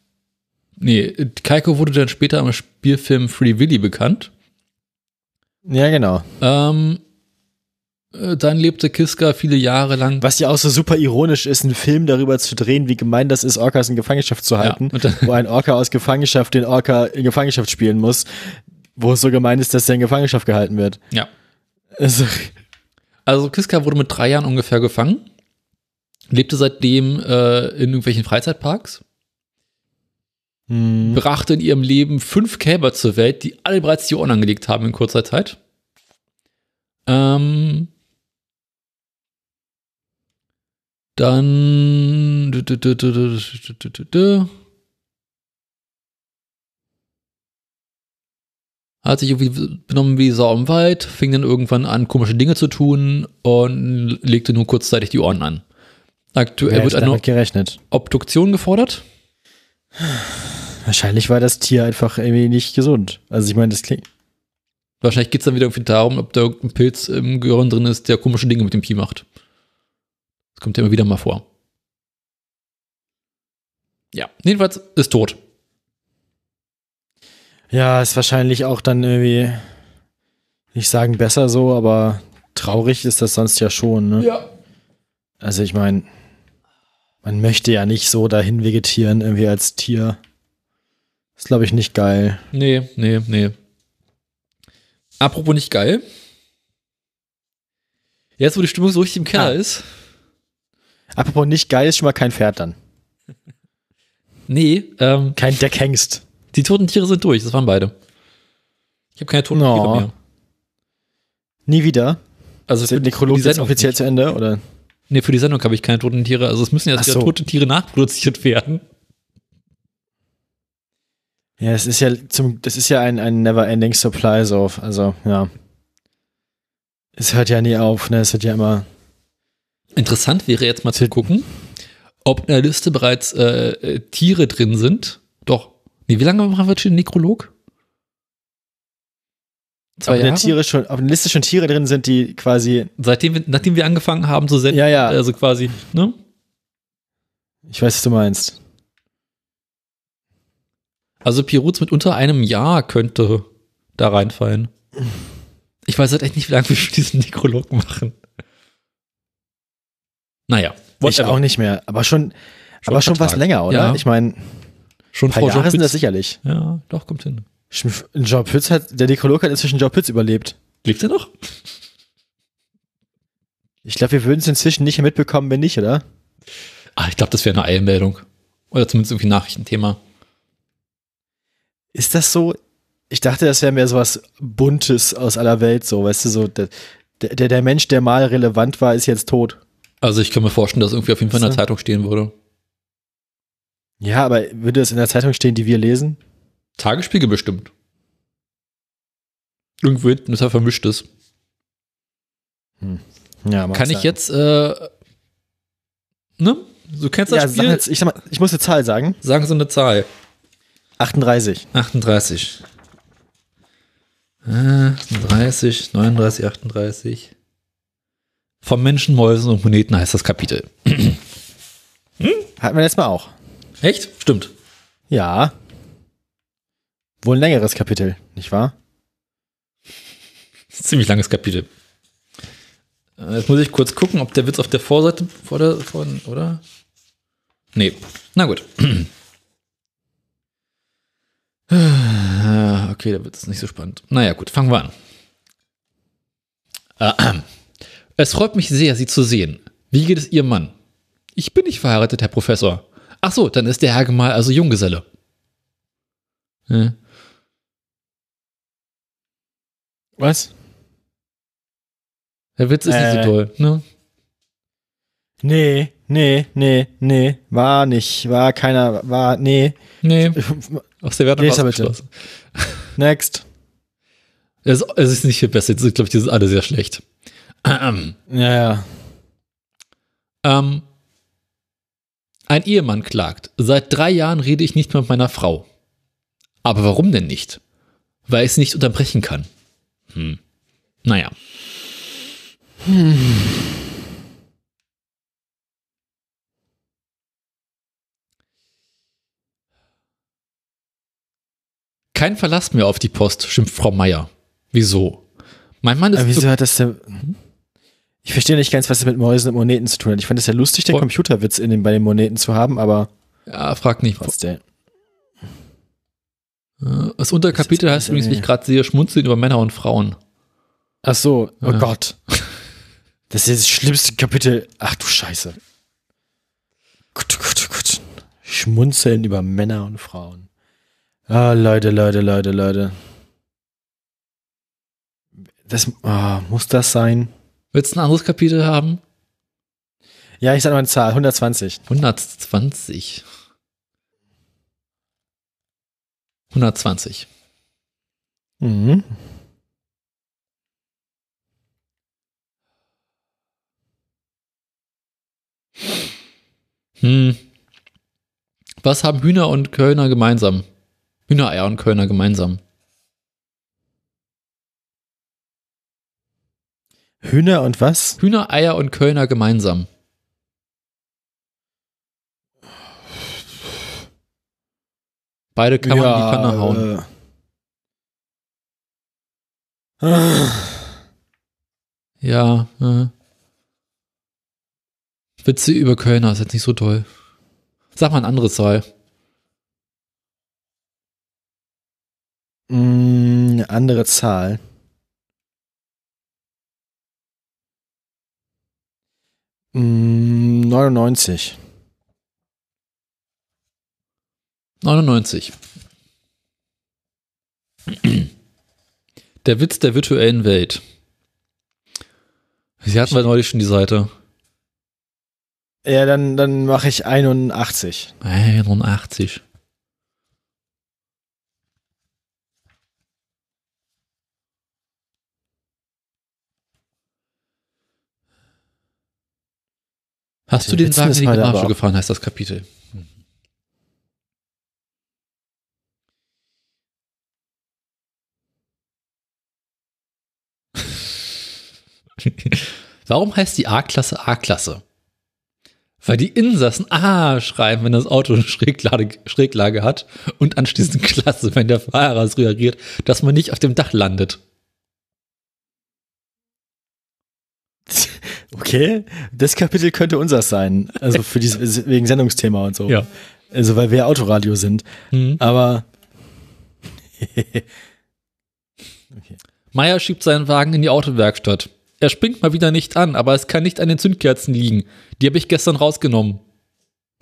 [SPEAKER 1] nee, Kaiko wurde dann später im Spielfilm Free Willy bekannt.
[SPEAKER 2] Ja, genau.
[SPEAKER 1] Ähm, äh, dann lebte Kiska viele Jahre lang.
[SPEAKER 2] Was ja auch so super ironisch ist, einen Film darüber zu drehen, wie gemein das ist, Orcas in Gefangenschaft zu halten, ja, wo ein Orca aus Gefangenschaft den Orca in Gefangenschaft spielen muss, wo es so gemein ist, dass er in Gefangenschaft gehalten wird.
[SPEAKER 1] Ja. Also, also Kiska wurde mit drei Jahren ungefähr gefangen, lebte seitdem äh, in irgendwelchen Freizeitparks, hm. brachte in ihrem Leben fünf Kälber zur Welt, die alle bereits die Ohren angelegt haben in kurzer Zeit. Ähm, Dann. Hat sich irgendwie benommen wie Sau im Wald, fing dann irgendwann an, komische Dinge zu tun und legte nur kurzzeitig die Ohren an. Aktuell wird eine
[SPEAKER 2] gerechnet.
[SPEAKER 1] Obduktion gefordert.
[SPEAKER 2] Wahrscheinlich war das Tier einfach irgendwie nicht gesund. Also ich meine, das klingt.
[SPEAKER 1] Wahrscheinlich geht es dann wieder irgendwie darum, ob da irgendein Pilz im Gehirn drin ist, der komische Dinge mit dem Vieh macht. Das kommt ja immer wieder mal vor. Ja, jedenfalls ist tot.
[SPEAKER 2] Ja, ist wahrscheinlich auch dann irgendwie, nicht sagen besser so, aber traurig ist das sonst ja schon, ne?
[SPEAKER 1] Ja.
[SPEAKER 2] Also ich meine, man möchte ja nicht so dahin vegetieren, irgendwie als Tier. Ist, glaube ich, nicht geil.
[SPEAKER 1] Nee, nee, nee. Apropos nicht geil. Jetzt, wo die Stimmung so richtig im Keller ah. ist,
[SPEAKER 2] Apropos nicht geil, ist schon mal kein Pferd dann.
[SPEAKER 1] Nee, ähm.
[SPEAKER 2] Kein Deckhengst.
[SPEAKER 1] Die toten Tiere sind durch, das waren beide. Ich habe keine toten no. Tiere mehr.
[SPEAKER 2] Nie wieder?
[SPEAKER 1] Also
[SPEAKER 2] ist der Nekrolog jetzt offiziell nicht. zu Ende, oder?
[SPEAKER 1] Nee, für die Sendung habe ich keine toten Tiere. Also es müssen jetzt so. tote Tiere nachproduziert werden.
[SPEAKER 2] Ja, es ist ja zum, das ist ja ein, ein never-ending Supply, so, also, ja. Es hört ja nie auf, ne, es wird ja immer
[SPEAKER 1] Interessant wäre jetzt mal zu gucken, ob in der Liste bereits äh, äh, Tiere drin sind. Doch. Nee, wie lange machen wir schon den Nekrolog?
[SPEAKER 2] Zwei ob, Jahre? Tiere schon, ob in der Liste schon Tiere drin sind, die quasi.
[SPEAKER 1] Seitdem wir, nachdem wir angefangen haben zu senden.
[SPEAKER 2] Ja, ja.
[SPEAKER 1] Also quasi, ne?
[SPEAKER 2] Ich weiß, was du meinst.
[SPEAKER 1] Also Piruz mit unter einem Jahr könnte da reinfallen. Ich weiß halt echt nicht, wie lange wir schon diesen Nekrolog machen. Naja.
[SPEAKER 2] Whatever. Ich auch nicht mehr, aber schon, schon aber schon was länger, oder?
[SPEAKER 1] Ja.
[SPEAKER 2] Ich meine,
[SPEAKER 1] schon
[SPEAKER 2] vor Jahre sind das sicherlich.
[SPEAKER 1] Ja, doch, kommt hin.
[SPEAKER 2] Joe Pütz hat, der Nekrolog hat inzwischen Joe Pütz überlebt.
[SPEAKER 1] Lebt er noch?
[SPEAKER 2] Ich glaube, wir würden es inzwischen nicht mehr mitbekommen, wenn nicht, oder?
[SPEAKER 1] Ah, ich glaube, das wäre eine Eilmeldung. Oder zumindest irgendwie Nachrichtenthema.
[SPEAKER 2] Ist das so? Ich dachte, das wäre mehr so was Buntes aus aller Welt, so, weißt du, so, der, der, der Mensch, der mal relevant war, ist jetzt tot.
[SPEAKER 1] Also ich kann mir vorstellen, dass irgendwie auf jeden Fall in der Zeitung stehen würde.
[SPEAKER 2] Ja, aber würde es in der Zeitung stehen, die wir lesen?
[SPEAKER 1] Tagesspiegel bestimmt. Irgendwo hinten ist er vermischtes.
[SPEAKER 2] Hm. Ja,
[SPEAKER 1] kann ich sein. jetzt, äh, ne? Du kennst das ja, Spiel?
[SPEAKER 2] Jetzt, ich, sag mal, ich muss eine Zahl sagen.
[SPEAKER 1] Sagen Sie eine Zahl.
[SPEAKER 2] 38.
[SPEAKER 1] 38. 38, 39, 38. Vom Menschen, Mäusen und Moneten heißt das Kapitel. hm?
[SPEAKER 2] Hatten wir letztes Mal auch.
[SPEAKER 1] Echt? Stimmt.
[SPEAKER 2] Ja. Wohl ein längeres Kapitel, nicht wahr?
[SPEAKER 1] Ziemlich langes Kapitel. Äh, jetzt muss ich kurz gucken, ob der Witz auf der Vorseite vor der, vor, oder? Nee. Na gut. Okay, da wird es nicht so spannend. Naja, gut, fangen wir an. Es freut mich sehr, Sie zu sehen. Wie geht es Ihrem Mann? Ich bin nicht verheiratet, Herr Professor. Ach so, dann ist der Herr Gemahl also Junggeselle. Ja.
[SPEAKER 2] Was?
[SPEAKER 1] Der Witz ist äh. nicht so äh. toll, ne?
[SPEAKER 2] Nee, nee, nee, nee, war nicht, war keiner, war, nee.
[SPEAKER 1] Nee, aus der Wertung
[SPEAKER 2] ausgeschlossen. Next.
[SPEAKER 1] Es, es ist nicht viel besser, ich glaube, die sind alle sehr schlecht.
[SPEAKER 2] Ähm, ja, ja.
[SPEAKER 1] Ähm, ein Ehemann klagt. Seit drei Jahren rede ich nicht mehr mit meiner Frau. Aber warum denn nicht? Weil ich sie nicht unterbrechen kann. Hm. Naja. Hm. Kein Verlass mehr auf die Post, schimpft Frau Meier. Wieso? Mein Mann ist
[SPEAKER 2] Aber wieso
[SPEAKER 1] zu,
[SPEAKER 2] hat das denn. Ich verstehe nicht ganz, was das mit Mäusen und Moneten zu tun hat. Ich fand es ja lustig, den. Computerwitz in den, bei den Moneten zu haben, aber
[SPEAKER 1] ja, frag nicht.
[SPEAKER 2] trotzdem.
[SPEAKER 1] Das Unterkapitel heißt übrigens, wie ich gerade sehe, Schmunzeln über Männer und Frauen.
[SPEAKER 2] Ach so, oh
[SPEAKER 1] Ja.
[SPEAKER 2] Gott. Das ist das schlimmste Kapitel. Ach du Scheiße. Gut, gut, gut. Schmunzeln über Männer und Frauen. Ah, Leute, Leute, Leute, Leute. Das ah, muss das sein?
[SPEAKER 1] Willst du ein anderes Kapitel haben?
[SPEAKER 2] Ja, ich sag mal eine Zahl, 120.
[SPEAKER 1] 120. 120.
[SPEAKER 2] Mhm.
[SPEAKER 1] Hm. Was haben Hühner und Kölner gemeinsam? Hühnereier und Kölner gemeinsam.
[SPEAKER 2] Hühner und was?
[SPEAKER 1] Hühnereier und Kölner gemeinsam. Beide kann man in die Pfanne hauen.
[SPEAKER 2] Äh. Ah.
[SPEAKER 1] Ja. Äh. Witze über Kölner ist jetzt nicht so toll. Sag mal eine andere Zahl.
[SPEAKER 2] Mm, Eine andere Zahl. Mm, 99.
[SPEAKER 1] 99. Der Witz der virtuellen Welt. Sie hatten wir neulich schon die Seite.
[SPEAKER 2] Ja, dann, dann mache ich 81.
[SPEAKER 1] 81. Hast du
[SPEAKER 2] Den ist
[SPEAKER 1] in die
[SPEAKER 2] auch-
[SPEAKER 1] gefahren, heißt das Kapitel. Warum heißt die A-Klasse A-Klasse? Weil die Insassen A schreiben, wenn das Auto eine Schräglage, Schräglage hat und anschließend Klasse, wenn der Fahrer es reagiert, dass man nicht auf dem Dach landet.
[SPEAKER 2] Okay, das Kapitel könnte unseres sein. Also für dieses, wegen Sendungsthema und so.
[SPEAKER 1] Ja.
[SPEAKER 2] Also weil wir Autoradio sind.
[SPEAKER 1] Mhm.
[SPEAKER 2] Aber
[SPEAKER 1] Meier schiebt seinen Wagen in die Autowerkstatt. Er springt mal wieder nicht an, aber es kann nicht an den Zündkerzen liegen. Die habe ich gestern rausgenommen.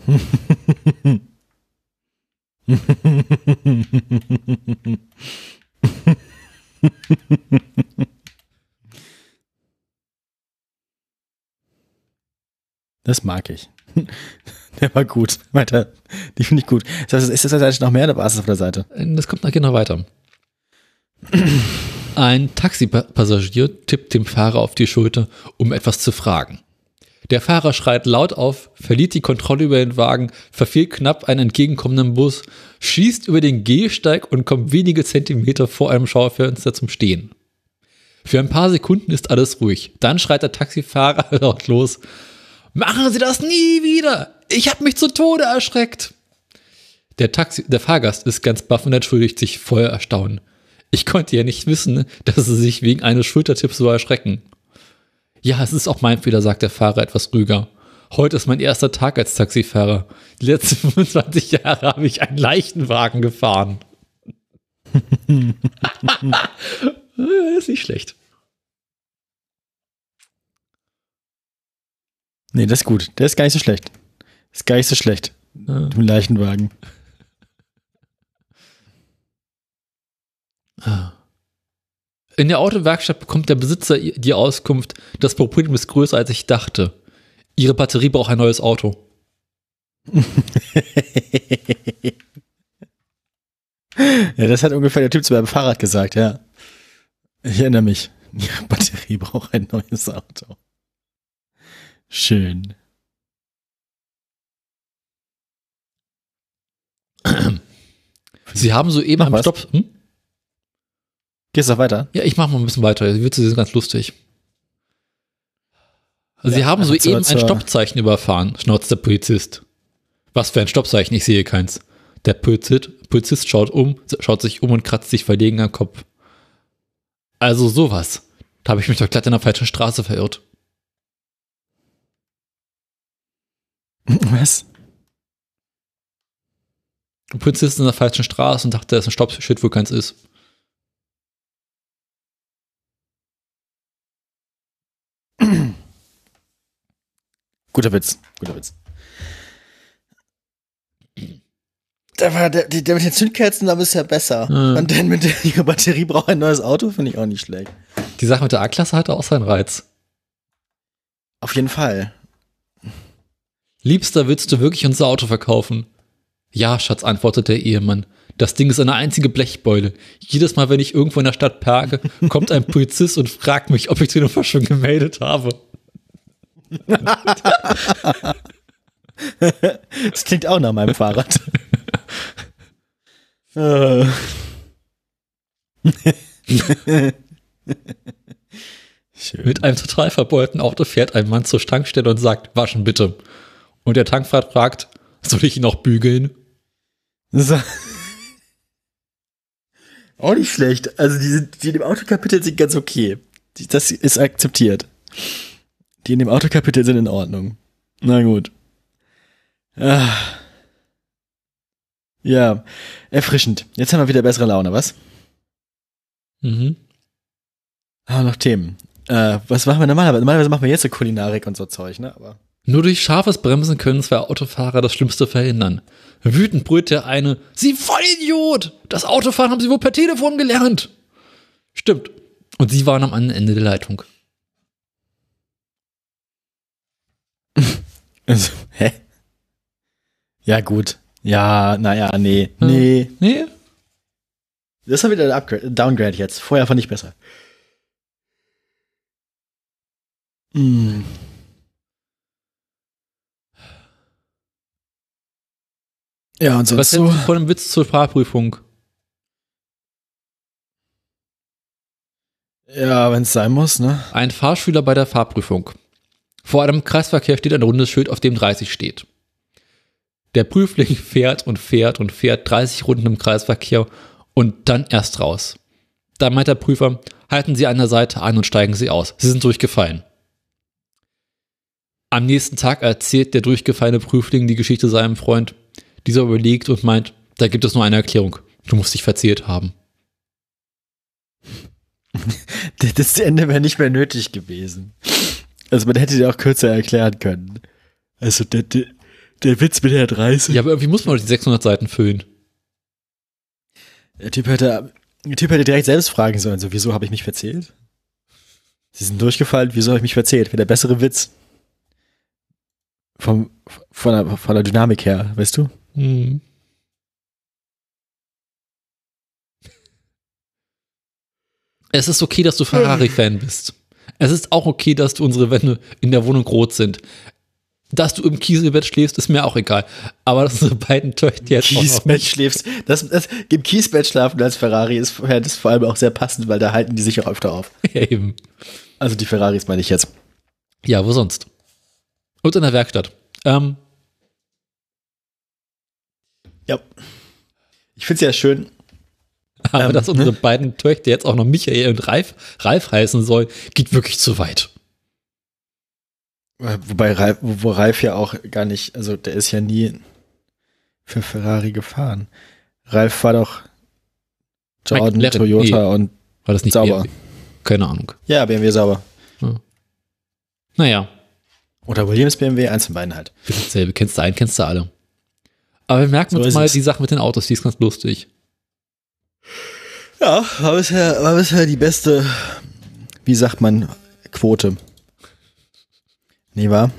[SPEAKER 2] das mag ich. Der war gut. Weiter. Die finde ich gut. Das heißt, ist das eigentlich noch mehr oder war es das auf der Seite?
[SPEAKER 1] Das kommt nachher noch weiter. Ein Taxipassagier tippt dem Fahrer auf die Schulter, um etwas zu fragen. Der Fahrer schreit laut auf, verliert die Kontrolle über den Wagen, verfehlt knapp einen entgegenkommenden Bus, schießt über den Gehsteig und kommt wenige Zentimeter vor einem Schaufenster zum Stehen. Für ein paar Sekunden ist alles ruhig. Dann schreit der Taxifahrer laut los. Machen Sie das nie wieder! Ich habe mich zu Tode erschreckt! Der, Taxi, der Fahrgast ist ganz baff und entschuldigt sich voll Erstaunen. Ich konnte ja nicht wissen, dass sie sich wegen eines Schultertipps so erschrecken. Ja, es ist auch mein Fehler, sagt der Fahrer etwas ruhiger. Heute ist mein erster Tag als Taxifahrer. Die letzten 25 Jahre habe ich einen leichten Wagen gefahren. ist nicht schlecht.
[SPEAKER 2] Nee, das ist gut. Der ist gar nicht so schlecht. Ist gar nicht so schlecht.
[SPEAKER 1] Ja.
[SPEAKER 2] Mit dem Leichenwagen.
[SPEAKER 1] In der Autowerkstatt bekommt der Besitzer die Auskunft, das Problem ist größer als ich dachte. Ihre Batterie braucht ein neues Auto.
[SPEAKER 2] Ja, das hat ungefähr der Typ zu meinem Fahrrad gesagt, ja. Ich erinnere mich. Die Batterie braucht ein neues Auto. Schön.
[SPEAKER 1] Sie haben soeben am. Stopp. Hm?
[SPEAKER 2] Geht's noch weiter?
[SPEAKER 1] Ja, ich mache mal ein bisschen weiter. Die Witze sind ganz lustig. Also Sie
[SPEAKER 2] Ja,
[SPEAKER 1] haben
[SPEAKER 2] also
[SPEAKER 1] soeben ein Stoppzeichen überfahren, schnauzt der Polizist. Was für ein Stoppzeichen? Ich sehe keins. Der Polizist, Polizist schaut um, schaut sich um und kratzt sich verlegen am Kopf. Also sowas. Da habe ich mich doch glatt in der falschen Straße verirrt.
[SPEAKER 2] Was?
[SPEAKER 1] Der Polizist ist in der falschen Straße und dachte, da ist ein Stoppschild, wo keins ist.
[SPEAKER 2] Guter Witz, guter Witz. Der, war, der, der mit den Zündkerzen, da ist ja besser.
[SPEAKER 1] Ja.
[SPEAKER 2] Und dann mit der Batterie braucht ein neues Auto, finde ich auch nicht schlecht.
[SPEAKER 1] Die Sache mit der A-Klasse hatte auch seinen Reiz.
[SPEAKER 2] Auf jeden Fall.
[SPEAKER 1] Liebster, willst du wirklich unser Auto verkaufen? Ja, Schatz, antwortet der Ehemann. Das Ding ist eine einzige Blechbeule. Jedes Mal, wenn ich irgendwo in der Stadt parke, kommt ein Polizist und fragt mich, ob ich den Unfall schon gemeldet habe.
[SPEAKER 2] Das klingt auch nach meinem Fahrrad.
[SPEAKER 1] Mit einem total verbeulten Auto fährt ein Mann zur Tankstelle und sagt, waschen bitte. Und der Tankfahrt fragt, soll ich ihn auch bügeln?
[SPEAKER 2] So. Auch nicht schlecht. Also die, sind, die in dem Autokapitel sind ganz okay. Die, das ist akzeptiert. Die in dem Autokapitel sind in Ordnung. Na gut. Ah. Ja, erfrischend. Jetzt haben wir wieder bessere Laune, was?
[SPEAKER 1] Mhm.
[SPEAKER 2] Ah, noch Themen. Äh, was machen wir normalerweise? Normalerweise machen wir jetzt so Kulinarik und so Zeug, ne? Aber
[SPEAKER 1] Nur durch scharfes Bremsen können zwei Autofahrer das Schlimmste verhindern. Wütend brüllt der eine, Sie Vollidiot! Das Autofahren haben Sie wohl per Telefon gelernt. Stimmt. Und sie waren am anderen Ende der Leitung.
[SPEAKER 2] also, hä? Ja, gut. Ja, naja, nee.
[SPEAKER 1] Ja.
[SPEAKER 2] Nee.
[SPEAKER 1] Nee?
[SPEAKER 2] Das ist wieder ein Upgrade, Downgrade jetzt. Vorher fand ich besser. Mm. Ja, und
[SPEAKER 1] Was
[SPEAKER 2] sonst
[SPEAKER 1] hältst
[SPEAKER 2] so.
[SPEAKER 1] von dem Witz zur Fahrprüfung?
[SPEAKER 2] Ja, wenn es sein muss, ne?
[SPEAKER 1] Ein Fahrschüler bei der Fahrprüfung. Vor einem Kreisverkehr steht ein rundes Schild, auf dem 30 steht. Der Prüfling fährt und fährt und fährt 30 Runden im Kreisverkehr und dann erst raus. Da meint der Prüfer, halten Sie an der Seite an und steigen Sie aus. Sie sind durchgefallen. Am nächsten Tag erzählt der durchgefallene Prüfling die Geschichte seinem Freund. Dieser überlegt und meint, da gibt es nur eine Erklärung. Du musst dich verzählt haben.
[SPEAKER 2] Das Ende wäre nicht mehr nötig gewesen. Also man hätte die auch kürzer erklären können. Also der, der, der Witz mit der 30.
[SPEAKER 1] Ja, aber irgendwie muss man doch die 600 Seiten füllen.
[SPEAKER 2] Der Typ hätte, der Typ hätte direkt selbst fragen sollen, so, wieso habe ich mich verzählt? Sie sind durchgefallen, wieso habe ich mich verzählt? Wäre der bessere Witz. Vom, von, der, von der Dynamik her, weißt du?
[SPEAKER 1] Hm. Es ist okay, dass du Ferrari-Fan bist. Es ist auch okay, dass du unsere Wände in der Wohnung rot sind. Dass du im Kieselbett schläfst, ist mir auch egal. Aber dass unsere beiden Töchter jetzt
[SPEAKER 2] Kiesbett schläfst. Das, das, Im Kiesbett schlafen als Ferrari ist, ja, ist vor allem auch sehr passend, weil da halten die sich auch öfter auf.
[SPEAKER 1] Eben.
[SPEAKER 2] Also die Ferraris meine ich jetzt.
[SPEAKER 1] Ja, wo sonst? Und in der Werkstatt. Ähm,
[SPEAKER 2] Ja. Ich finde es ja schön.
[SPEAKER 1] aber
[SPEAKER 2] Ähm,
[SPEAKER 1] dass unsere beiden Töchter jetzt auch noch Michael und Ralf, Ralf heißen sollen, geht wirklich zu weit.
[SPEAKER 2] Wobei Ralf, wo Ralf ja auch gar nicht, also der ist ja nie für Ferrari gefahren. Ralf war doch Jordan,
[SPEAKER 1] McLaren,
[SPEAKER 2] Toyota
[SPEAKER 1] nee.
[SPEAKER 2] und
[SPEAKER 1] War das nicht
[SPEAKER 2] Sauber.
[SPEAKER 1] BMW? Keine Ahnung.
[SPEAKER 2] ja, BMW sauber.
[SPEAKER 1] Naja,
[SPEAKER 2] Oder Williams BMW, eins von beiden halt.
[SPEAKER 1] dasselbe. Kennst du einen, kennst du alle. Aber wir merken
[SPEAKER 2] So
[SPEAKER 1] uns mal
[SPEAKER 2] es.
[SPEAKER 1] die Sache mit den Autos, die ist ganz lustig.
[SPEAKER 2] Ja, war bisher, war bisher die beste, wie sagt man, Quote. Nee, war?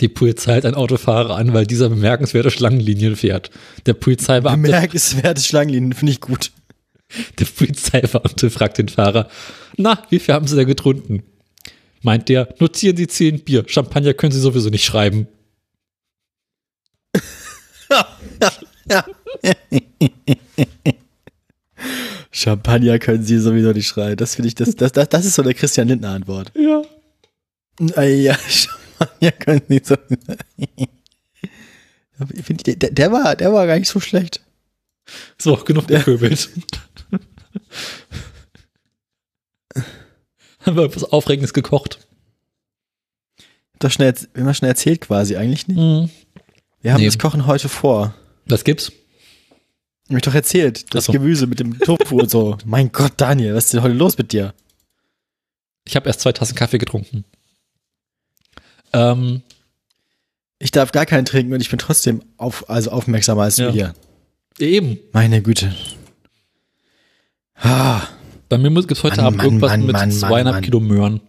[SPEAKER 1] Die Polizei hält einen Autofahrer an, weil dieser bemerkenswerte Schlangenlinien fährt. Der Polizeibeamte,
[SPEAKER 2] Bemerkenswerte Schlangenlinien, finde ich gut.
[SPEAKER 1] der Polizeibeamte fragt den Fahrer, na, wie viel haben Sie denn getrunken? Meint der, notieren Sie 10 Bier, Champagner können Sie sowieso nicht schreiben.
[SPEAKER 2] Champagner können sie sowieso nicht schreien. Das finde ich, das, das, das, das ist so eine Christian Lindner Antwort.
[SPEAKER 1] Ja.
[SPEAKER 2] Ah, ja, Champagner können sie so. Ich find, der, der, war, der war gar nicht so schlecht.
[SPEAKER 1] So, genug gepöbelt. Haben wir etwas Aufregendes gekocht.
[SPEAKER 2] Doch schnell, immer schnell erzählt quasi, eigentlich nicht.
[SPEAKER 1] Mhm.
[SPEAKER 2] Wir haben
[SPEAKER 1] Nee.
[SPEAKER 2] das Kochen heute vor.
[SPEAKER 1] Was gibt's?
[SPEAKER 2] Hab ich doch erzählt. Das
[SPEAKER 1] so.
[SPEAKER 2] Gemüse mit dem Tofu und so. Mein Gott, Daniel, was ist denn heute los mit dir?
[SPEAKER 1] Ich habe erst zwei Tassen Kaffee getrunken. Ähm,
[SPEAKER 2] Ich darf gar keinen trinken und ich bin trotzdem auf, also aufmerksamer als
[SPEAKER 1] Ja.
[SPEAKER 2] du hier.
[SPEAKER 1] eben.
[SPEAKER 2] Meine Güte. Ah,
[SPEAKER 1] Bei mir gibt es heute
[SPEAKER 2] Mann,
[SPEAKER 1] Abend
[SPEAKER 2] Mann,
[SPEAKER 1] irgendwas
[SPEAKER 2] Mann,
[SPEAKER 1] mit
[SPEAKER 2] Mann,
[SPEAKER 1] zweieinhalb Kilo Möhren.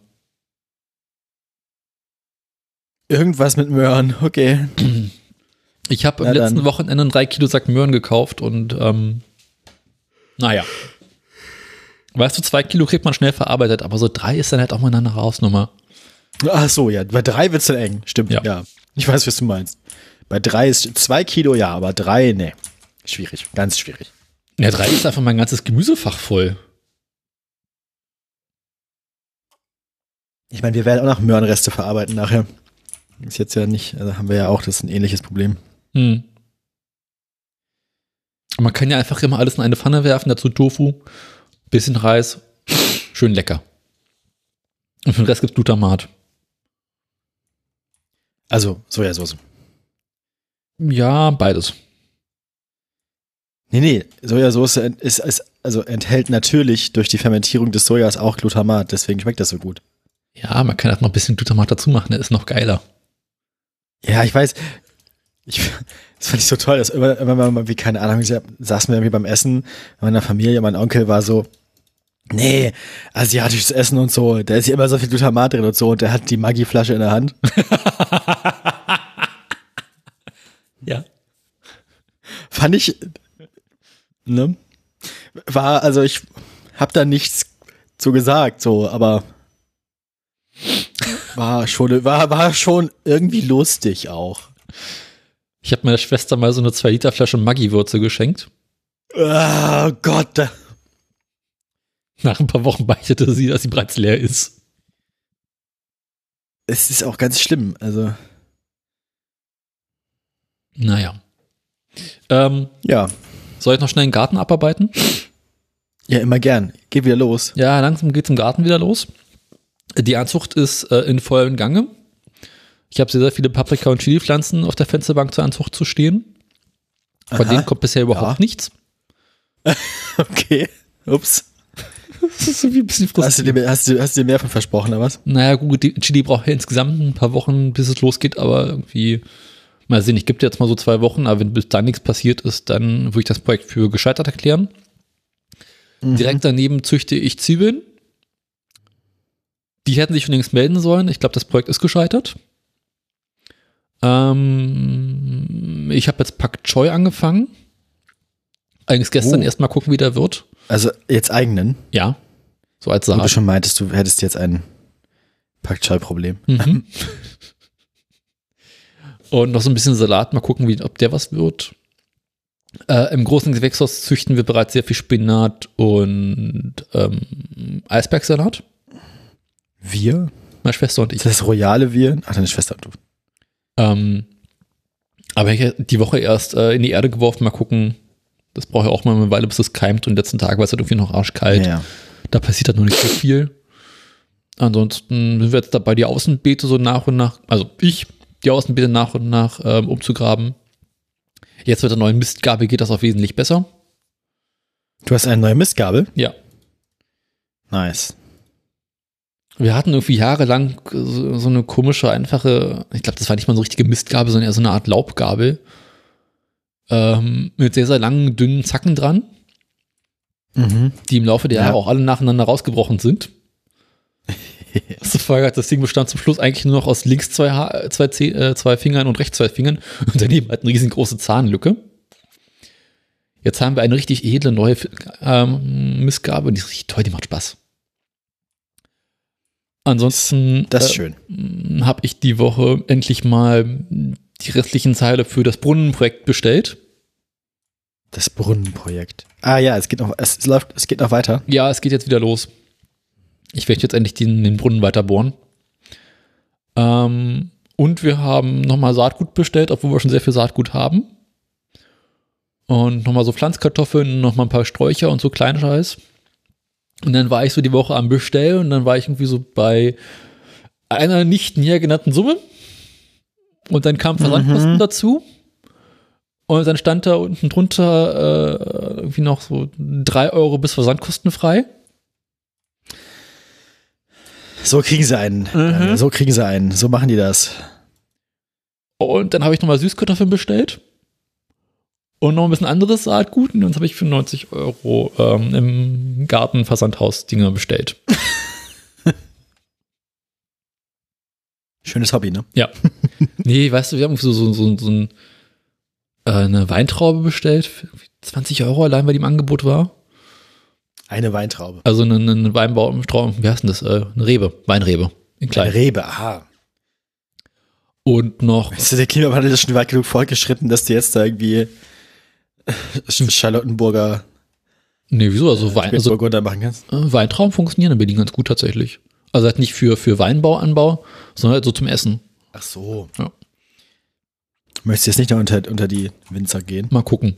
[SPEAKER 2] irgendwas mit Möhren, okay.
[SPEAKER 1] Ich habe am
[SPEAKER 2] Na
[SPEAKER 1] letzten
[SPEAKER 2] dann.
[SPEAKER 1] Wochenende einen drei Kilo Sack Möhren gekauft und ähm, naja. Weißt du, zwei Kilo kriegt man schnell verarbeitet, aber so drei ist dann halt auch mal eine Hausnummer.
[SPEAKER 2] Ach so, ja, bei drei wird's dann eng. Stimmt,
[SPEAKER 1] Ja.
[SPEAKER 2] ja. Ich weiß, was du meinst. Bei drei ist zwei Kilo, ja, aber drei, nee. Schwierig, ganz schwierig.
[SPEAKER 1] Ja, drei ist einfach mein ganzes Gemüsefach voll.
[SPEAKER 2] Ich meine, wir werden auch noch Möhrenreste verarbeiten nachher. Ist jetzt ja nicht, also haben wir ja auch, das ist ein ähnliches Problem.
[SPEAKER 1] Hm. Man kann ja einfach immer alles in eine Pfanne werfen, dazu Tofu, bisschen Reis, schön lecker. Und für den Rest gibt's Glutamat.
[SPEAKER 2] Also, Sojasauce.
[SPEAKER 1] Ja, beides.
[SPEAKER 2] Nee, nee, Sojasauce ist, ist, also enthält natürlich durch die Fermentierung des Sojas auch Glutamat, deswegen schmeckt das so gut.
[SPEAKER 1] Ja, man kann halt noch ein bisschen Glutamat dazu machen, der ist noch geiler.
[SPEAKER 2] Ja, ich weiß. Ich, das fand ich so toll, dass immer, immer mal, wie keine Ahnung, sa- saßen wir irgendwie beim Essen in meiner Familie, mein Onkel war so, nee, asiatisches Essen und so, da ist ja immer so viel Glutamat drin und so und der hat die Maggi-Flasche in der Hand.
[SPEAKER 1] Ja.
[SPEAKER 2] Fand ich, ne? War, also ich hab da nichts zu gesagt, so, aber war schon, war, war schon irgendwie lustig auch.
[SPEAKER 1] Ich habe meiner Schwester mal so eine 2 Liter Flasche Maggi-Würze geschenkt.
[SPEAKER 2] Oh Gott,
[SPEAKER 1] Nach ein paar Wochen beichtete sie, dass sie bereits leer ist.
[SPEAKER 2] es ist auch ganz schlimm, also.
[SPEAKER 1] Naja. Ähm,
[SPEAKER 2] Ja,
[SPEAKER 1] soll ich noch schnell den Garten abarbeiten?
[SPEAKER 2] ja, immer gern. Geht wieder los.
[SPEAKER 1] Ja, langsam geht's im Garten wieder los. Die Anzucht ist äh, in vollem Gange. Ich habe sehr, sehr viele Paprika- und Chili-Pflanzen auf der Fensterbank zur Anzucht zu stehen. Von
[SPEAKER 2] Aha.
[SPEAKER 1] denen kommt bisher überhaupt
[SPEAKER 2] Ja.
[SPEAKER 1] nichts.
[SPEAKER 2] Okay. Ups.
[SPEAKER 1] Das ist irgendwie ein bisschen
[SPEAKER 2] Hast du, dir, hast, du, hast du dir mehr von versprochen, oder was?
[SPEAKER 1] Naja, gut, die Chili braucht ja insgesamt ein paar Wochen, bis es losgeht, aber irgendwie, mal sehen, ich gebe dir jetzt mal so zwei Wochen, aber wenn bis da nichts passiert ist, dann würde ich das Projekt für gescheitert erklären. Direkt daneben züchte ich Zwiebeln. Die hätten sich schon längst melden sollen. Ich glaube, das Projekt ist gescheitert. Ähm, ich habe jetzt Pak Choi angefangen. Eigentlich gestern
[SPEAKER 2] Oh.
[SPEAKER 1] erst mal gucken, wie der wird.
[SPEAKER 2] Also jetzt eigenen.
[SPEAKER 1] Ja. So als
[SPEAKER 2] Wo du
[SPEAKER 1] Saat.
[SPEAKER 2] schon meintest, du hättest jetzt ein Pak Choi-Problem.
[SPEAKER 1] Mhm. Und noch so ein bisschen Salat, mal gucken, wie, ob der was wird. Äh, Im großen Gewächshaus züchten wir bereits sehr viel Spinat und ähm, Eisbergsalat.
[SPEAKER 2] Wir?
[SPEAKER 1] Meine Schwester und ich.
[SPEAKER 2] Ist das royale Wir? Ach, deine Schwester und du.
[SPEAKER 1] Ähm, aber ich die Woche erst äh, in die Erde geworfen, mal gucken. Das braucht ja auch mal eine Weile, bis es keimt. Und letzten Tag war es halt irgendwie noch arschkalt.
[SPEAKER 2] Ja.
[SPEAKER 1] Da passiert halt noch nicht so viel. Ansonsten sind wir jetzt dabei, die Außenbeete so nach und nach, also ich, die Außenbeete nach und nach ähm, umzugraben. Jetzt mit der neuen Mistgabel geht das auch wesentlich besser.
[SPEAKER 2] Du hast eine neue Mistgabel?
[SPEAKER 1] Ja.
[SPEAKER 2] Nice.
[SPEAKER 1] Wir hatten irgendwie jahrelang so, so eine komische, einfache, ich glaube, das war nicht mal so richtige Mistgabel, sondern eher so eine Art Laubgabel. Ähm, mit sehr, sehr langen, dünnen Zacken dran,
[SPEAKER 2] Mhm.
[SPEAKER 1] die im Laufe der
[SPEAKER 2] Ja.
[SPEAKER 1] Jahre auch alle nacheinander rausgebrochen sind. Das Folge hat das Ding bestand zum Schluss eigentlich nur noch aus links zwei, ha zwei, Zeh äh, zwei Fingern und rechts zwei Fingern und daneben halt eine riesengroße Zahnlücke. Jetzt haben wir eine richtig edle neue ähm, Missgabe und die ist richtig toll, die macht Spaß. Ansonsten äh, habe ich die Woche endlich mal die restlichen Teile für das Brunnenprojekt bestellt.
[SPEAKER 2] Das Brunnenprojekt. Ah ja, es geht noch, es, es läuft, es geht noch weiter.
[SPEAKER 1] Ja, es geht jetzt wieder los. Ich werde jetzt endlich den, den Brunnen weiter bohren. Ähm, Und wir haben nochmal Saatgut bestellt, obwohl wir schon sehr viel Saatgut haben. Und nochmal so Pflanzkartoffeln, nochmal ein paar Sträucher und so Kleinscheiß. Und dann war ich so die Woche am Bestellen und dann war ich irgendwie so bei einer nicht näher genannten Summe. Und dann kamen Versandkosten dazu. Und dann stand da unten drunter äh, irgendwie noch so drei Euro bis Versandkosten frei.
[SPEAKER 2] So kriegen sie einen.
[SPEAKER 1] Mhm.
[SPEAKER 2] So kriegen sie einen. So machen die das.
[SPEAKER 1] Und dann habe ich nochmal Süßkartoffeln bestellt. Und noch ein bisschen anderes Saatgut. Und dann habe ich für 90 Euro ähm, im Gartenversandhaus Dinge bestellt.
[SPEAKER 2] Schönes Hobby, ne?
[SPEAKER 1] Ja. nee, weißt du, wir haben so, so, so, so ein, äh, eine Weintraube bestellt. Für 20 Euro allein, weil die im Angebot war.
[SPEAKER 2] Eine Weintraube.
[SPEAKER 1] Also eine, eine Weinbaum, wie heißt denn das? Äh, eine Rebe, Weinrebe. In klein.
[SPEAKER 2] Eine Rebe, aha.
[SPEAKER 1] Und noch,
[SPEAKER 2] du, der Klimawandel ist schon weit genug fortgeschritten, dass du jetzt da irgendwie Charlottenburger
[SPEAKER 1] nee, wieso? Also, Wein, also äh, Weintrauben funktionieren in Berlin ganz gut tatsächlich. Also halt nicht für, für Weinbauanbau, sondern halt so zum Essen.
[SPEAKER 2] Ach so.
[SPEAKER 1] Ja.
[SPEAKER 2] Möchtest du jetzt nicht noch unter, unter die Winzer gehen?
[SPEAKER 1] Mal gucken.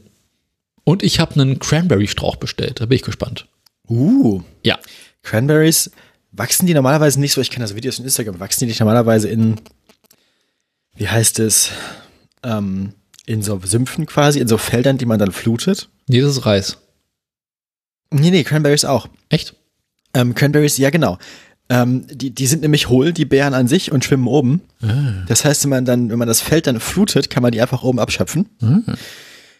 [SPEAKER 1] Und ich habe einen Cranberry-Strauch bestellt. Da bin ich gespannt.
[SPEAKER 2] Uh.
[SPEAKER 1] Ja.
[SPEAKER 2] Cranberries, wachsen die normalerweise nicht so, ich kenne also Videos von Instagram, wachsen die nicht normalerweise in, wie heißt es, ähm, in so Sümpfen quasi, in so Feldern, die man dann flutet?
[SPEAKER 1] Ist Reis.
[SPEAKER 2] Nee, nee, Cranberries auch.
[SPEAKER 1] Echt?
[SPEAKER 2] Ähm, Cranberries, ja genau. Ähm, die, die sind nämlich hohl, die Beeren an sich, und schwimmen oben.
[SPEAKER 1] Ah.
[SPEAKER 2] Das heißt, wenn man dann, wenn man das Feld dann flutet, kann man die einfach oben abschöpfen.
[SPEAKER 1] Ah.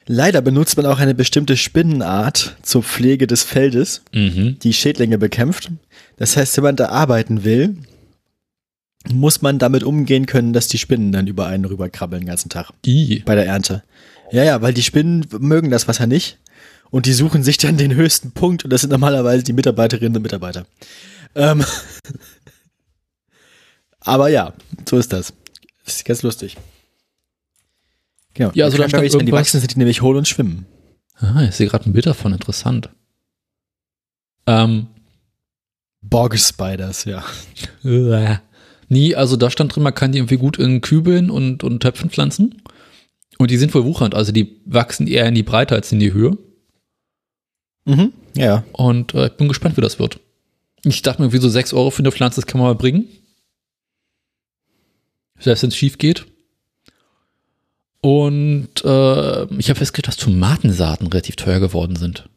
[SPEAKER 2] Leider benutzt man auch eine bestimmte Spinnenart zur Pflege des Feldes,
[SPEAKER 1] Mhm.
[SPEAKER 2] die Schädlinge bekämpft. Das heißt, wenn man da arbeiten will, muss man damit umgehen können, dass die Spinnen dann über einen rüberkrabbeln den ganzen Tag
[SPEAKER 1] I.
[SPEAKER 2] bei der Ernte. Ja, ja, weil die Spinnen mögen das Wasser nicht und die suchen sich dann den höchsten Punkt und das sind normalerweise die Mitarbeiterinnen und Mitarbeiter. Ähm Aber ja, so ist das. Das ist ganz lustig. Genau.
[SPEAKER 1] Ja, also da stand
[SPEAKER 2] wenn die wachsen, sind die nämlich hohl und schwimmen.
[SPEAKER 1] Ah, ich sehe gerade ein Bild davon. Interessant. Ähm,
[SPEAKER 2] Bog Spiders, ja.
[SPEAKER 1] Nee, also da stand drin, man kann die irgendwie gut in Kübeln und, und Töpfen pflanzen. Und die sind wohl wuchernd, also die wachsen eher in die Breite als in die Höhe.
[SPEAKER 2] Mhm. Ja.
[SPEAKER 1] Und äh, ich bin gespannt, wie das wird. Ich dachte mir, irgendwie so 6 Euro für eine Pflanze, das kann man mal bringen. Selbst wenn es schief geht. Und äh, ich habe festgestellt, dass Tomatensaaten relativ teuer geworden sind.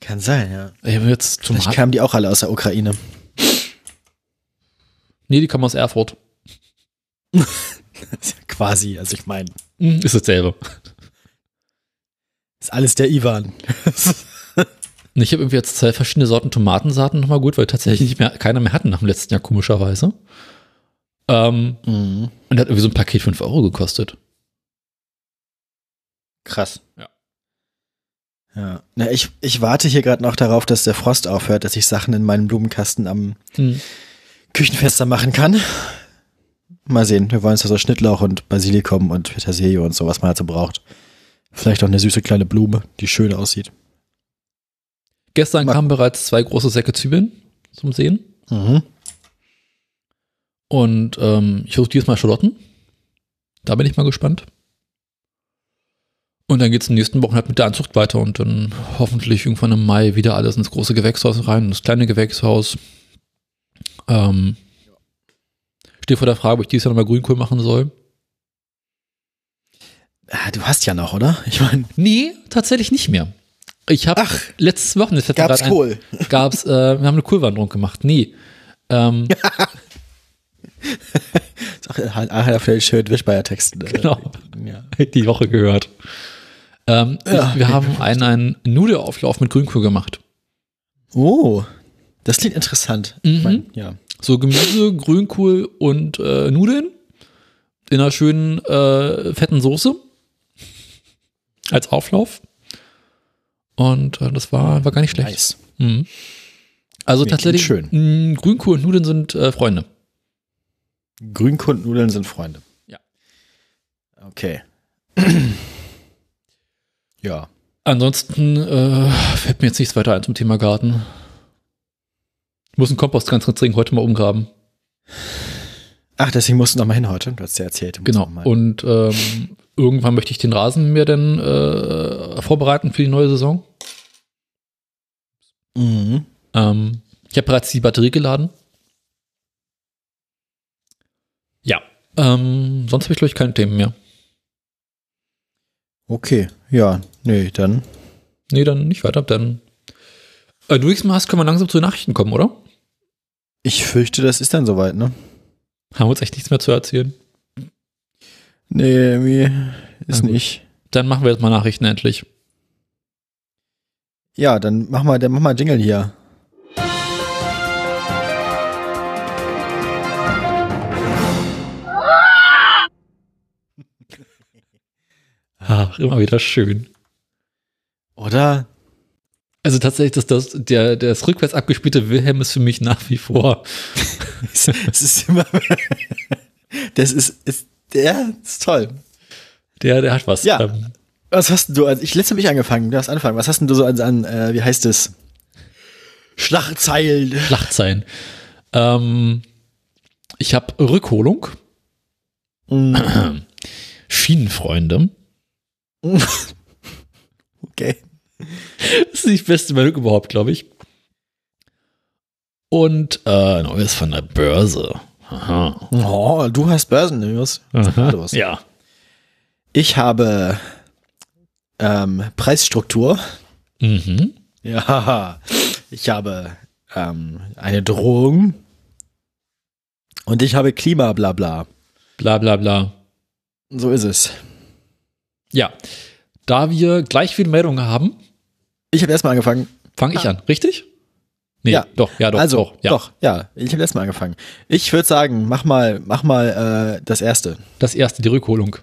[SPEAKER 2] Kann sein, ja.
[SPEAKER 1] Ich habe jetzt
[SPEAKER 2] Vielleicht kamen die auch alle aus der Ukraine.
[SPEAKER 1] Nee, die kommen aus Erfurt.
[SPEAKER 2] Quasi, also ich meine,
[SPEAKER 1] Hm, Ist dasselbe.
[SPEAKER 2] ist alles der Ivan.
[SPEAKER 1] Und ich habe irgendwie jetzt zwei verschiedene Sorten Tomatensaaten nochmal gut, weil tatsächlich nicht mehr, keiner mehr hatten nach dem letzten Jahr, komischerweise. Ähm,
[SPEAKER 2] Mhm.
[SPEAKER 1] und der hat irgendwie so ein Paket 5 Euro gekostet.
[SPEAKER 2] Krass.
[SPEAKER 1] Ja.
[SPEAKER 2] Ja. Na, ich, ich warte hier gerade noch darauf, dass der Frost aufhört, dass ich Sachen in meinen Blumenkasten am
[SPEAKER 1] Hm.
[SPEAKER 2] Küchenfenster machen kann. Mal sehen. Wir wollen jetzt also Schnittlauch und Basilikum und Petersilie und so, was man halt so braucht. Vielleicht auch eine süße kleine Blume, die schön aussieht.
[SPEAKER 1] Gestern kamen bereits zwei große Säcke Zwiebeln zum Sehen.
[SPEAKER 2] Mhm.
[SPEAKER 1] Und ähm, ich versuche diesmal Schalotten. Da bin ich mal gespannt. Und dann geht es in den nächsten Wochen halt mit der Anzucht weiter und dann hoffentlich irgendwann im Mai wieder alles ins große Gewächshaus rein, ins kleine Gewächshaus. Ähm, stehe vor der Frage, ob ich dieses Jahr nochmal Grünkohl machen soll.
[SPEAKER 2] Ah, du hast ja noch, oder? Ich meine,
[SPEAKER 1] Nee, tatsächlich nicht mehr. Ich habe letztes Wochenende
[SPEAKER 2] gab's
[SPEAKER 1] ein-
[SPEAKER 2] Kohl.
[SPEAKER 1] gab's, äh, wir haben eine Kohlwanderung gemacht. Nee. Ähm,
[SPEAKER 2] schönen Wischmeier-Texten. äh,
[SPEAKER 1] Genau.
[SPEAKER 2] Ja.
[SPEAKER 1] die Woche gehört. Ähm,
[SPEAKER 2] Ja.
[SPEAKER 1] wir haben einen, einen Nudelauflauf mit Grünkohl gemacht.
[SPEAKER 2] Oh, das klingt interessant. Ich
[SPEAKER 1] Mhm.
[SPEAKER 2] mein, ja.
[SPEAKER 1] So Gemüse, Grünkohl und äh, Nudeln in einer schönen äh, fetten Soße als Auflauf. Und äh, das war, war gar nicht schlecht.
[SPEAKER 2] Nice.
[SPEAKER 1] Mhm. Also
[SPEAKER 2] Nee,
[SPEAKER 1] tatsächlich, mh, Grünkohl und Nudeln sind äh, Freunde.
[SPEAKER 2] Grünkohlnudeln sind Freunde.
[SPEAKER 1] Ja.
[SPEAKER 2] Okay. ja.
[SPEAKER 1] Ansonsten äh, fällt mir jetzt nichts weiter ein zum Thema Garten. Ich muss einen Kompost ganz dringend heute mal umgraben.
[SPEAKER 2] Ach, deswegen musst du noch mal hin heute. Du hast ja erzählt.
[SPEAKER 1] Genau.
[SPEAKER 2] mal.
[SPEAKER 1] Und ähm, irgendwann möchte ich den Rasenmäher dann äh, vorbereiten für die neue Saison.
[SPEAKER 2] Mhm.
[SPEAKER 1] Ähm, ich habe bereits die Batterie geladen. Ja. Ähm, sonst habe ich, glaube ich, keine Themen mehr.
[SPEAKER 2] Okay, ja, nee, dann.
[SPEAKER 1] Nee, dann nicht weiter. Dann. Äh, du nichts mehr hast, können wir langsam zu den Nachrichten kommen, oder?
[SPEAKER 2] Ich fürchte, das ist dann soweit, ne?
[SPEAKER 1] Haben wir uns echt nichts mehr zu erzählen.
[SPEAKER 2] Nee, irgendwie ist nicht.
[SPEAKER 1] Dann machen wir jetzt mal Nachrichten endlich.
[SPEAKER 2] Ja, dann mach mal, dann mach mal Jingle hier.
[SPEAKER 1] Ach, immer wieder schön.
[SPEAKER 2] Oder?
[SPEAKER 1] Also tatsächlich, das, das, der, das rückwärts abgespielte Wilhelm ist für mich nach wie vor.
[SPEAKER 2] Es ist immer. Das ist, ist, der ist toll.
[SPEAKER 1] Der, der hat was.
[SPEAKER 2] Ja.
[SPEAKER 1] Ähm,
[SPEAKER 2] Was hast du, also ich letzte mich angefangen, du hast angefangen. Was hast denn du so an, an äh, wie heißt es? Schlachtzeilen.
[SPEAKER 1] Schlachtzeilen. Ähm, ich habe Rückholung,
[SPEAKER 2] Mm,
[SPEAKER 1] Schienenfreunde.
[SPEAKER 2] Okay.
[SPEAKER 1] Das ist die beste Meldung überhaupt, glaube ich. Und äh, Neues von der Börse. Aha.
[SPEAKER 2] Oh, du hast Börsennews.
[SPEAKER 1] Ja.
[SPEAKER 2] Ich habe ähm, Preisstruktur.
[SPEAKER 1] Mhm.
[SPEAKER 2] Ja, ich habe ähm, eine Drohung. Und ich habe Klima, bla bla.
[SPEAKER 1] Bla bla bla.
[SPEAKER 2] So ist es.
[SPEAKER 1] Ja. Da wir gleich viele Meldungen haben,
[SPEAKER 2] Ich habe erstmal angefangen.
[SPEAKER 1] fange ich an, richtig? Nee,
[SPEAKER 2] Ja.
[SPEAKER 1] doch, ja, doch,
[SPEAKER 2] also,
[SPEAKER 1] doch, ja.
[SPEAKER 2] doch, ja. Ich habe erstmal angefangen. Ich würde sagen, mach mal, mach mal äh, das erste.
[SPEAKER 1] Das erste, die Rückholung.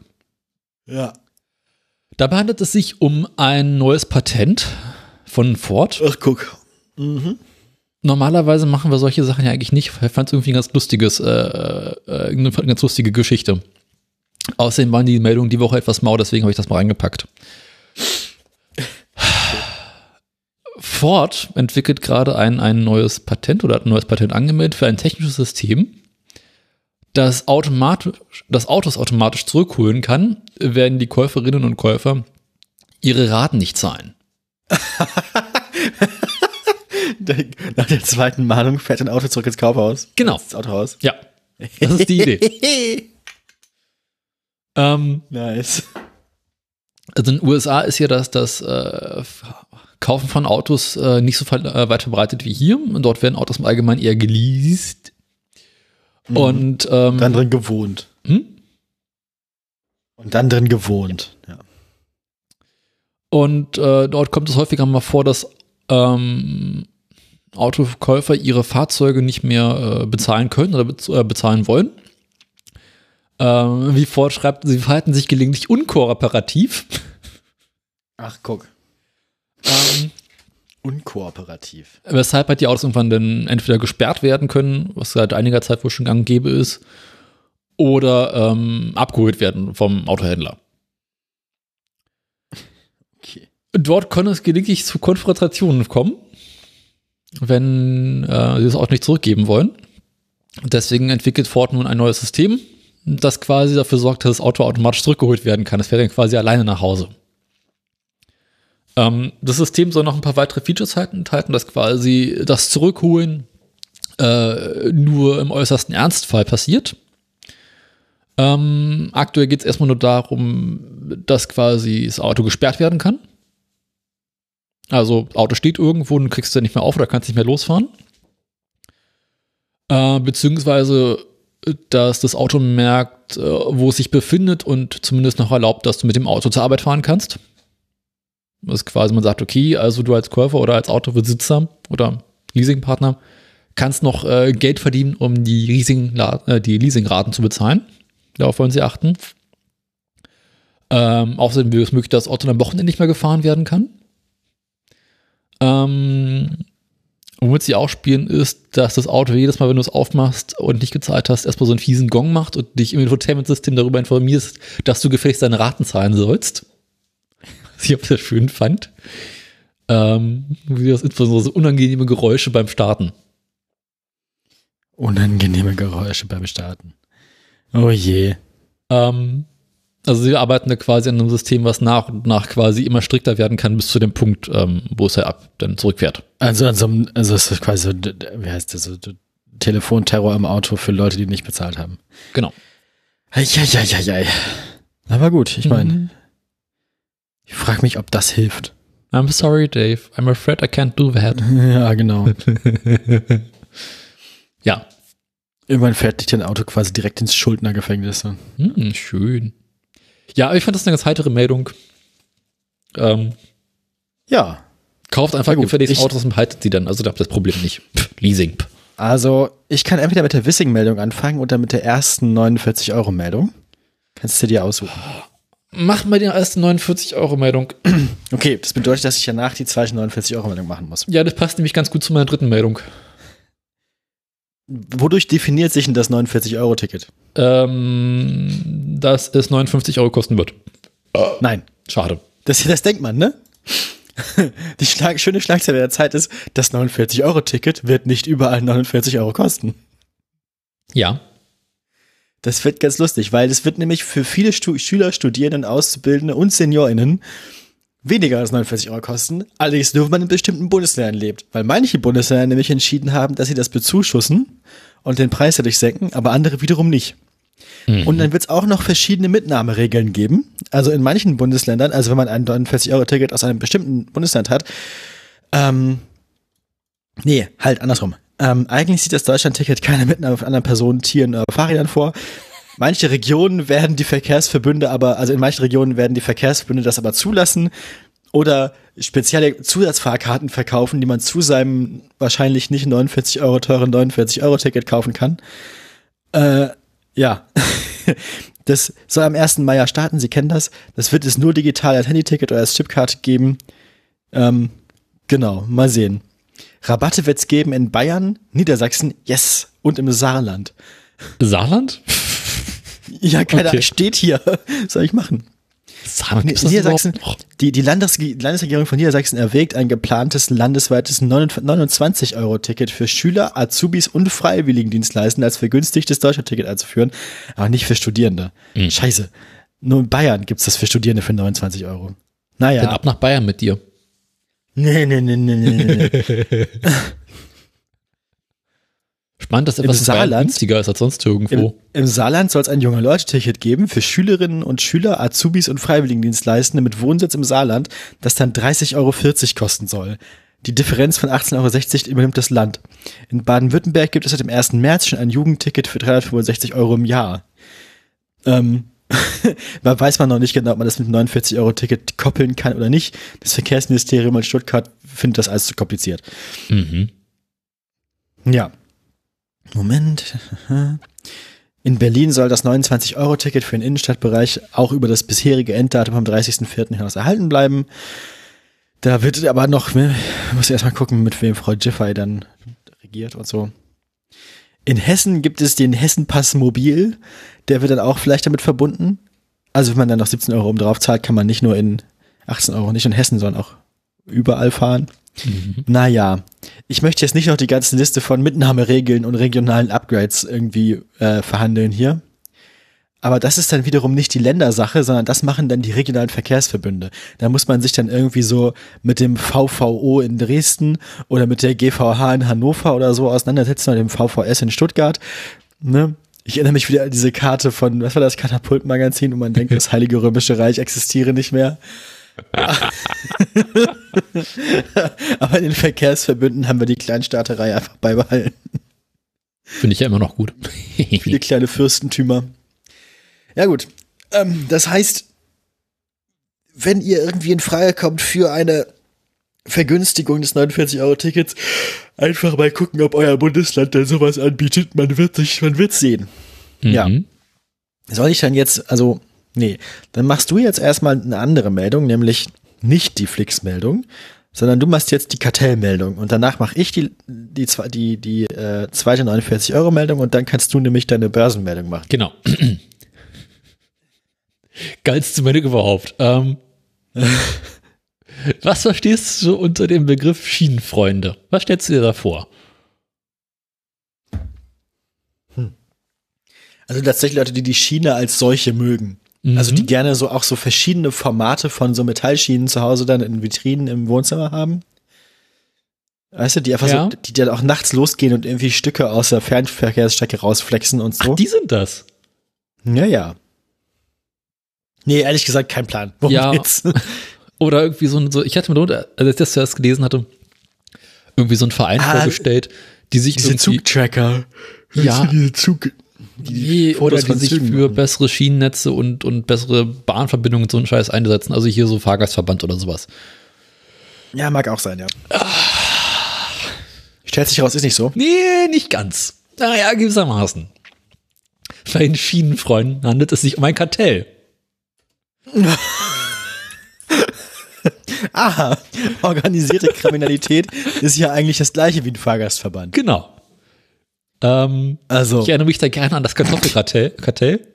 [SPEAKER 2] Ja.
[SPEAKER 1] Dabei handelt es sich um ein neues Patent von Ford.
[SPEAKER 2] Ach, guck. Mhm.
[SPEAKER 1] Normalerweise machen wir solche Sachen ja eigentlich nicht. Ich fand es irgendwie ein ganz lustiges, äh, äh, eine ganz lustige Geschichte. Außerdem waren die Meldungen die Woche etwas mau, deswegen habe ich das mal reingepackt. Ford entwickelt gerade ein, ein neues Patent oder hat ein neues Patent angemeldet für ein technisches System, das, automatisch, das Autos automatisch zurückholen kann, wenn die Käuferinnen und Käufer ihre Raten nicht zahlen.
[SPEAKER 2] Nach der zweiten Mahnung fährt ein Auto zurück ins Kaufhaus.
[SPEAKER 1] Genau.
[SPEAKER 2] Ins Autohaus.
[SPEAKER 1] Ja, das ist die Idee. ähm,
[SPEAKER 2] nice.
[SPEAKER 1] Also in den USA ist ja das, das äh, Kaufen von Autos äh, nicht so äh, weit verbreitet wie hier. Und dort werden Autos im Allgemeinen eher geleast. Und ähm,
[SPEAKER 2] Dann drin gewohnt.
[SPEAKER 1] Hm?
[SPEAKER 2] Und dann drin gewohnt. Ja.
[SPEAKER 1] Und äh, dort kommt es häufiger mal vor, dass ähm, Autokäufer ihre Fahrzeuge nicht mehr äh, bezahlen können oder bez äh, bezahlen wollen. Ähm, wie Ford schreibt, sie verhalten sich gelegentlich unkooperativ.
[SPEAKER 2] Ach, guck.
[SPEAKER 1] Ähm,
[SPEAKER 2] Unkooperativ.
[SPEAKER 1] weshalb halt die Autos irgendwann dann entweder gesperrt werden können, was seit einiger Zeit wohl schon gang gäbe ist, oder ähm, abgeholt werden vom Autohändler.
[SPEAKER 2] Okay.
[SPEAKER 1] Dort kann es gelegentlich zu Konfrontationen kommen, wenn äh, sie das Auto nicht zurückgeben wollen. Deswegen entwickelt Ford nun ein neues System, das quasi dafür sorgt, dass das Auto automatisch zurückgeholt werden kann. Es fährt dann quasi alleine nach Hause. Ähm, das System soll noch ein paar weitere Features halt enthalten, dass quasi das Zurückholen äh, nur im äußersten Ernstfall passiert. Ähm, aktuell geht es erstmal nur darum, dass quasi das Auto gesperrt werden kann. Also Auto steht irgendwo und du kriegst es nicht mehr auf oder kannst nicht mehr losfahren. Äh, beziehungsweise, äh, dass das Auto merkt, äh, wo es sich befindet und zumindest noch erlaubt, dass du mit dem Auto zur Arbeit fahren kannst. Ist quasi, man sagt, okay, also du als Käufer oder als Autobesitzer oder Leasingpartner kannst noch äh, Geld verdienen, um die, Leasing äh, die Leasingraten zu bezahlen. Darauf wollen sie achten. Ähm, außerdem wäre es möglich, dass das Auto am Wochenende nicht mehr gefahren werden kann. Ähm, womit sie auch spielen, ist, dass das Auto jedes Mal, wenn du es aufmachst und nicht gezahlt hast, erstmal so einen fiesen Gong macht und dich im Infotainment-System darüber informierst, dass du gefälligst deine Raten zahlen sollst. Was ich auch sehr schön fand. Ähm, wie das insbesondere so unangenehme Geräusche beim Starten.
[SPEAKER 2] Unangenehme Geräusche beim Starten. Oh je.
[SPEAKER 1] Ähm, also sie arbeiten da quasi an einem System, was nach und nach quasi immer strikter werden kann, bis zu dem Punkt, ähm, wo es halt ab dann zurückfährt.
[SPEAKER 2] Also, also es ist quasi so, d- d- wie heißt das, so Telefonterror im Auto für Leute, die nicht bezahlt haben.
[SPEAKER 1] Genau.
[SPEAKER 2] Eieieiei. Aber gut, ich meine,
[SPEAKER 1] Mhm.
[SPEAKER 2] Ich frage mich, ob das hilft.
[SPEAKER 1] I'm sorry, Dave. I'm afraid I can't do that.
[SPEAKER 2] Ja, genau.
[SPEAKER 1] ja.
[SPEAKER 2] Irgendwann fährt dich dein Auto quasi direkt ins Schuldnergefängnis. so.
[SPEAKER 1] Hm, schön. Ja, aber ich fand das eine ganz heitere Meldung. Ähm,
[SPEAKER 2] Ja,
[SPEAKER 1] kauft einfach
[SPEAKER 2] gut,
[SPEAKER 1] gefälligst
[SPEAKER 2] ich-
[SPEAKER 1] Autos und haltet sie dann. Also da habt ihr das Problem nicht. Pff, Leasing. Pff.
[SPEAKER 2] also ich kann entweder mit der Wissing-Meldung anfangen oder mit der ersten 49-Euro-Meldung. Kannst du dir aussuchen.
[SPEAKER 1] Mach mal die erste 49-Euro-Meldung.
[SPEAKER 2] Okay, das bedeutet, dass ich danach die zweite 49-Euro-Meldung machen muss.
[SPEAKER 1] Ja, das passt nämlich ganz gut zu meiner dritten Meldung.
[SPEAKER 2] Wodurch definiert sich denn das 49-Euro-Ticket?
[SPEAKER 1] Ähm, dass es 59 Euro kosten wird.
[SPEAKER 2] Nein,
[SPEAKER 1] Schade.
[SPEAKER 2] das, das denkt man, ne? Die Schlag, schöne Schlagzeile der Zeit ist, das 49-Euro-Ticket wird nicht überall 49 Euro kosten.
[SPEAKER 1] Ja.
[SPEAKER 2] Das wird ganz lustig, weil es wird nämlich für viele Stu Schüler, Studierenden, Auszubildende und SeniorInnen weniger als 49 Euro kosten. Allerdings nur, wenn man in bestimmten Bundesländern lebt. Weil manche Bundesländer nämlich entschieden haben, dass sie das bezuschussen und den Preis dadurch senken, aber andere wiederum nicht. Und dann wird es auch noch verschiedene Mitnahmeregeln geben. Also in manchen Bundesländern, also wenn man ein 49-Euro-Ticket aus einem bestimmten Bundesland hat, ähm, nee, halt andersrum. Ähm, eigentlich sieht das Deutschland-Ticket keine Mitnahme von anderen Personen, Tieren oder Fahrrädern vor. Manche Regionen werden die Verkehrsverbünde aber, also in manchen Regionen werden die Verkehrsverbünde das aber zulassen oder spezielle Zusatzfahrkarten verkaufen, die man zu seinem wahrscheinlich nicht 49 Euro teuren 49 Euro Ticket kaufen kann. Äh, ja. Das soll am 1. Mai ja starten, Sie kennen das. Das wird es nur digital als Handyticket oder als Chipkarte geben. Ähm, genau, mal sehen. Rabatte wird es geben in Bayern, Niedersachsen, yes, und im Saarland.
[SPEAKER 1] Saarland?
[SPEAKER 2] Ja, keiner
[SPEAKER 1] Okay.
[SPEAKER 2] steht hier. Soll ich machen?
[SPEAKER 1] Saarland gibt's
[SPEAKER 2] Niedersachsen, die, die Landes Landesregierung von Niedersachsen erwägt ein geplantes landesweites 29-Euro-Ticket für Schüler, Azubis und Freiwilligendienstleistende als vergünstigtes Deutschland-Ticket einzuführen, aber nicht für Studierende.
[SPEAKER 1] Mhm.
[SPEAKER 2] Scheiße. Nur in Bayern gibt's das für Studierende für 29 Euro.
[SPEAKER 1] Dann
[SPEAKER 2] Naja.
[SPEAKER 1] ab nach Bayern mit dir.
[SPEAKER 2] Nee, nee, nee, nee, nee, nee.
[SPEAKER 1] Spannend, dass
[SPEAKER 2] Im
[SPEAKER 1] etwas in Bayern
[SPEAKER 2] Saarland?
[SPEAKER 1] günstiger ist als sonst irgendwo.
[SPEAKER 2] Im, Im Saarland soll es ein junge Leute-Ticket geben für Schülerinnen und Schüler, Azubis und Freiwilligendienstleistende mit Wohnsitz im Saarland, das dann 30,40 Euro kosten soll. Die Differenz von 18,60 Euro übernimmt das Land. In Baden-Württemberg gibt es seit dem 1. März schon ein Jugendticket für 365 Euro im Jahr. Ähm, man weiß man noch nicht genau, ob man das mit einem 49-Euro-Ticket koppeln kann oder nicht. Das Verkehrsministerium in Stuttgart findet das alles zu kompliziert.
[SPEAKER 1] Mhm.
[SPEAKER 2] Ja. Moment. In Berlin soll das 29-Euro-Ticket für den Innenstadtbereich auch über das bisherige Enddatum am 30.04. hinaus erhalten bleiben. Da wird aber noch, ne, muss ich erstmal gucken, mit wem Frau Giffey dann regiert und so. In Hessen gibt es den Hessen-Pass Mobil. Der wird dann auch vielleicht damit verbunden. Also wenn man dann noch 17 Euro oben drauf zahlt, kann man nicht nur in 18 Euro, nicht in Hessen, sondern auch überall fahren. Naja, ich möchte jetzt nicht noch die ganze Liste von Mitnahmeregeln und regionalen Upgrades irgendwie äh, verhandeln hier. Aber das ist dann wiederum nicht die Ländersache, sondern das machen dann die regionalen Verkehrsverbünde. Da muss man sich dann irgendwie so mit dem VVO in Dresden oder mit der GVH in Hannover oder so auseinandersetzen oder dem VVS in Stuttgart. Ne? Ich erinnere mich wieder an diese Karte von, was war das, Katapultmagazin, wo man denkt, das Heilige Römische Reich existiere nicht mehr. Aber in den Verkehrsverbünden haben wir die Kleinstaaterei einfach beibehalten.
[SPEAKER 1] Finde ich ja immer noch gut.
[SPEAKER 2] Viele kleine Fürstentümer. Ja gut, ähm, das heißt, wenn ihr irgendwie in Frage kommt für eine Vergünstigung des 49-Euro-Tickets, einfach mal gucken, ob euer Bundesland denn sowas anbietet. Man wird sich, man wird sehen. Ja.
[SPEAKER 1] Mhm.
[SPEAKER 2] Soll ich dann jetzt, also, nee, dann machst du jetzt erstmal eine andere Meldung, nämlich nicht die Flix-Meldung, sondern du machst jetzt die Kartellmeldung und danach mache ich die, die, die, die äh, zweite 49-Euro-Meldung und dann kannst du nämlich deine Börsenmeldung machen.
[SPEAKER 1] Genau. Geilste Meldung überhaupt. Ähm, was verstehst du unter dem Begriff Schienenfreunde? Was stellst du dir da vor?
[SPEAKER 2] Also tatsächlich Leute, die die Schiene als solche mögen. Also die gerne so auch so verschiedene Formate von so Metallschienen zu Hause dann in Vitrinen im Wohnzimmer haben. Weißt du, die einfach
[SPEAKER 1] Ja.
[SPEAKER 2] so, die dann auch nachts losgehen und irgendwie Stücke aus der Fernverkehrsstrecke rausflexen und so.
[SPEAKER 1] Die sind das.
[SPEAKER 2] ja, ja. Nee, ehrlich gesagt, kein Plan. Worum
[SPEAKER 1] Ja.
[SPEAKER 2] geht's?
[SPEAKER 1] Oder irgendwie so, ein- so ich hatte mir dort, als ich das zuerst gelesen hatte, irgendwie so einen Verein
[SPEAKER 2] Ah,
[SPEAKER 1] vorgestellt, die sich
[SPEAKER 2] Diese Zugtracker.
[SPEAKER 1] Ja.
[SPEAKER 2] Diese Zug. Fotos
[SPEAKER 1] oder die sich für bessere Schienennetze und, und bessere Bahnverbindungen und so einen Scheiß einsetzen. Also hier so Fahrgastverband oder sowas.
[SPEAKER 2] Ja, mag auch sein, ja. Stellt sich raus, ist nicht so.
[SPEAKER 1] Nee, nicht ganz. Naja, gewissermaßen. Bei den Schienenfreunden handelt es sich um ein Kartell.
[SPEAKER 2] Aha, organisierte Kriminalität ist ja eigentlich das gleiche wie ein Fahrgastverband.
[SPEAKER 1] Genau. Ähm,
[SPEAKER 2] Also
[SPEAKER 1] ich erinnere mich da gerne an das Kartoffelkartell. Kartell.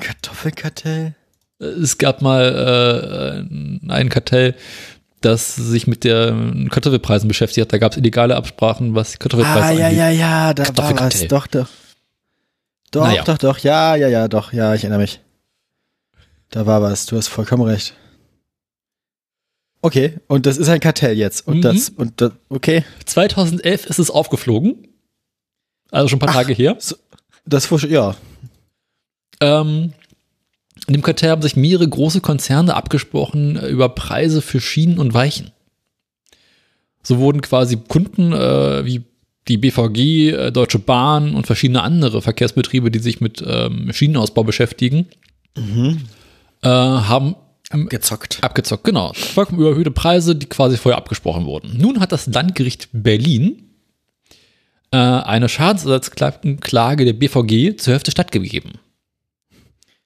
[SPEAKER 2] Kartoffelkartell?
[SPEAKER 1] Es gab mal äh, ein Kartell, das sich mit der Kartoffelpreisen beschäftigt hat. Da gab es illegale Absprachen, was die Kartoffelpreise
[SPEAKER 2] Ah, ja,
[SPEAKER 1] angeht.
[SPEAKER 2] ja, ja, da war was. Doch, doch. Doch,
[SPEAKER 1] Naja.
[SPEAKER 2] doch, doch. Ja, ja, ja, doch. Ja, ich erinnere mich. Da war was. Du hast vollkommen recht. Okay, und das ist ein Kartell jetzt. Und
[SPEAKER 1] Mhm.
[SPEAKER 2] das, und das, okay.
[SPEAKER 1] 2011 ist es aufgeflogen. Also schon ein paar Tage her.
[SPEAKER 2] Das, wusste- ja.
[SPEAKER 1] Ähm, in dem Kartell haben sich mehrere große Konzerne abgesprochen äh, über Preise für Schienen und Weichen. So wurden quasi Kunden äh, wie die BVG, äh, Deutsche Bahn und verschiedene andere Verkehrsbetriebe, die sich mit ähm, Schienenausbau beschäftigen, äh, haben
[SPEAKER 2] Gezockt.
[SPEAKER 1] abgezockt. Genau. Vollkommen überhöhte Preise, die quasi vorher abgesprochen wurden. Nun hat das Landgericht Berlin äh, eine Schadensersatzklage der BVG zur Hälfte stattgegeben.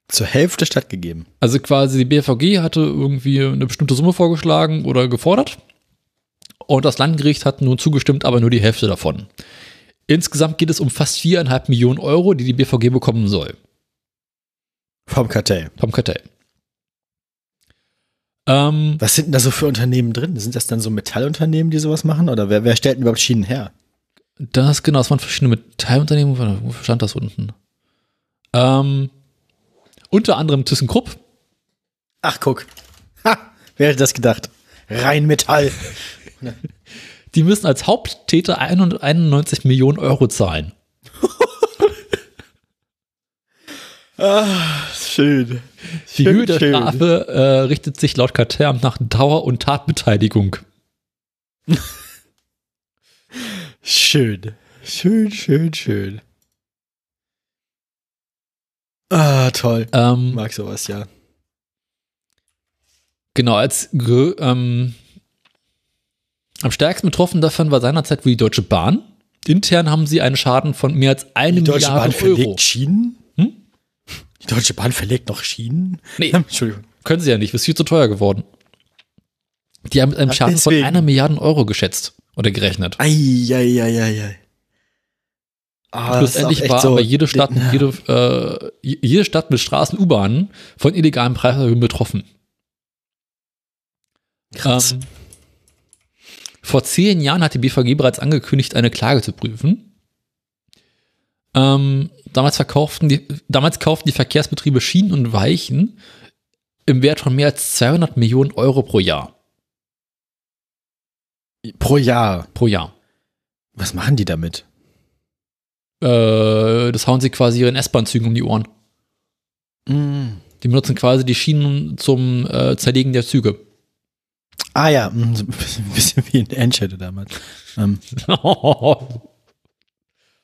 [SPEAKER 2] Zur Hälfte stattgegeben.
[SPEAKER 1] Also quasi die BVG hatte irgendwie eine bestimmte Summe vorgeschlagen oder gefordert. Und das Landgericht hat nun zugestimmt, aber nur die Hälfte davon. Insgesamt geht es um fast viereinhalb Millionen Euro, die die BVG bekommen soll
[SPEAKER 2] Vom Kartell.
[SPEAKER 1] vom Kartell. Ähm,
[SPEAKER 2] Was sind denn da so für Unternehmen drin? Sind das dann so Metallunternehmen, die sowas machen? Oder wer, wer stellt denn überhaupt Schienen her?
[SPEAKER 1] das genau, das waren verschiedene Metallunternehmen. Wo stand das unten? Ähm, unter anderem ThyssenKrupp.
[SPEAKER 2] Ach, guck. Ha, wer hätte das gedacht? Rheinmetall.
[SPEAKER 1] Die müssen als Haupttäter 91 Millionen Euro zahlen.
[SPEAKER 2] Schön.
[SPEAKER 1] Die
[SPEAKER 2] Schön,
[SPEAKER 1] Höhe der
[SPEAKER 2] schön.
[SPEAKER 1] Strafe äh, richtet sich laut Kartellamt nach Dauer- und Tatbeteiligung.
[SPEAKER 2] Schön. Schön, schön, schön. Ah, toll.
[SPEAKER 1] Ähm,
[SPEAKER 2] Mag sowas, ja.
[SPEAKER 1] genau, als ähm, am stärksten betroffen davon war seinerzeit wohl die Deutsche Bahn. Intern haben sie einen Schaden von mehr als eine
[SPEAKER 2] Die Deutsche Bahn
[SPEAKER 1] Euro.
[SPEAKER 2] Schienen? Die Deutsche Bahn verlegt noch Schienen?
[SPEAKER 1] Nee,
[SPEAKER 2] Entschuldigung.
[SPEAKER 1] können sie ja nicht, ist viel zu teuer geworden. Die haben mit einem Schaden von einer Milliarde Euro geschätzt oder gerechnet.
[SPEAKER 2] Eieieiei. Ah,
[SPEAKER 1] Schlussendlich war
[SPEAKER 2] so-
[SPEAKER 1] aber jede Stadt,
[SPEAKER 2] Ja.
[SPEAKER 1] jede, äh, jede Stadt mit Straßen, U-Bahnen von illegalen Preiserhöhungen betroffen.
[SPEAKER 2] Krass.
[SPEAKER 1] Ähm, vor zehn Jahren hat die BVG bereits angekündigt, eine Klage zu prüfen. Ähm, damals verkauften die, damals kauften die Verkehrsbetriebe Schienen und Weichen im Wert von mehr als 200 Millionen Euro pro Jahr.
[SPEAKER 2] Pro Jahr.
[SPEAKER 1] Pro Jahr.
[SPEAKER 2] Was machen die damit?
[SPEAKER 1] Äh, das hauen sie quasi ihren S-Bahn-Zügen um die Ohren.
[SPEAKER 2] Mm.
[SPEAKER 1] Die benutzen quasi die Schienen zum äh, Zerlegen der Züge.
[SPEAKER 2] Ah ja, ein bisschen, wie in Enschede damals. Ähm,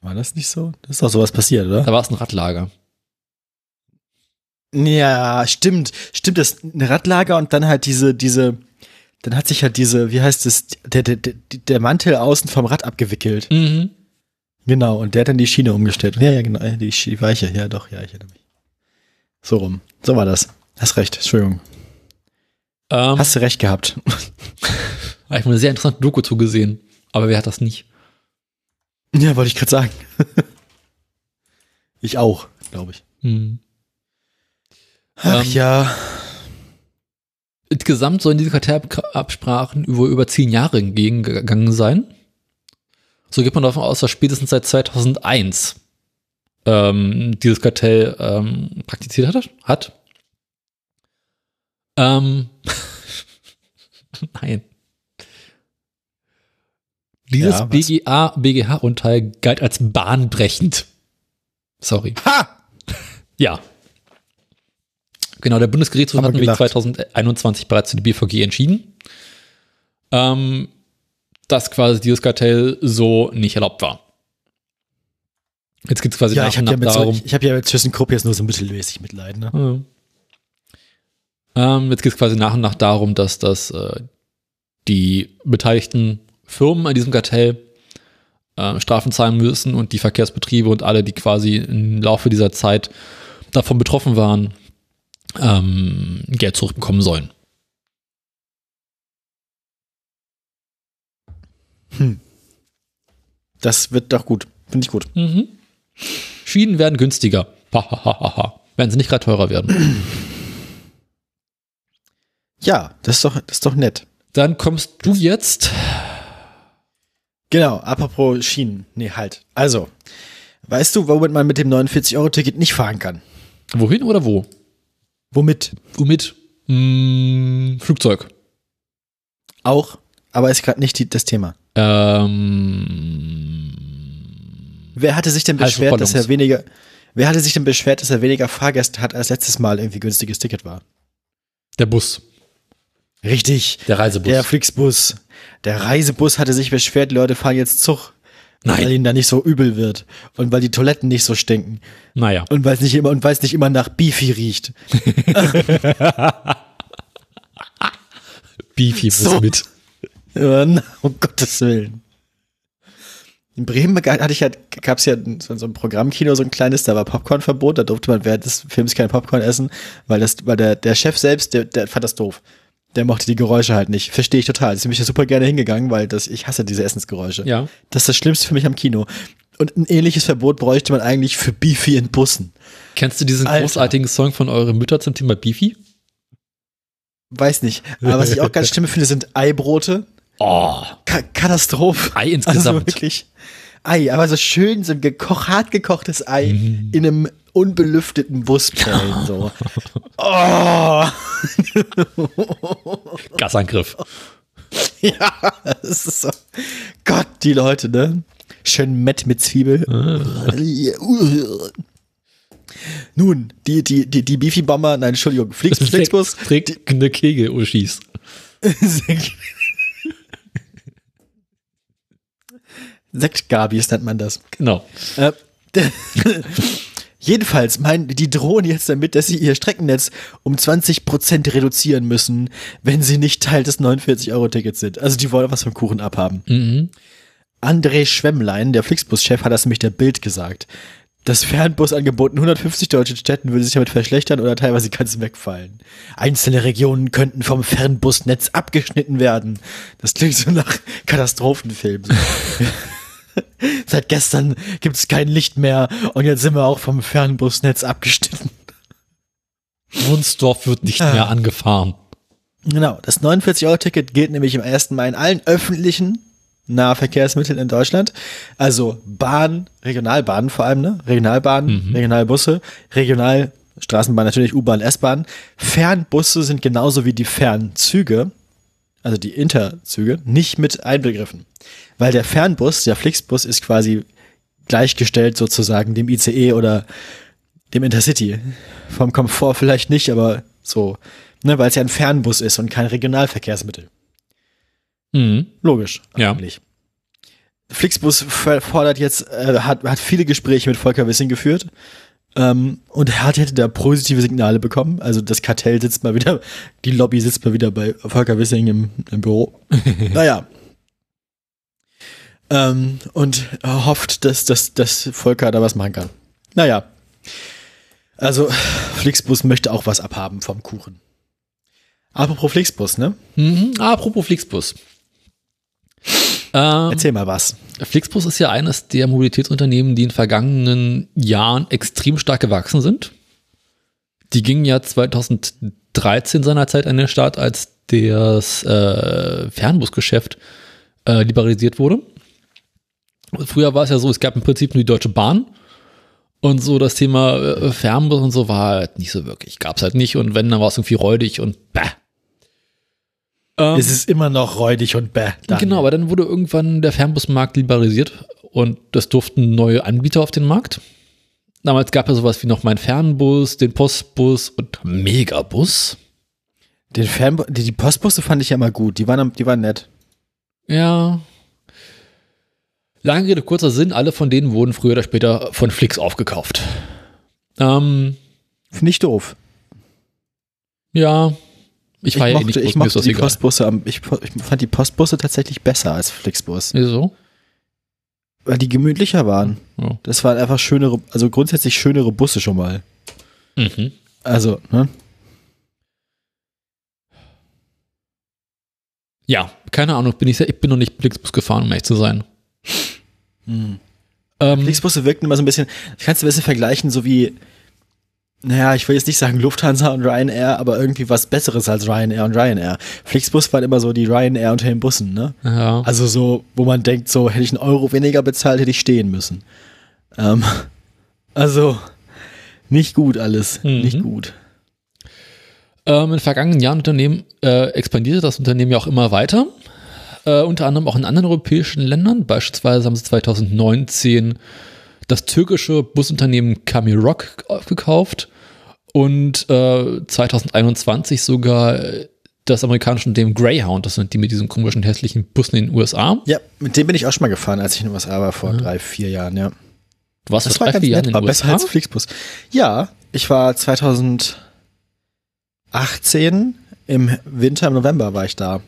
[SPEAKER 2] war das nicht so? Das ist doch sowas passiert, oder?
[SPEAKER 1] war es ein Radlager.
[SPEAKER 2] Ja, stimmt. Stimmt, das ist ein Radlager und dann halt diese, diese, dann hat sich halt diese, wie heißt es, der, der, der, Mantel außen vom Rad abgewickelt.
[SPEAKER 1] Mhm.
[SPEAKER 2] Genau, und der hat dann die Schiene umgestellt. Ja, ja, genau, die, die Weiche, ja doch, ja, ich erinnere mich. So rum. So war das. Hast recht, Entschuldigung.
[SPEAKER 1] Ähm,
[SPEAKER 2] Hast du recht gehabt.
[SPEAKER 1] habe ich mal eine sehr interessante Doku zugesehen. Aber wer hat das nicht?
[SPEAKER 2] Ja, wollte ich gerade sagen. ich auch, glaube ich.
[SPEAKER 1] Mhm.
[SPEAKER 2] Ach
[SPEAKER 1] Ähm,
[SPEAKER 2] ja.
[SPEAKER 1] Insgesamt sollen diese Kartellabsprachen über über zehn Jahre gegangen sein. So geht man davon aus, dass spätestens seit 2001 ähm, dieses Kartell ähm, praktiziert hat. hat. Ähm, Nein. Dieses
[SPEAKER 2] Ja?
[SPEAKER 1] BGA, BGH-Urteil galt als bahnbrechend. Sorry.
[SPEAKER 2] Ha!
[SPEAKER 1] Ja. Genau, der Bundesgerichtshof
[SPEAKER 2] Haben
[SPEAKER 1] hat nämlich
[SPEAKER 2] gelacht.
[SPEAKER 1] 2021 bereits zu der BVG entschieden, ähm, dass quasi dieses Kartell so nicht erlaubt war. Jetzt geht es quasi
[SPEAKER 2] Ja,
[SPEAKER 1] nach
[SPEAKER 2] ich
[SPEAKER 1] und
[SPEAKER 2] habe
[SPEAKER 1] nach
[SPEAKER 2] ja, mit so,
[SPEAKER 1] darum.
[SPEAKER 2] ich, ich hab ja mit ThyssenKrupp jetzt nur so mittelmäßig Mitleid. Ne?
[SPEAKER 1] Ja. Ähm, jetzt geht es quasi nach und nach darum, dass das äh, die beteiligten Firmen an diesem Kartell äh, Strafen zahlen müssen und die Verkehrsbetriebe und alle, die quasi im Laufe dieser Zeit davon betroffen waren, ähm, Geld zurückbekommen sollen.
[SPEAKER 2] Das wird doch gut. Finde ich gut.
[SPEAKER 1] Mhm. Schienen werden günstiger. Ha, ha, ha, ha, ha. Werden sie nicht gerade teurer werden.
[SPEAKER 2] Ja, das ist doch, das ist doch nett.
[SPEAKER 1] Dann kommst du jetzt.
[SPEAKER 2] Genau, apropos Schienen. Nee, halt. Also, weißt du, womit man mit dem 49-Euro-Ticket nicht fahren kann?
[SPEAKER 1] Wohin oder wo?
[SPEAKER 2] Womit?
[SPEAKER 1] Womit? Mm, Flugzeug.
[SPEAKER 2] Auch, aber ist gerade nicht die, das Thema.
[SPEAKER 1] Ähm,
[SPEAKER 2] Wer hatte sich denn beschwert, dass er weniger, wer hatte sich denn beschwert, dass er weniger Fahrgäste hat, als letztes Mal irgendwie günstiges Ticket war?
[SPEAKER 1] der Bus.
[SPEAKER 2] Richtig.
[SPEAKER 1] Der Reisebus.
[SPEAKER 2] Der Flixbus. Der Reisebus hatte sich beschwert, die Leute fahren jetzt Zug.
[SPEAKER 1] Nein.
[SPEAKER 2] Weil ihnen da nicht so übel wird. Und weil die Toiletten nicht so stinken.
[SPEAKER 1] naja.
[SPEAKER 2] Und weil es nicht immer, und weil es nicht immer nach Beefy riecht.
[SPEAKER 1] Beefy Bus
[SPEAKER 2] So.
[SPEAKER 1] mit.
[SPEAKER 2] Um Gottes Willen. In Bremen hatte ich ja, gab es ja so so ein Programmkino, so ein kleines, da war Popcornverbot, da durfte man während des Films kein Popcorn essen, weil das, weil der, der Chef selbst, der, der fand das doof. Der mochte die Geräusche halt nicht. Verstehe ich total. Deswegen bin ich da super gerne hingegangen, weil das, ich hasse diese Essensgeräusche.
[SPEAKER 1] Ja.
[SPEAKER 2] Das ist das Schlimmste für mich am Kino. Und ein ähnliches Verbot bräuchte man eigentlich für Beefy in Bussen.
[SPEAKER 1] Kennst du diesen
[SPEAKER 2] Alter.
[SPEAKER 1] großartigen Song von euren Mütter zum Thema Beefy?
[SPEAKER 2] Weiß nicht. Aber was ich auch ganz schlimm finde, sind Eibrote.
[SPEAKER 1] Oh.
[SPEAKER 2] Ka Katastrophe.
[SPEAKER 1] Ei insgesamt.
[SPEAKER 2] Also wirklich. Ei, aber so schön, so ein gekoch, hart gekochtes Ei
[SPEAKER 1] Mhm.
[SPEAKER 2] in einem unbelüfteten Busplane, so. Oh,
[SPEAKER 1] Gasangriff.
[SPEAKER 2] ja, das ist so. Gott, die Leute, ne? Schön Mett mit Zwiebel. Nun, die, die, die, die Beefy-Bomber, nein, Entschuldigung, Flix, Flixbus,
[SPEAKER 1] trägt eine Kegel,
[SPEAKER 2] Sektgabis nennt man das.
[SPEAKER 1] Genau.
[SPEAKER 2] Äh, Jedenfalls meinen die drohen jetzt damit, dass sie ihr Streckennetz um 20% reduzieren müssen, wenn sie nicht Teil des 49-Euro-Tickets sind. Also die wollen was vom Kuchen abhaben.
[SPEAKER 1] Mhm.
[SPEAKER 2] André Schwemmlein, der Flixbus-Chef, hat das nämlich der Bild gesagt. Das Fernbusangebot in 150 deutschen Städten würde sich damit verschlechtern oder teilweise ganz wegfallen. Einzelne Regionen könnten vom Fernbusnetz abgeschnitten werden. Das klingt so nach Katastrophenfilm. Seit gestern gibt es kein Licht mehr und jetzt sind wir auch vom Fernbusnetz abgeschnitten.
[SPEAKER 1] Wunsdorf wird nicht
[SPEAKER 2] Ah.
[SPEAKER 1] mehr angefahren.
[SPEAKER 2] Genau, das 49-Euro-Ticket gilt nämlich im 1. Mai in allen öffentlichen Nahverkehrsmitteln in Deutschland. Also Bahn, Regionalbahnen vor allem, ne? Regionalbahnen, Regionalbusse, Regionalstraßenbahn, natürlich U-Bahn, S-Bahn. Fernbusse sind genauso wie die Fernzüge, also die Interzüge, nicht mit einbegriffen. Weil der Fernbus, der Flixbus, ist quasi gleichgestellt sozusagen dem ICE oder dem Intercity. Vom Komfort vielleicht nicht, aber so, ne, weil es ja ein Fernbus ist und kein Regionalverkehrsmittel.
[SPEAKER 1] Mhm.
[SPEAKER 2] Logisch,
[SPEAKER 1] Ja.
[SPEAKER 2] eigentlich. Flixbus f- fordert jetzt, äh, hat, hat viele Gespräche mit Volker Wissing geführt ähm, und er hat, hätte da positive Signale bekommen. Also das Kartell sitzt mal wieder, die Lobby sitzt mal wieder bei Volker Wissing im, im Büro. naja. Ähm, und hofft, dass, dass, dass Volker da was machen kann. Naja. Also, Flixbus möchte auch was abhaben vom Kuchen. Apropos Flixbus, ne?
[SPEAKER 1] Mhm. Apropos Flixbus. Ähm,
[SPEAKER 2] Erzähl mal was.
[SPEAKER 1] Flixbus ist ja eines der Mobilitätsunternehmen, die in vergangenen Jahren extrem stark gewachsen sind. Die gingen ja 2013 seinerzeit an den Start, als das äh, Fernbusgeschäft äh, liberalisiert wurde. Früher war es ja so, es gab im Prinzip nur die Deutsche Bahn Und so das Thema äh, Fernbus und so war halt nicht so wirklich. Gab's halt nicht. Und wenn, dann war es irgendwie räudig und bäh.
[SPEAKER 2] Ähm, es ist immer noch räudig und bäh.
[SPEAKER 1] Daniel. Genau, aber dann wurde irgendwann der Fernbusmarkt liberalisiert und es durften neue Anbieter auf den Markt. Damals gab es sowas wie noch mein Fernbus, den Postbus und Megabus.
[SPEAKER 2] Den Fernbus, die, die Postbusse fand ich ja mal gut. Die waren, die waren nett.
[SPEAKER 1] Ja, Lange Rede, kurzer Sinn, alle von denen wurden früher oder später von Flix aufgekauft. Ähm,
[SPEAKER 2] Finde ich doof.
[SPEAKER 1] Ja, ich,
[SPEAKER 2] ich, mochte, eh ich mochte die egal. Postbusse, ich, ich, fand die Postbusse tatsächlich besser als Flixbus.
[SPEAKER 1] Wieso?
[SPEAKER 2] Weil die gemütlicher waren. Oh. Das waren einfach schönere, also grundsätzlich schönere Busse schon mal. Mhm. Also, ne?
[SPEAKER 1] Ja, keine Ahnung, bin ich, ich bin noch nicht Flixbus gefahren, um ehrlich zu sein.
[SPEAKER 2] Hm. Ähm, Flixbusse wirken immer so ein bisschen, ich kann es ein bisschen vergleichen, so wie, naja, ich will jetzt nicht sagen Lufthansa und Ryanair, aber irgendwie was Besseres als Ryanair und Ryanair. Flixbus waren immer so die Ryanair unter den Bussen, ne?
[SPEAKER 1] Ja.
[SPEAKER 2] Also so, wo man denkt, so hätte ich einen Euro weniger bezahlt, hätte ich stehen müssen. Ähm, also nicht gut alles, mhm. nicht gut.
[SPEAKER 1] Ähm, in vergangenen Jahren Unternehmen äh, expandierte das Unternehmen ja auch immer weiter äh, unter anderem auch in anderen europäischen Ländern. Beispielsweise haben sie 2019 das türkische Busunternehmen Kamirok aufgekauft und äh, 2021 sogar das amerikanische Unternehmen Greyhound, das sind die mit diesen komischen hässlichen Bussen in den USA.
[SPEAKER 2] Ja, mit dem bin ich auch schon mal gefahren, als ich in den USA war, vor ja. drei, vier Jahren, ja.
[SPEAKER 1] Du warst
[SPEAKER 2] das vor drei, vier Jahren in den USA? besser als Flixbus. Ja, ich war 2018 im Winter, im November war ich da.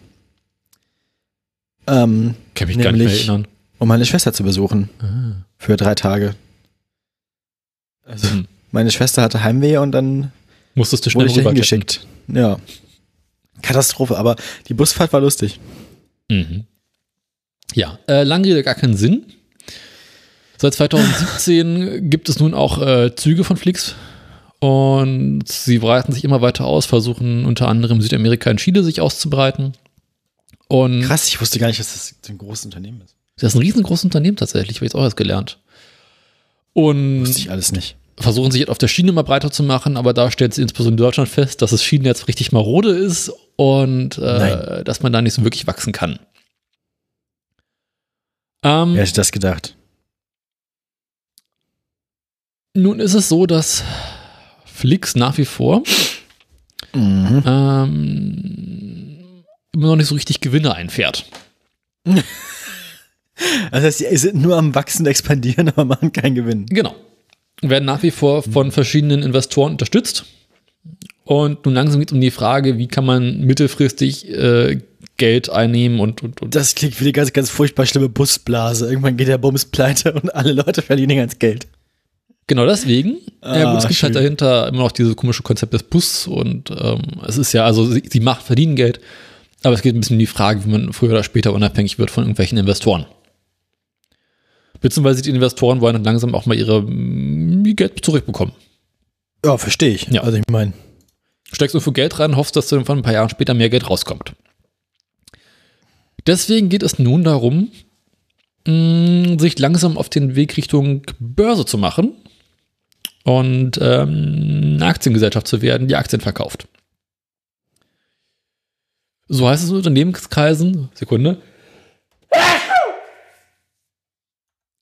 [SPEAKER 2] Ähm,
[SPEAKER 1] Kann mich gar nicht mehr erinnern.
[SPEAKER 2] Um meine Schwester zu besuchen. Ah. Für drei Tage. Also, hm. meine Schwester hatte Heimweh und dann
[SPEAKER 1] musstest du schnell
[SPEAKER 2] wurde ich dahin geschickt. Ja. Katastrophe, aber die Busfahrt war lustig.
[SPEAKER 1] Mhm. Ja, äh, lange Rede, gar keinen Sinn. Seit 2017 gibt es nun auch äh, Züge von Flix und sie breiten sich immer weiter aus, versuchen unter anderem Südamerika und Chile sich auszubreiten. Und
[SPEAKER 2] Krass, ich wusste gar nicht, dass das ein großes Unternehmen ist.
[SPEAKER 1] Das ist ein riesengroßes Unternehmen tatsächlich, habe ich jetzt auch erst gelernt. Und
[SPEAKER 2] wusste ich alles nicht.
[SPEAKER 1] Versuchen sich jetzt auf der Schiene mal breiter zu machen, aber da stellt sie insbesondere in Deutschland fest, dass das Schienennetz richtig marode ist und äh, dass man da nicht so wirklich wachsen kann.
[SPEAKER 2] Ähm, Wer hätte das gedacht?
[SPEAKER 1] Nun ist es so, dass Flix nach wie vor mhm. ähm, immer noch nicht so richtig Gewinne einfährt.
[SPEAKER 2] Das heißt, sie sind nur am Wachsen, expandieren, aber machen keinen Gewinn.
[SPEAKER 1] Genau. Werden nach wie vor von verschiedenen Investoren unterstützt. Und nun langsam geht es um die Frage, wie kann man mittelfristig äh, Geld einnehmen und, und, und.
[SPEAKER 2] Das klingt wie eine ganz, ganz furchtbar schlimme Busblase. Irgendwann geht der Bums pleite und alle Leute verlieren ihr ganzes Geld.
[SPEAKER 1] Genau deswegen. Ah, ja, gut, es gibt halt dahinter immer noch dieses komische Konzept des Bus und ähm, es ist ja, also sie, sie macht, verdienen Geld aber es geht ein bisschen um die Frage, wie man früher oder später unabhängig wird von irgendwelchen Investoren. Beziehungsweise die Investoren wollen dann langsam auch mal ihre mm, Geld zurückbekommen.
[SPEAKER 2] Ja, verstehe ich.
[SPEAKER 1] Ja. Also ich meine. Steckst du für Geld rein, hoffst, dass du von ein paar Jahren später mehr Geld rauskommt. Deswegen geht es nun darum, mm, sich langsam auf den Weg Richtung Börse zu machen und ähm, eine Aktiengesellschaft zu werden, die Aktien verkauft. So heißt es in Unternehmenskreisen. Sekunde.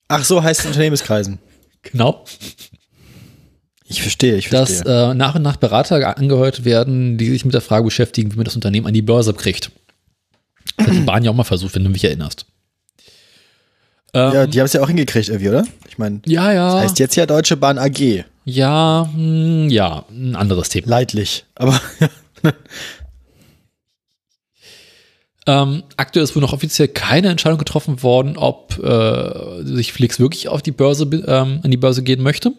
[SPEAKER 2] Ach, so heißt es in Unternehmenskreisen.
[SPEAKER 1] Genau.
[SPEAKER 2] Ich verstehe, ich verstehe.
[SPEAKER 1] Dass äh, nach und nach Berater angehört werden, die sich mit der Frage beschäftigen, wie man das Unternehmen an die Börse kriegt. Das hat die Bahn ja auch mal versucht, wenn du mich erinnerst.
[SPEAKER 2] ja, ähm, die haben es ja auch hingekriegt irgendwie, oder? Ich meine,
[SPEAKER 1] ja, ja.
[SPEAKER 2] Das heißt jetzt ja Deutsche Bahn AG.
[SPEAKER 1] Ja, mh, hm, ja, ein anderes Thema.
[SPEAKER 2] Leidlich, aber
[SPEAKER 1] Ähm, aktuell ist wohl noch offiziell keine Entscheidung getroffen worden, ob äh, sich Flix wirklich auf die Börse, ähm, an die Börse gehen möchte.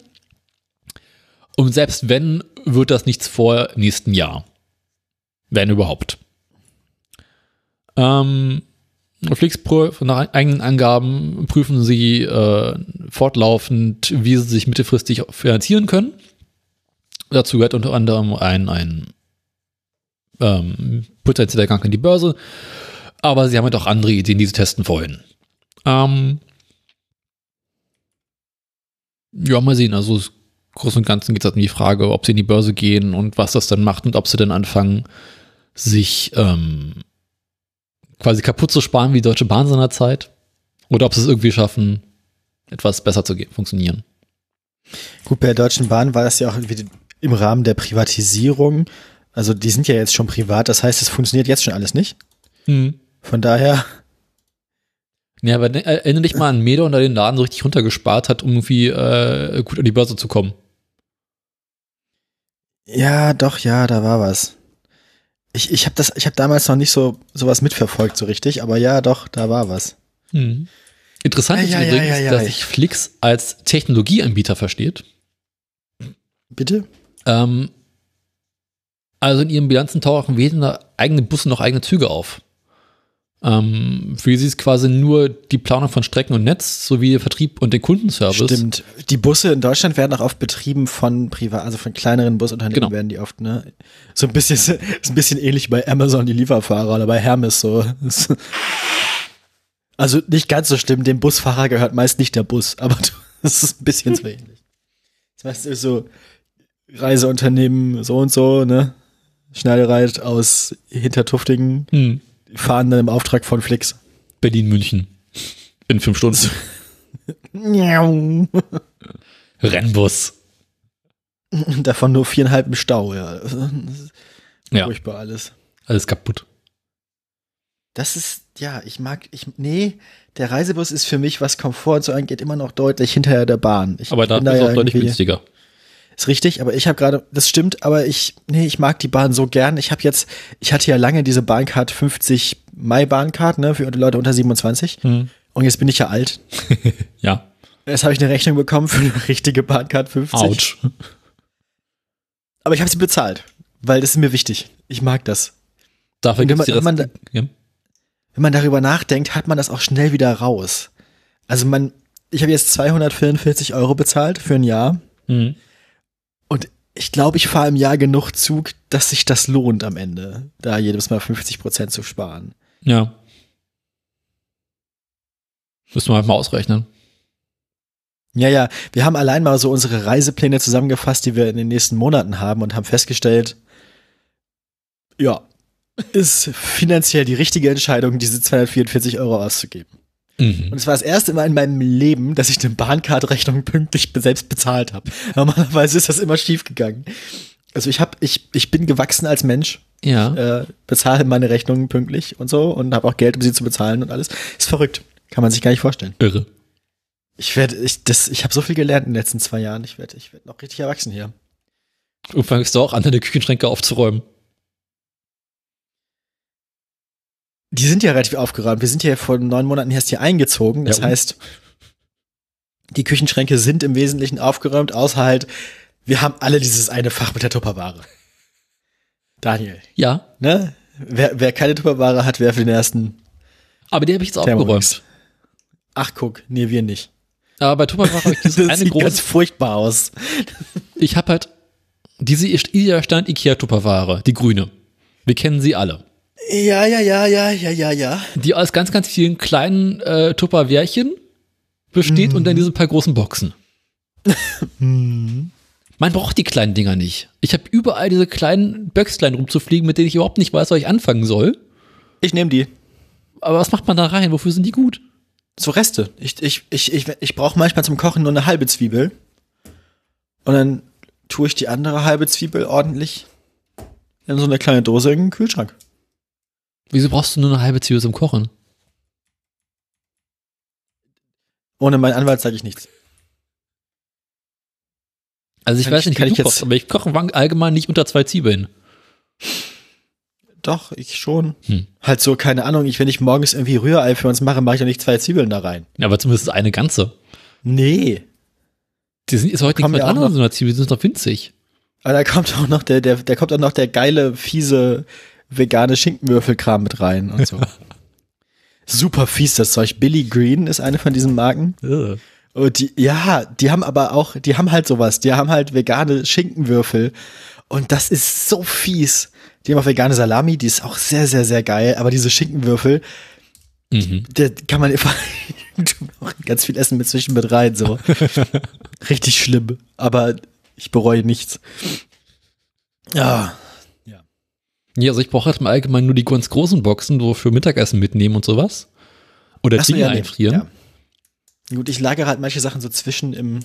[SPEAKER 1] Und selbst wenn, wird das nichts vor nächsten Jahr. Wenn überhaupt. Ähm, Flix nach eigenen Angaben prüfen sie äh, fortlaufend, wie sie sich mittelfristig finanzieren können. Dazu gehört unter anderem ein, ein ähm, potenzieller Gang in die Börse. Aber sie haben halt auch andere Ideen, die sie testen wollen. Ähm, Ja, mal sehen. Also es- groß und ganzen geht es halt um die Frage, ob sie in die Börse gehen und was das dann macht und ob sie dann anfangen, sich ähm, quasi kaputt zu sparen wie die Deutsche Bahn seinerzeit. Oder ob sie es irgendwie schaffen, etwas besser zu funktionieren.
[SPEAKER 2] Gut, bei der Deutschen Bahn war das ja auch im Rahmen der Privatisierung. Also die sind ja jetzt schon privat, das heißt, es funktioniert jetzt schon alles nicht. Von daher,
[SPEAKER 1] Ja, aber ne- erinnere dich mal an Mede und der den Laden so richtig runtergespart hat, um irgendwie äh, gut an die Börse zu kommen.
[SPEAKER 2] ja, doch, ja, da war was. Ich, ich habe das, ich habe damals noch nicht so sowas mitverfolgt so richtig, aber ja, doch, da war was.
[SPEAKER 1] Interessant ist
[SPEAKER 2] Ja, ja,
[SPEAKER 1] übrigens,
[SPEAKER 2] ja, ja,
[SPEAKER 1] dass
[SPEAKER 2] ja.
[SPEAKER 1] sich Flix als Technologieanbieter versteht.
[SPEAKER 2] Bitte?
[SPEAKER 1] Ähm, also in ihren Bilanzen tauchen weder eigene Busse noch eigene Züge auf. Ähm, für sie ist quasi nur die Planung von Strecken und Netz sowie der Vertrieb und den Kundenservice.
[SPEAKER 2] Stimmt. Die Busse in Deutschland werden auch oft betrieben von privat, also von kleineren Busunternehmen
[SPEAKER 1] Genau.
[SPEAKER 2] werden die oft, ne? So ein bisschen, ist ein bisschen ähnlich bei Amazon, die Lieferfahrer oder bei Hermes so. Also nicht ganz so schlimm, dem Busfahrer gehört meist nicht der Bus, aber das ist ein bisschen so ähnlich. Das heißt, so Reiseunternehmen so und so, ne? Schneidereit aus Hintertuftigen
[SPEAKER 1] Hm.
[SPEAKER 2] fahren dann im Auftrag von Flix.
[SPEAKER 1] Berlin, München. In fünf Stunden. Rennbus.
[SPEAKER 2] Davon nur viereinhalb im Stau, ja.
[SPEAKER 1] Ja,
[SPEAKER 2] Furchtbar alles.
[SPEAKER 1] alles kaputt.
[SPEAKER 2] Das ist, ja, ich mag, ich, nee, der Reisebus ist für mich, was Komfort so angeht, immer noch deutlich hinterher der Bahn. Ich
[SPEAKER 1] Aber da ist
[SPEAKER 2] ja
[SPEAKER 1] auch deutlich
[SPEAKER 2] irgendwie-
[SPEAKER 1] günstiger.
[SPEAKER 2] Ist richtig, aber ich habe gerade, das stimmt, aber ich, nee, ich mag die Bahn so gern. Ich habe jetzt, ich hatte ja lange diese Bahncard 50 Mai Bahncard, ne, für Leute unter 27.
[SPEAKER 1] Hm.
[SPEAKER 2] Und jetzt bin ich ja alt.
[SPEAKER 1] Ja.
[SPEAKER 2] Jetzt habe ich eine Rechnung bekommen für eine richtige Bahncard 50.
[SPEAKER 1] Autsch.
[SPEAKER 2] Aber ich habe sie bezahlt, weil das ist mir wichtig. Ich mag das.
[SPEAKER 1] Dafür
[SPEAKER 2] Und wenn
[SPEAKER 1] gibt's die
[SPEAKER 2] man- wenn
[SPEAKER 1] ja.
[SPEAKER 2] wenn man darüber nachdenkt, hat man das auch schnell wieder raus. Also man, ich habe jetzt 244 Euro bezahlt für ein Jahr
[SPEAKER 1] Mhm.
[SPEAKER 2] Ich glaube, ich fahre im Jahr genug Zug, dass sich das lohnt am Ende, da jedes Mal 50 Prozent zu sparen.
[SPEAKER 1] Ja. Müssen wir halt mal ausrechnen.
[SPEAKER 2] Ja, ja, wir haben allein mal so unsere Reisepläne zusammengefasst, die wir in den nächsten Monaten haben und haben festgestellt, ja, ist finanziell die richtige Entscheidung, diese 244 Euro auszugeben.
[SPEAKER 1] Mhm.
[SPEAKER 2] Und es war das erste Mal in meinem Leben, dass ich eine Bahncard-Rechnung pünktlich selbst bezahlt habe. Normalerweise ist das immer schief gegangen. Also ich habe, ich, ich bin gewachsen als Mensch,
[SPEAKER 1] Ja.
[SPEAKER 2] äh, bezahle meine Rechnungen pünktlich und so und habe auch Geld, um sie zu bezahlen und alles. Ist verrückt, kann man sich gar nicht vorstellen.
[SPEAKER 1] Irre.
[SPEAKER 2] Ich werde, ich, das, ich habe so viel gelernt in den letzten zwei Jahren. Ich werde, ich werde noch richtig erwachsen hier.
[SPEAKER 1] Und fängst du auch an, deine Küchenschränke aufzuräumen.
[SPEAKER 2] Die sind ja relativ aufgeräumt. Wir sind ja vor neun Monaten erst hier eingezogen. Das
[SPEAKER 1] Ja,
[SPEAKER 2] heißt, die Küchenschränke sind im Wesentlichen aufgeräumt, außer halt, wir haben alle dieses eine Fach mit der Tupperware. Daniel,
[SPEAKER 1] Ja.
[SPEAKER 2] ne? Wer, wer keine Tupperware hat, wer für den ersten
[SPEAKER 1] Aber die habe ich jetzt
[SPEAKER 2] Thermomix.
[SPEAKER 1] aufgeräumt.
[SPEAKER 2] Ach, guck, nee, wir nicht.
[SPEAKER 1] Aber bei Tupperware habe ich
[SPEAKER 2] Das
[SPEAKER 1] dieses eine
[SPEAKER 2] sieht ganz
[SPEAKER 1] große.
[SPEAKER 2] furchtbar aus.
[SPEAKER 1] Ich habe halt diese Idealstand Ikea Tupperware, die grüne. Wir kennen sie alle.
[SPEAKER 2] Ja, ja, ja, ja, ja, ja, ja.
[SPEAKER 1] Die aus ganz, ganz vielen kleinen äh, Tupperwärchen besteht und dann diese paar großen Boxen. Man braucht die kleinen Dinger nicht. Ich habe überall diese kleinen Böxlein rumzufliegen, mit denen ich überhaupt nicht weiß, was ich anfangen soll.
[SPEAKER 2] Ich nehme die.
[SPEAKER 1] Aber was macht man da rein? Wofür sind die gut?
[SPEAKER 2] So Reste. Ich, ich, ich, ich, ich brauche manchmal zum Kochen nur eine halbe Zwiebel. Und dann tue ich die andere halbe Zwiebel ordentlich in so eine kleine Dose in den Kühlschrank.
[SPEAKER 1] Wieso brauchst du nur eine halbe Zwiebel zum Kochen?
[SPEAKER 2] Ohne meinen Anwalt sage ich nichts.
[SPEAKER 1] Also ich
[SPEAKER 2] Kann
[SPEAKER 1] weiß
[SPEAKER 2] ich-
[SPEAKER 1] nicht,
[SPEAKER 2] kann
[SPEAKER 1] wie
[SPEAKER 2] ich
[SPEAKER 1] du
[SPEAKER 2] jetzt-
[SPEAKER 1] kochst, aber ich koche allgemein nicht unter zwei Zwiebeln.
[SPEAKER 2] Doch, ich schon.
[SPEAKER 1] Hm.
[SPEAKER 2] Halt so, keine Ahnung, ich, wenn ich morgens irgendwie Rührei für uns mache, mache ich doch nicht zwei Zwiebeln da rein.
[SPEAKER 1] Ja, aber zumindest eine ganze.
[SPEAKER 2] Nee.
[SPEAKER 1] Die sind ist heute nicht mit anderen so einer Zwiebel, die sind doch winzig.
[SPEAKER 2] Aber da kommt auch noch der, der, der kommt auch noch der geile, fiese, vegane Schinkenwürfelkram mit rein und so. Super fies, das Zeug. Billy Green ist eine von diesen Marken. Und die, ja, die haben aber auch, die haben halt sowas. Die haben halt vegane Schinkenwürfel. Und das ist so fies. Die haben auch vegane Salami, die ist auch sehr, sehr, sehr geil. Aber diese Schinkenwürfel,
[SPEAKER 1] Mhm.
[SPEAKER 2] der kann man einfach ganz viel Essen mit zwischen mit rein, so. richtig schlimm, aber ich bereue nichts. Ja.
[SPEAKER 1] Ja, also ich brauche halt im Allgemeinen nur die ganz großen Boxen, so für Mittagessen mitnehmen und sowas. Oder Dinge
[SPEAKER 2] ja,
[SPEAKER 1] einfrieren.
[SPEAKER 2] ja. Gut, ich lagere halt manche Sachen so zwischen im,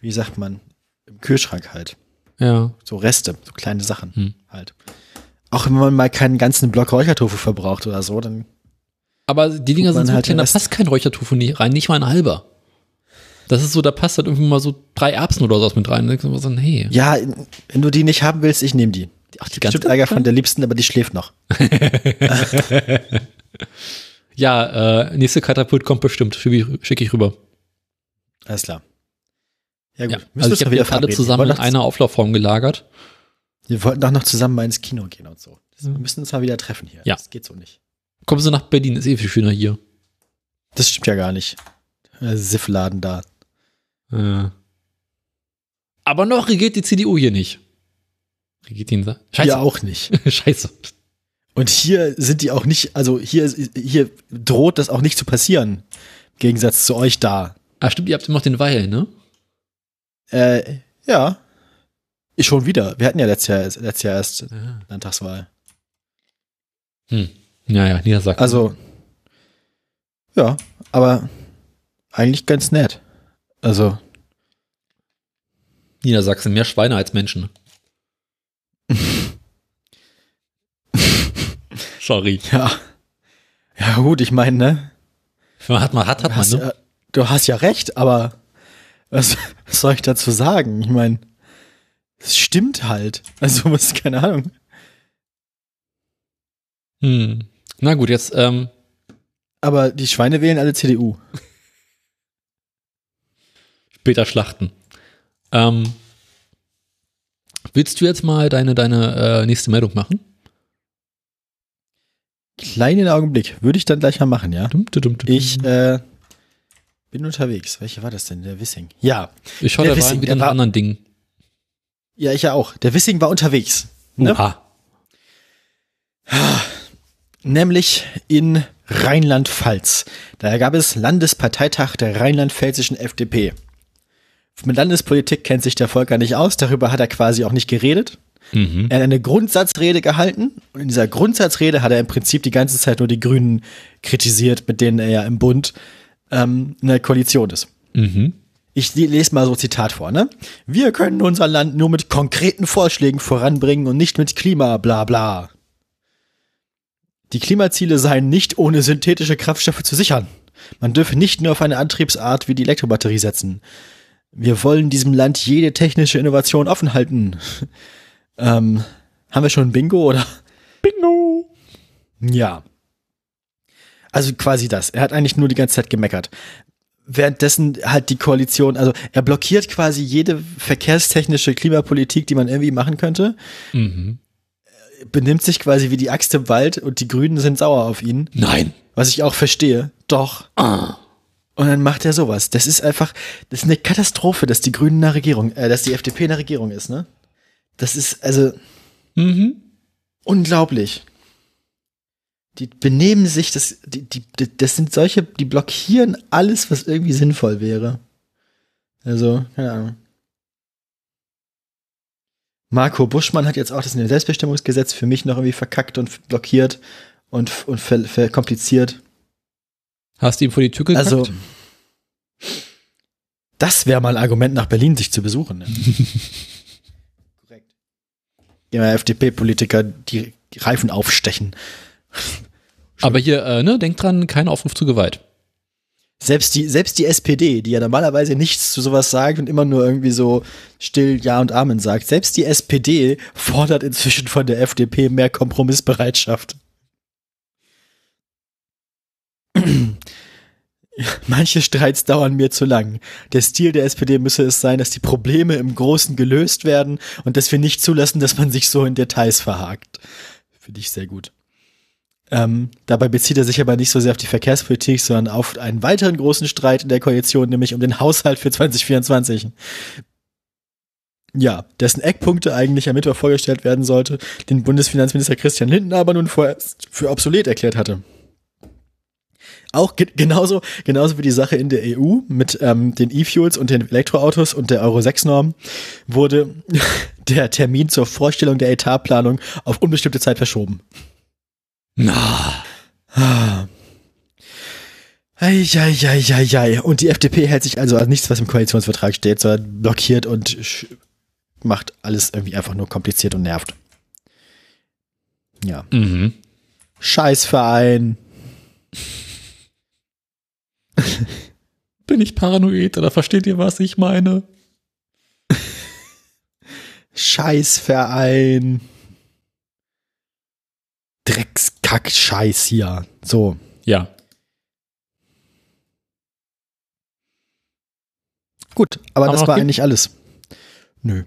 [SPEAKER 2] wie sagt man, im Kühlschrank halt.
[SPEAKER 1] Ja.
[SPEAKER 2] So Reste, so kleine Sachen
[SPEAKER 1] Hm.
[SPEAKER 2] halt. Auch wenn man mal keinen ganzen Block Räuchertofu verbraucht oder so, dann
[SPEAKER 1] Aber die Dinger sind so
[SPEAKER 2] halt
[SPEAKER 1] klein, da passt kein Räuchertofu rein, nicht mal ein halber. Das ist so, da passt halt irgendwie mal so drei Erbsen oder sowas mit rein. Da denkst du so, nee.
[SPEAKER 2] Ja, wenn du die nicht haben willst, ich nehme die.
[SPEAKER 1] Ach, die
[SPEAKER 2] Stimmt Ärger von der Liebsten, aber die schläft noch.
[SPEAKER 1] Ja, äh, nächste Katapult kommt bestimmt. Schicke ich, rüber.
[SPEAKER 2] Alles klar. Ja, gut.
[SPEAKER 1] Ja.
[SPEAKER 2] Müssen
[SPEAKER 1] Also
[SPEAKER 2] wir
[SPEAKER 1] ich habe
[SPEAKER 2] wieder
[SPEAKER 1] jetzt alle zusammen in einer Auflaufform gelagert.
[SPEAKER 2] wir wollten doch noch zusammen mal ins Kino gehen und so. Wir müssen uns mal wieder treffen hier.
[SPEAKER 1] Ja.
[SPEAKER 2] Das geht so nicht.
[SPEAKER 1] Kommen Sie nach Berlin, ist eh viel schöner hier.
[SPEAKER 2] Das stimmt ja gar nicht. Der Siffladen da.
[SPEAKER 1] Äh. Aber noch regiert die CDU hier nicht. Regiert die in Scheiße.
[SPEAKER 2] Hier auch nicht.
[SPEAKER 1] Scheiße.
[SPEAKER 2] Und hier sind die auch nicht, also hier, hier droht das auch nicht zu passieren. Im Gegensatz zu euch da.
[SPEAKER 1] Ah, stimmt, ihr habt immer noch den Weil, ne?
[SPEAKER 2] Äh, ja. Ich schon wieder. Wir hatten ja letztes Jahr, letztes Jahr erst Landtagswahl.
[SPEAKER 1] Hm. Ja, ja, Niedersachsen.
[SPEAKER 2] Also, ja, aber eigentlich ganz nett. Also,
[SPEAKER 1] Niedersachsen, mehr Schweine als Menschen. Sorry.
[SPEAKER 2] ja. Ja, gut, ich meine, ne?
[SPEAKER 1] Wenn man hat, man hat, hat
[SPEAKER 2] Du
[SPEAKER 1] man,
[SPEAKER 2] hast,
[SPEAKER 1] ne?
[SPEAKER 2] ja, du hast ja recht, aber was, was soll ich dazu sagen? Ich meine, es stimmt halt. Also, was, keine Ahnung.
[SPEAKER 1] Hm. Na gut, jetzt, ähm,
[SPEAKER 2] Aber die Schweine wählen alle CDU.
[SPEAKER 1] später schlachten. Ähm, willst du jetzt mal deine, deine äh, nächste Meldung machen?
[SPEAKER 2] Kleinen Augenblick. Würde ich dann gleich mal machen, ja?
[SPEAKER 1] Dum, dum, dum.
[SPEAKER 2] Ich äh, bin unterwegs. Welche war das denn? Der Wissing. Ja.
[SPEAKER 1] ich schaue
[SPEAKER 2] der
[SPEAKER 1] da
[SPEAKER 2] Wissing,
[SPEAKER 1] wieder
[SPEAKER 2] der
[SPEAKER 1] nach anderen Dingen.
[SPEAKER 2] Ja, ich ja auch. Der Wissing war unterwegs. Ne?
[SPEAKER 1] Oha.
[SPEAKER 2] Nämlich in Rheinland-Pfalz. Da gab es Landesparteitag der rheinland-pfälzischen FDP. Mit Landespolitik kennt sich der Volker nicht aus, darüber hat er quasi auch nicht geredet.
[SPEAKER 1] Mhm.
[SPEAKER 2] Er hat eine Grundsatzrede gehalten und in dieser Grundsatzrede hat er im Prinzip die ganze Zeit nur die Grünen kritisiert, mit denen er ja im Bund ähm, in der Koalition ist.
[SPEAKER 1] Mhm.
[SPEAKER 2] Ich le- lese mal so Zitat vor, ne? Wir können unser Land nur mit konkreten Vorschlägen voranbringen und nicht mit Klima, bla bla. Die Klimaziele seien nicht ohne synthetische Kraftstoffe zu sichern. Man dürfe nicht nur auf eine Antriebsart wie die Elektrobatterie setzen. Wir wollen diesem Land jede technische Innovation offen halten. ähm, haben wir schon ein Bingo oder?
[SPEAKER 1] Bingo.
[SPEAKER 2] Ja. Also quasi das. Er hat eigentlich nur die ganze Zeit gemeckert. Währenddessen halt die Koalition, also er blockiert quasi jede verkehrstechnische Klimapolitik, die man irgendwie machen könnte,
[SPEAKER 1] Mhm.
[SPEAKER 2] benimmt sich quasi wie die Axt im Wald und die Grünen sind sauer auf ihn,
[SPEAKER 1] Nein.
[SPEAKER 2] was ich auch verstehe. Doch.
[SPEAKER 1] Ah.
[SPEAKER 2] Und dann macht er sowas. Das ist einfach, das ist eine Katastrophe, dass die Grünen in der Regierung, äh, dass die FDP in der Regierung ist, ne? Das ist also
[SPEAKER 1] Mhm.
[SPEAKER 2] unglaublich. Die benehmen sich, das, die, die, das sind solche, die blockieren alles, was irgendwie sinnvoll wäre. Also, keine Ahnung. Marco Buschmann hat jetzt auch das Selbstbestimmungsgesetz für mich noch irgendwie verkackt und blockiert und, und ver, verkompliziert.
[SPEAKER 1] Hast du ihm vor die Tür gekackt?
[SPEAKER 2] Also, das wäre mal ein Argument, nach Berlin sich zu besuchen. Ne? Korrekt. Ja, FDP-Politiker, die Reifen aufstechen.
[SPEAKER 1] Aber hier, äh, ne, denk dran, kein Aufruf zu Gewalt.
[SPEAKER 2] Selbst die, selbst die SPD, die ja normalerweise nichts zu sowas sagt und immer nur irgendwie so still Ja und Amen sagt, selbst die SPD fordert inzwischen von der FDP mehr Kompromissbereitschaft. Manche Streits dauern mir zu lang. Der Stil der SPD müsse es sein, dass die Probleme im Großen gelöst werden und dass wir nicht zulassen, dass man sich so in Details verhakt. Finde ich sehr gut. Ähm, dabei bezieht er sich aber nicht so sehr auf die Verkehrspolitik, sondern auf einen weiteren großen Streit in der Koalition, nämlich um den Haushalt für 2024. Ja, dessen Eckpunkte eigentlich am Mittwoch vorgestellt werden sollte, den Bundesfinanzminister Christian Lindner aber nun vorerst für obsolet erklärt hatte. Auch ge genauso, genauso wie die Sache in der EU mit ähm, den E-Fuels und den Elektroautos und der Euro 6-Norm wurde der Termin zur Vorstellung der Etatplanung auf unbestimmte Zeit verschoben.
[SPEAKER 1] Na.
[SPEAKER 2] Eieieiei. Und die FDP hält sich also an nichts, was im Koalitionsvertrag steht, sondern blockiert und macht alles irgendwie einfach nur kompliziert und nervt. Ja.
[SPEAKER 1] Mhm.
[SPEAKER 2] Scheißverein.
[SPEAKER 1] Bin ich paranoid oder versteht ihr, was ich meine?
[SPEAKER 2] Scheißverein. Dreckskack-Scheiß hier. So.
[SPEAKER 1] Ja.
[SPEAKER 2] Gut, aber
[SPEAKER 1] Haben
[SPEAKER 2] das war eigentlich alles. Nö.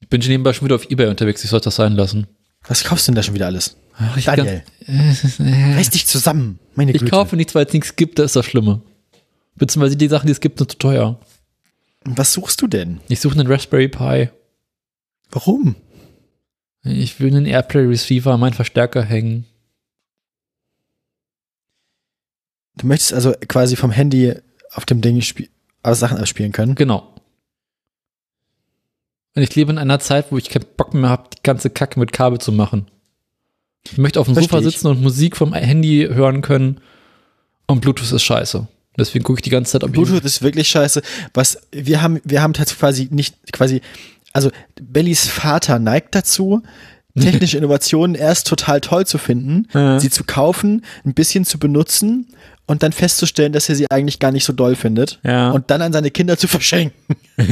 [SPEAKER 1] Ich bin schon nebenbei schon wieder auf Ebay unterwegs, ich sollte das sein lassen.
[SPEAKER 2] Was kaufst du denn da schon wieder alles?
[SPEAKER 1] Ach, ich
[SPEAKER 2] Daniel,
[SPEAKER 1] kann-
[SPEAKER 2] reiß dich zusammen. Meine
[SPEAKER 1] Ich
[SPEAKER 2] Güte.
[SPEAKER 1] kaufe nichts, weil es nichts gibt, das ist das Schlimme. Beziehungsweise die Sachen, die es gibt, sind zu teuer.
[SPEAKER 2] Was suchst du denn?
[SPEAKER 1] Ich suche einen Raspberry Pi.
[SPEAKER 2] Warum?
[SPEAKER 1] Ich will einen Airplay Receiver an meinen Verstärker hängen.
[SPEAKER 2] Du möchtest also quasi vom Handy auf dem Ding spie- alle Sachen abspielen können?
[SPEAKER 1] Genau. Und ich lebe in einer Zeit, wo ich keinen Bock mehr habe, die ganze Kacke mit Kabel zu machen. Ich möchte auf dem
[SPEAKER 2] Versteh
[SPEAKER 1] Sofa
[SPEAKER 2] ich.
[SPEAKER 1] sitzen und Musik vom Handy hören können. Und Bluetooth ist scheiße. Deswegen gucke ich die ganze Zeit, ob
[SPEAKER 2] Bluetooth ist wirklich scheiße. Was wir haben, wir haben tatsächlich quasi nicht quasi, also Bellys Vater neigt dazu, technische Innovationen erst total toll zu finden,
[SPEAKER 1] Ja.
[SPEAKER 2] sie zu kaufen, ein bisschen zu benutzen und dann festzustellen, dass er sie eigentlich gar nicht so doll findet
[SPEAKER 1] Ja.
[SPEAKER 2] und dann an seine Kinder zu verschenken.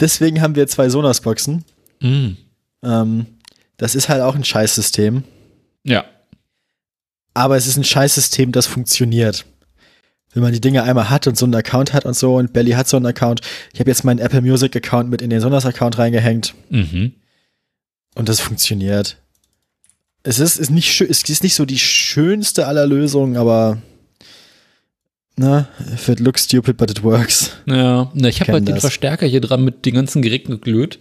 [SPEAKER 2] Deswegen haben wir zwei Sonos-Boxen.
[SPEAKER 1] ich. Mm.
[SPEAKER 2] Ähm, das ist halt auch ein Scheißsystem,
[SPEAKER 1] Ja.
[SPEAKER 2] aber es ist ein Scheißsystem, das funktioniert. Wenn man die Dinge einmal hat und so einen Account hat und so und Belly hat so einen Account. Ich habe jetzt meinen Apple Music Account mit in den Sonos-Account reingehängt
[SPEAKER 1] Mhm.
[SPEAKER 2] und das funktioniert. Es ist, ist nicht schön, es ist nicht so die schönste aller Lösungen, aber na, if it looks stupid, but it works.
[SPEAKER 1] Ja, na, ich habe halt den
[SPEAKER 2] das.
[SPEAKER 1] Verstärker hier dran mit den ganzen Geräten geglüht.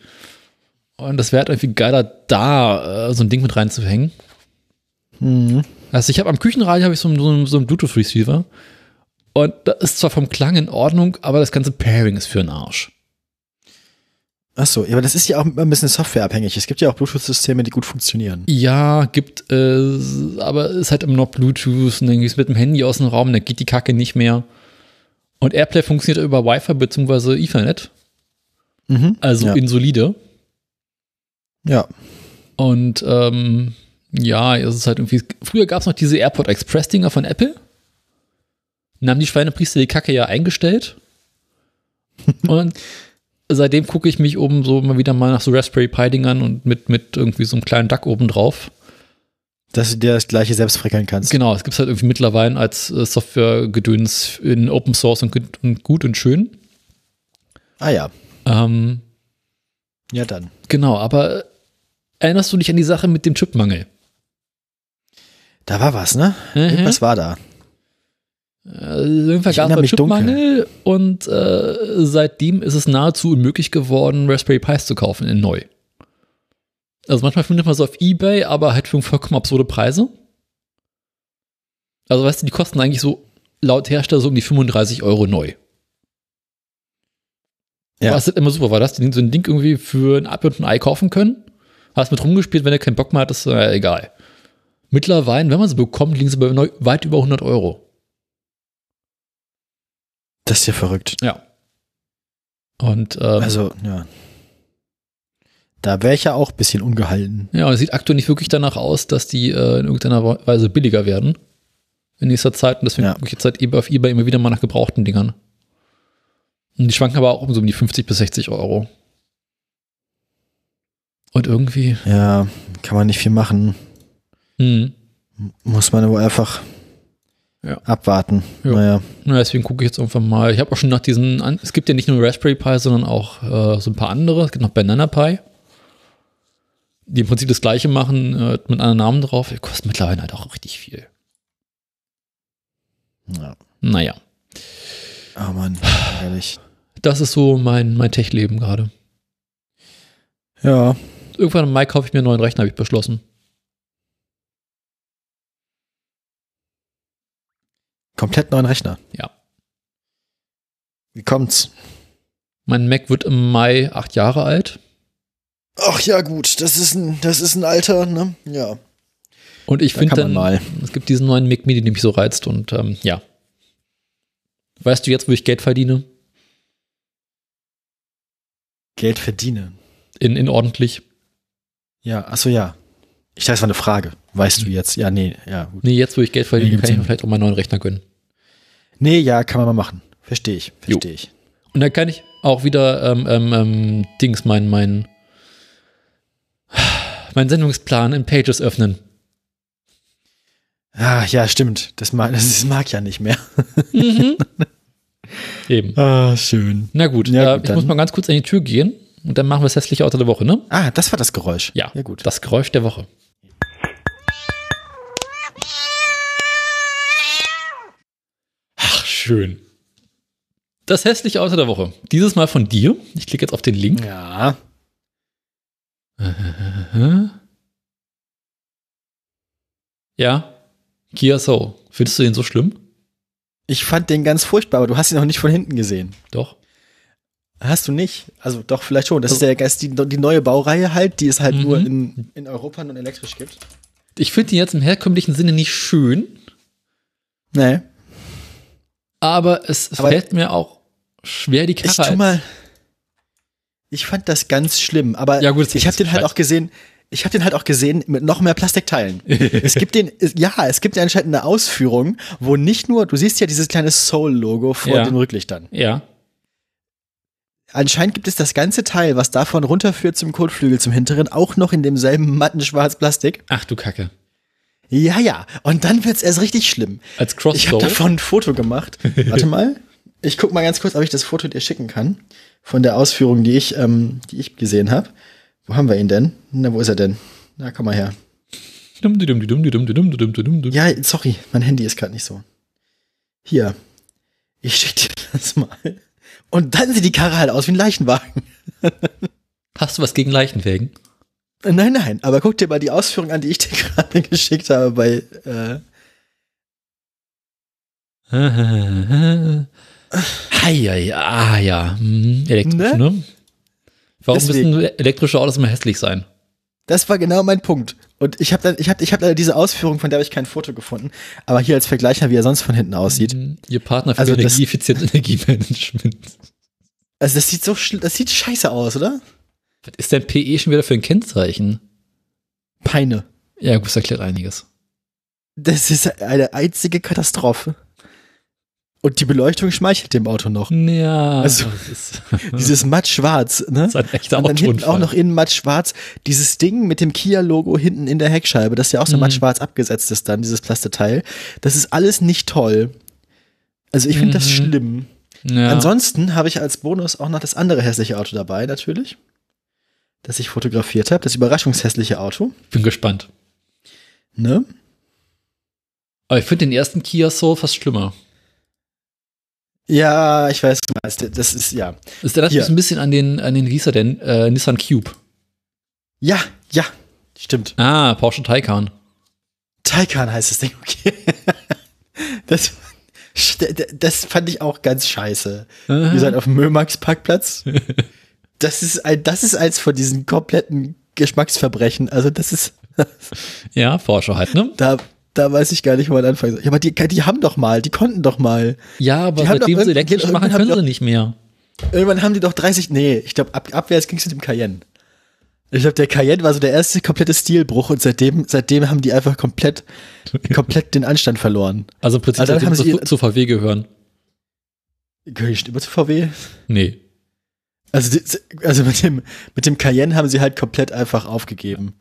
[SPEAKER 1] Und das wäre halt irgendwie geiler, da äh, so ein Ding mit reinzuhängen.
[SPEAKER 2] Mhm.
[SPEAKER 1] Also ich habe am Küchenradio habe ich so, einen- so, einen- so einen Bluetooth-Receiver. Und das ist zwar vom Klang in Ordnung, aber das ganze Pairing ist für den Arsch.
[SPEAKER 2] Ach so, ja, aber das ist ja auch ein bisschen softwareabhängig. Es gibt ja auch Bluetooth-Systeme, die gut funktionieren.
[SPEAKER 1] Ja, gibt es, aber es ist halt immer noch Bluetooth und dann gehst du mit dem Handy aus dem Raum, dann geht die Kacke nicht mehr. Und Airplay funktioniert über Wi-Fi bzw. Ethernet,
[SPEAKER 2] Mhm.
[SPEAKER 1] also
[SPEAKER 2] ja.
[SPEAKER 1] in solide.
[SPEAKER 2] ja.
[SPEAKER 1] Und ähm, ja, es ist halt irgendwie. Früher gab es noch diese AirPod Express-Dinger von Apple. Dann haben die Schweinepriester die Kacke ja eingestellt. und seitdem gucke ich mich oben so mal wieder mal nach so Raspberry Pi-Dingern und mit, mit irgendwie so einem kleinen Duck oben drauf.
[SPEAKER 2] Dass du dir das gleiche selbst frickeln kannst.
[SPEAKER 1] Genau, es gibt halt irgendwie mittlerweile als äh, Software-Gedöns in Open Source und, gut- und schön.
[SPEAKER 2] Ah ja.
[SPEAKER 1] Ähm,
[SPEAKER 2] Ja, dann.
[SPEAKER 1] genau, aber äh, erinnerst du dich an die Sache mit dem Chipmangel?
[SPEAKER 2] Da war was, ne?
[SPEAKER 1] Mhm.
[SPEAKER 2] Was war da?
[SPEAKER 1] Irgendwann
[SPEAKER 2] Ich
[SPEAKER 1] gab es Chipmangel und äh, seitdem ist es nahezu unmöglich geworden, Raspberry Pis zu kaufen in neu. Also manchmal findet man es auf Ebay, aber halt für vollkommen absurde Preise. Also weißt du, die kosten eigentlich so laut Hersteller so um die 35 Euro neu.
[SPEAKER 2] Ja.
[SPEAKER 1] Was halt immer super war, dass die so ein Ding irgendwie für ein Apfel und ein Ei kaufen können. Hast mit rumgespielt, wenn du keinen Bock mehr hattest, äh, egal. Mittlerweile, wenn man sie bekommt, liegen sie bei neu, weit über 100 Euro.
[SPEAKER 2] Das ist ja verrückt.
[SPEAKER 1] Ja. Und ähm,
[SPEAKER 2] Also, ja. Da wäre ich ja auch ein bisschen ungehalten.
[SPEAKER 1] ja, und es sieht aktuell nicht wirklich danach aus, dass die äh, in irgendeiner Weise billiger werden in nächster Zeit. Und deswegen
[SPEAKER 2] Ja.
[SPEAKER 1] gucke ich jetzt halt eBay auf eBay immer wieder mal nach gebrauchten Dingern. Und die schwanken aber auch um so um die 50 bis 60 Euro. Und irgendwie,
[SPEAKER 2] Ja, kann man nicht viel machen.
[SPEAKER 1] hm,
[SPEAKER 2] Muss man wohl einfach
[SPEAKER 1] Ja.
[SPEAKER 2] abwarten.
[SPEAKER 1] Ja.
[SPEAKER 2] Naja.
[SPEAKER 1] na, deswegen gucke ich jetzt einfach mal. Ich habe auch schon nach diesen, an- es gibt ja nicht nur Raspberry Pi, sondern auch äh, so ein paar andere. Es gibt noch Banana Pi, die im Prinzip das gleiche machen, äh, mit anderen Namen drauf. Die kosten mittlerweile halt auch richtig viel.
[SPEAKER 2] Ja.
[SPEAKER 1] Naja.
[SPEAKER 2] Oh Mann, ärgerlich.
[SPEAKER 1] Das ist so mein, mein Tech-Leben gerade.
[SPEAKER 2] Ja,
[SPEAKER 1] Irgendwann im Mai kaufe ich mir einen neuen Rechner, habe ich beschlossen.
[SPEAKER 2] Komplett neuen Rechner.
[SPEAKER 1] Ja.
[SPEAKER 2] Wie kommt's?
[SPEAKER 1] Mein Mac wird im Mai acht Jahre alt.
[SPEAKER 2] Ach ja, gut, das ist ein, das ist ein Alter, ne? Ja.
[SPEAKER 1] Und ich
[SPEAKER 2] Da
[SPEAKER 1] finde dann,
[SPEAKER 2] mal.
[SPEAKER 1] es gibt diesen neuen Mac Mini, der mich so reizt und ähm, ja. Weißt du jetzt, wo ich Geld verdiene?
[SPEAKER 2] Geld verdienen.
[SPEAKER 1] In, in ordentlich.
[SPEAKER 2] Ja, ach so, ja. Ich dachte, das war eine Frage. Weißt du jetzt? Ja, nee, ja, gut.
[SPEAKER 1] Nee, jetzt, wo ich Geld verdiene,
[SPEAKER 2] Nee,
[SPEAKER 1] kann ich mir vielleicht auch meinen neuen Rechner gönnen.
[SPEAKER 2] Nee, ja, kann man mal machen. Verstehe ich, verstehe ich.
[SPEAKER 1] Und dann kann ich auch wieder ähm, ähm, ähm, Dings, mein, mein, mein Sendungsplan in Pages öffnen.
[SPEAKER 2] Ah, ja, stimmt. Das mag, das mag ja nicht mehr.
[SPEAKER 1] Eben.
[SPEAKER 2] Ah, schön.
[SPEAKER 1] Na gut,
[SPEAKER 2] Ja,
[SPEAKER 1] äh,
[SPEAKER 2] gut,
[SPEAKER 1] ich muss
[SPEAKER 2] dann.
[SPEAKER 1] mal ganz kurz an die Tür gehen und dann machen wir das hässliche Auto der Woche, ne?
[SPEAKER 2] Ah, das war das Geräusch.
[SPEAKER 1] Ja,
[SPEAKER 2] Ja, gut.
[SPEAKER 1] Das Geräusch der Woche. Ach, schön. Das hässliche Auto der Woche. Dieses Mal von dir. Ich klicke jetzt auf den Link.
[SPEAKER 2] Ja.
[SPEAKER 1] Ja. Kia Soul. Findest du den so schlimm?
[SPEAKER 2] Ich fand den ganz furchtbar, aber du hast ihn noch nicht von hinten gesehen.
[SPEAKER 1] Doch.
[SPEAKER 2] Hast du nicht? Also doch, vielleicht schon. Das ist ja die, die neue Baureihe halt, die es halt
[SPEAKER 1] Mhm.
[SPEAKER 2] nur in, in Europa nun elektrisch gibt.
[SPEAKER 1] Ich finde ihn jetzt im herkömmlichen Sinne nicht schön,
[SPEAKER 2] Nee.
[SPEAKER 1] Aber es
[SPEAKER 2] Aber-
[SPEAKER 1] fällt mir auch schwer, die
[SPEAKER 2] Ich
[SPEAKER 1] Karre.
[SPEAKER 2] tu mal. Ich fand das ganz schlimm, aber
[SPEAKER 1] Ja, gut,
[SPEAKER 2] ich habe den halt auch gesehen. Ich habe den halt auch gesehen mit noch mehr Plastikteilen. es gibt den, ja, es gibt ja anscheinend eine Ausführung, wo nicht nur, du siehst ja dieses kleine Soul-Logo vor
[SPEAKER 1] Ja.
[SPEAKER 2] den Rücklichtern.
[SPEAKER 1] ja.
[SPEAKER 2] Anscheinend gibt es das ganze Teil, was davon runterführt zum Kotflügel zum hinteren, auch noch in demselben matten Schwarzplastik.
[SPEAKER 1] Ach du Kacke.
[SPEAKER 2] Ja, ja. Und dann wird's erst richtig schlimm.
[SPEAKER 1] Als
[SPEAKER 2] Ich habe
[SPEAKER 1] Crossbow.
[SPEAKER 2] davon ein Foto gemacht. Warte mal. Ich guck mal ganz kurz, ob ich das Foto dir schicken kann. Von der Ausführung, die ich, ähm, die ich gesehen habe. Wo haben wir ihn denn? Na, wo ist er denn? Na, komm mal her. Ja, sorry, mein Handy ist gerade nicht so. Hier. Ich schick dir das mal. Und dann sieht die Karre halt aus wie ein Leichenwagen.
[SPEAKER 1] Hast du was gegen Leichenwägen?
[SPEAKER 2] Nein, nein, aber guck dir mal die Ausführung an, die ich dir gerade geschickt habe bei, äh,
[SPEAKER 1] ah ja, hm, elektrisch,
[SPEAKER 2] Ne?
[SPEAKER 1] ne? Warum
[SPEAKER 2] Deswegen.
[SPEAKER 1] müssen elektrische Autos immer hässlich sein?
[SPEAKER 2] Das war genau mein Punkt. Und ich habe ich habe, ich leider diese Ausführung, von der habe ich kein Foto gefunden. Aber hier als Vergleich, wie er sonst von hinten aussieht.
[SPEAKER 1] Hm, Ihr Partner für
[SPEAKER 2] Also
[SPEAKER 1] energieeffizientes Energiemanagement.
[SPEAKER 2] Also das sieht so, das sieht scheiße aus, oder?
[SPEAKER 1] Was ist denn PE schon wieder für ein Kennzeichen?
[SPEAKER 2] Peine.
[SPEAKER 1] Ja, gut, das erklärt einiges.
[SPEAKER 2] Das ist eine einzige Katastrophe. Und die Beleuchtung schmeichelt dem Auto noch.
[SPEAKER 1] Ja,
[SPEAKER 2] Also,
[SPEAKER 1] das ist,
[SPEAKER 2] Dieses matt-schwarz, ne?
[SPEAKER 1] das ist ein echter
[SPEAKER 2] Und dann hinten auch noch innen matt-schwarz. Dieses Ding mit dem Kia-Logo hinten in der Heckscheibe, das ja auch so
[SPEAKER 1] Mhm.
[SPEAKER 2] matt-schwarz abgesetzt ist dann, dieses Plasteteil. Das ist alles nicht toll. Also ich finde das
[SPEAKER 1] Mhm.
[SPEAKER 2] schlimm.
[SPEAKER 1] ja.
[SPEAKER 2] Ansonsten habe ich als Bonus auch noch das andere hässliche Auto dabei, natürlich. Das ich fotografiert habe. Das überraschungshässliche Auto.
[SPEAKER 1] bin gespannt.
[SPEAKER 2] Ne?
[SPEAKER 1] Aber ich finde den ersten Kia Soul fast schlimmer.
[SPEAKER 2] Ja, ich weiß, was du meinst. Das ist, ja.
[SPEAKER 1] Das erinnert mich ein bisschen an den, an den, wie hieß er denn? Äh, Nissan Cube.
[SPEAKER 2] Ja, ja. Stimmt.
[SPEAKER 1] Ah, Porsche Taycan.
[SPEAKER 2] Taycan heißt das Ding, okay. Das, das fand ich auch ganz scheiße. Wir sind auf dem Mömax-Parkplatz. Das ist ein, das ist eins von diesen kompletten Geschmacksverbrechen. Also das ist,
[SPEAKER 1] Ja, Porsche halt, ne?
[SPEAKER 2] da, da weiß ich gar nicht, wo man anfangen soll. Ja, aber die, die haben doch mal, die konnten doch mal.
[SPEAKER 1] Ja, aber seitdem sie elektrisch machen,
[SPEAKER 2] haben
[SPEAKER 1] können sie
[SPEAKER 2] doch-
[SPEAKER 1] nicht mehr.
[SPEAKER 2] Irgendwann haben die doch 30, nee, ich glaube, ab, abwärts ging es mit dem Cayenne. Ich glaube, der Cayenne war so der erste komplette Stilbruch und seitdem, seitdem haben die einfach komplett, komplett den Anstand verloren.
[SPEAKER 1] Also im Prinzip
[SPEAKER 2] Also haben
[SPEAKER 1] sie
[SPEAKER 2] sie-
[SPEAKER 1] zu, zu VW gehören.
[SPEAKER 2] Gehöre ich immer zu VW?
[SPEAKER 1] Nee.
[SPEAKER 2] Also, also mit dem, mit dem Cayenne haben sie halt komplett einfach aufgegeben.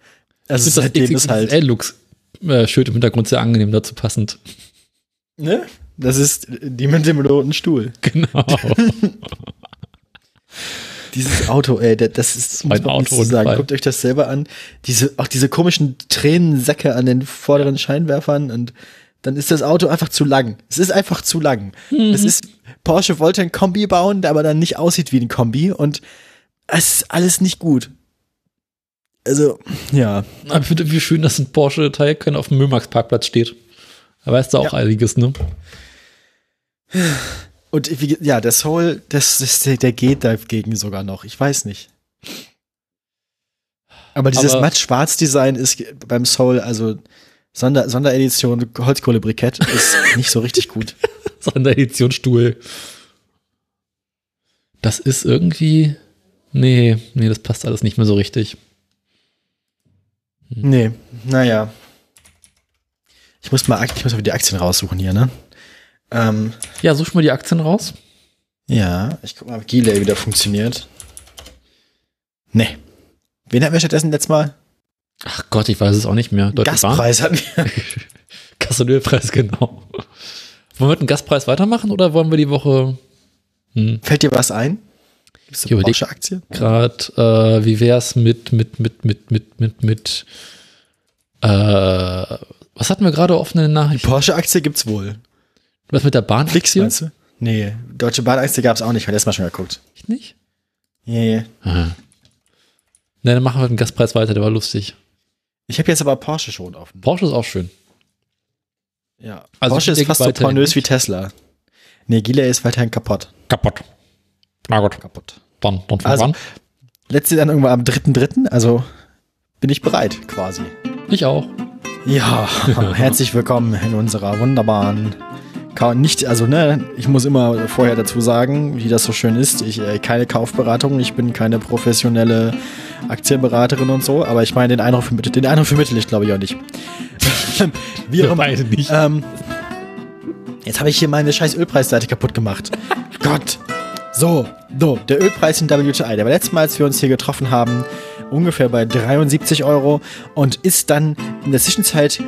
[SPEAKER 2] Also
[SPEAKER 1] finde
[SPEAKER 2] seitdem
[SPEAKER 1] das
[SPEAKER 2] ist halt,
[SPEAKER 1] XXL-Looks äh, Schild im Hintergrund sehr angenehm dazu passend.
[SPEAKER 2] ne? Das ist die mit dem roten Stuhl.
[SPEAKER 1] Genau.
[SPEAKER 2] Dieses Auto, ey, das ist,
[SPEAKER 1] Ein
[SPEAKER 2] man nicht so
[SPEAKER 1] Autounfall.
[SPEAKER 2] sagen. Guckt euch das selber an. Diese, auch diese komischen Tränensäcke an den vorderen Scheinwerfern und dann ist das Auto einfach zu lang. Es ist einfach zu lang.
[SPEAKER 1] Mhm.
[SPEAKER 2] Es ist, Porsche wollte ein Kombi bauen, der aber dann nicht aussieht wie ein Kombi und es ist alles nicht gut. Also, ja.
[SPEAKER 1] Aber ich finde, wie schön, dass ein Porsche Taycan auf dem Mömax-Parkplatz steht. Da weißt du auch
[SPEAKER 2] Ja.
[SPEAKER 1] einiges, ne?
[SPEAKER 2] Und wie, ja, der Soul, das, das, der geht dagegen sogar noch. Ich weiß nicht. Aber dieses Matt-Schwarz-Design ist beim Soul, also Sonder, Sonderedition Holzkohle-Brikett, ist nicht so richtig gut.
[SPEAKER 1] Sonderedition Stuhl. Das ist irgendwie. Nee, nee, das passt alles nicht mehr so richtig.
[SPEAKER 2] Hm. Nee, naja. Ich muss mal, ich muss mal die Aktien raussuchen hier, ne?
[SPEAKER 1] Ähm, ja, such mal die Aktien raus.
[SPEAKER 2] Ja, ich guck mal, ob Giley wieder funktioniert. Nee. Wen hatten wir stattdessen letztes Mal?
[SPEAKER 1] Ach Gott, ich weiß es auch nicht mehr.
[SPEAKER 2] Deutsche Gaspreis hatten wir.
[SPEAKER 1] Gas- und Ölpreis, genau. Wollen wir mit dem Gaspreis weitermachen oder wollen wir die Woche.
[SPEAKER 2] Hm. Fällt dir was ein?
[SPEAKER 1] Gibt's eine Porsche-Aktie? Gerade, äh, wie wär's mit, mit, mit, mit, mit, mit, mit, äh, was hatten wir gerade offen in den Nachrichten?
[SPEAKER 2] Die Porsche-Aktie gibt's wohl.
[SPEAKER 1] Was mit der Bahn?
[SPEAKER 2] Flix, meinst du? Nee, Deutsche Bahn-Aktie gab's auch nicht, weil das mal schon geguckt.
[SPEAKER 1] Ich nicht?
[SPEAKER 2] Nee. Aha.
[SPEAKER 1] Ne, dann machen wir den Gaspreis weiter, der war lustig.
[SPEAKER 2] Ich habe jetzt aber Porsche schon offen.
[SPEAKER 1] Porsche ist auch schön.
[SPEAKER 2] Ja. Also Porsche ist fast so pornös wie Tesla. Nee, Gila ist weiterhin kaputt.
[SPEAKER 1] Kaputt. Na gut.
[SPEAKER 2] Kaputt.
[SPEAKER 1] Dann, dann
[SPEAKER 2] also, wann? Letzte dann irgendwann am 3.3., also bin ich bereit quasi.
[SPEAKER 1] Ich auch.
[SPEAKER 2] Ja, herzlich willkommen in unserer wunderbaren nicht, also ne, ich muss immer vorher dazu sagen, wie das so schön ist. Ich äh, keine Kaufberatung, ich bin keine professionelle Aktienberaterin und so, aber ich meine, den Eindruck vermittle, den Eindruck vermittle ich glaube ich auch nicht.
[SPEAKER 1] Wir beide nicht.
[SPEAKER 2] Ähm, jetzt habe ich hier meine scheiß Ölpreisseite kaputt gemacht. Gott. So, so, der Ölpreis in WTI, der war letztes Mal, als wir uns hier getroffen haben, ungefähr bei 73 Euro und ist dann in der Zwischenzeit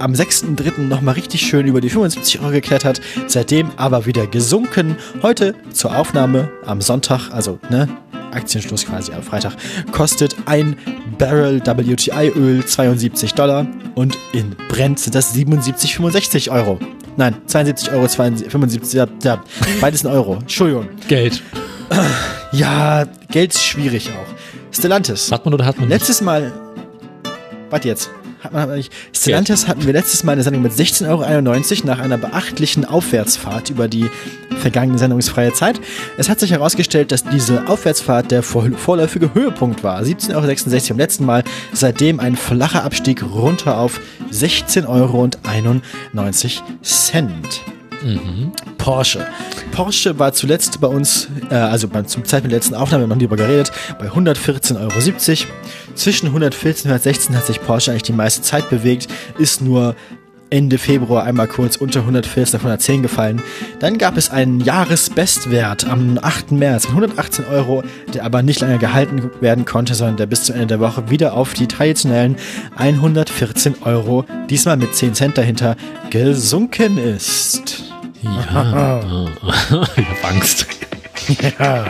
[SPEAKER 2] am 6.3. nochmal richtig schön über die 75 Euro geklettert, seitdem aber wieder gesunken. Heute zur Aufnahme am Sonntag, also ne, Aktienschluss quasi am Freitag, kostet ein Barrel WTI-Öl 72 Dollar und in Brent sind das 77,65 Euro. Nein, 72 Euro, 72, 75, ja, ja, beides ein Euro. Entschuldigung.
[SPEAKER 1] Geld.
[SPEAKER 2] Ja, Geld ist schwierig auch. Stellantis.
[SPEAKER 1] Hat man oder hat man
[SPEAKER 2] nicht? Letztes Mal. Warte jetzt. Hat man, nicht. Stellantis hatten wir letztes Mal eine Sendung mit 16,91 Euro nach einer beachtlichen Aufwärtsfahrt über die vergangene sendungsfreie Zeit. Es hat sich herausgestellt, dass diese Aufwärtsfahrt der vorläufige Höhepunkt war. 17,66 Euro im letzten Mal. Seitdem ein flacher Abstieg runter auf 16,91 Euro. Mhm. Porsche. Porsche war zuletzt bei uns, äh, also beim, zum Zeitpunkt der letzten Aufnahme, wir haben darüber geredet, bei 114,70 Euro. Zwischen 114 und 116 hat sich Porsche eigentlich die meiste Zeit bewegt, ist nur Ende Februar einmal kurz unter 114 auf 110 gefallen. Dann gab es einen Jahresbestwert am 8. März von 118 Euro, der aber nicht lange gehalten werden konnte, sondern der bis zum Ende der Woche wieder auf die traditionellen 114 Euro, diesmal mit 10 Cent dahinter, gesunken ist.
[SPEAKER 1] Ja, ich hab Angst.
[SPEAKER 2] Ja,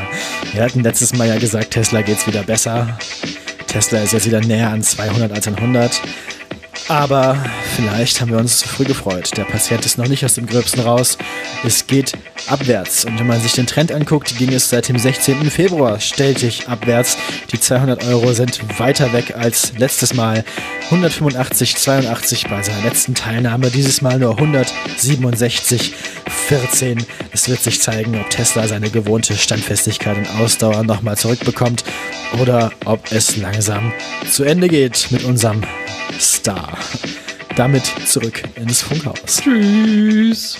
[SPEAKER 2] wir hatten letztes Mal ja gesagt, Tesla geht's wieder besser. Tesla ist jetzt wieder näher an 200 als an 100. Aber vielleicht haben wir uns zu früh gefreut. Der Patient ist noch nicht aus dem Gröbsten raus. Es geht abwärts. Und wenn man sich den Trend anguckt, ging es seit dem 16. Februar stellig abwärts. Die 200 Euro sind weiter weg als letztes Mal. 185, 82 bei seiner letzten Teilnahme. Dieses Mal nur 167, 14. Es wird sich zeigen, ob Tesla seine gewohnte Standfestigkeit und Ausdauer nochmal zurückbekommt oder ob es langsam zu Ende geht mit unserem Star. Damit zurück ins Funkhaus.
[SPEAKER 1] Tschüss.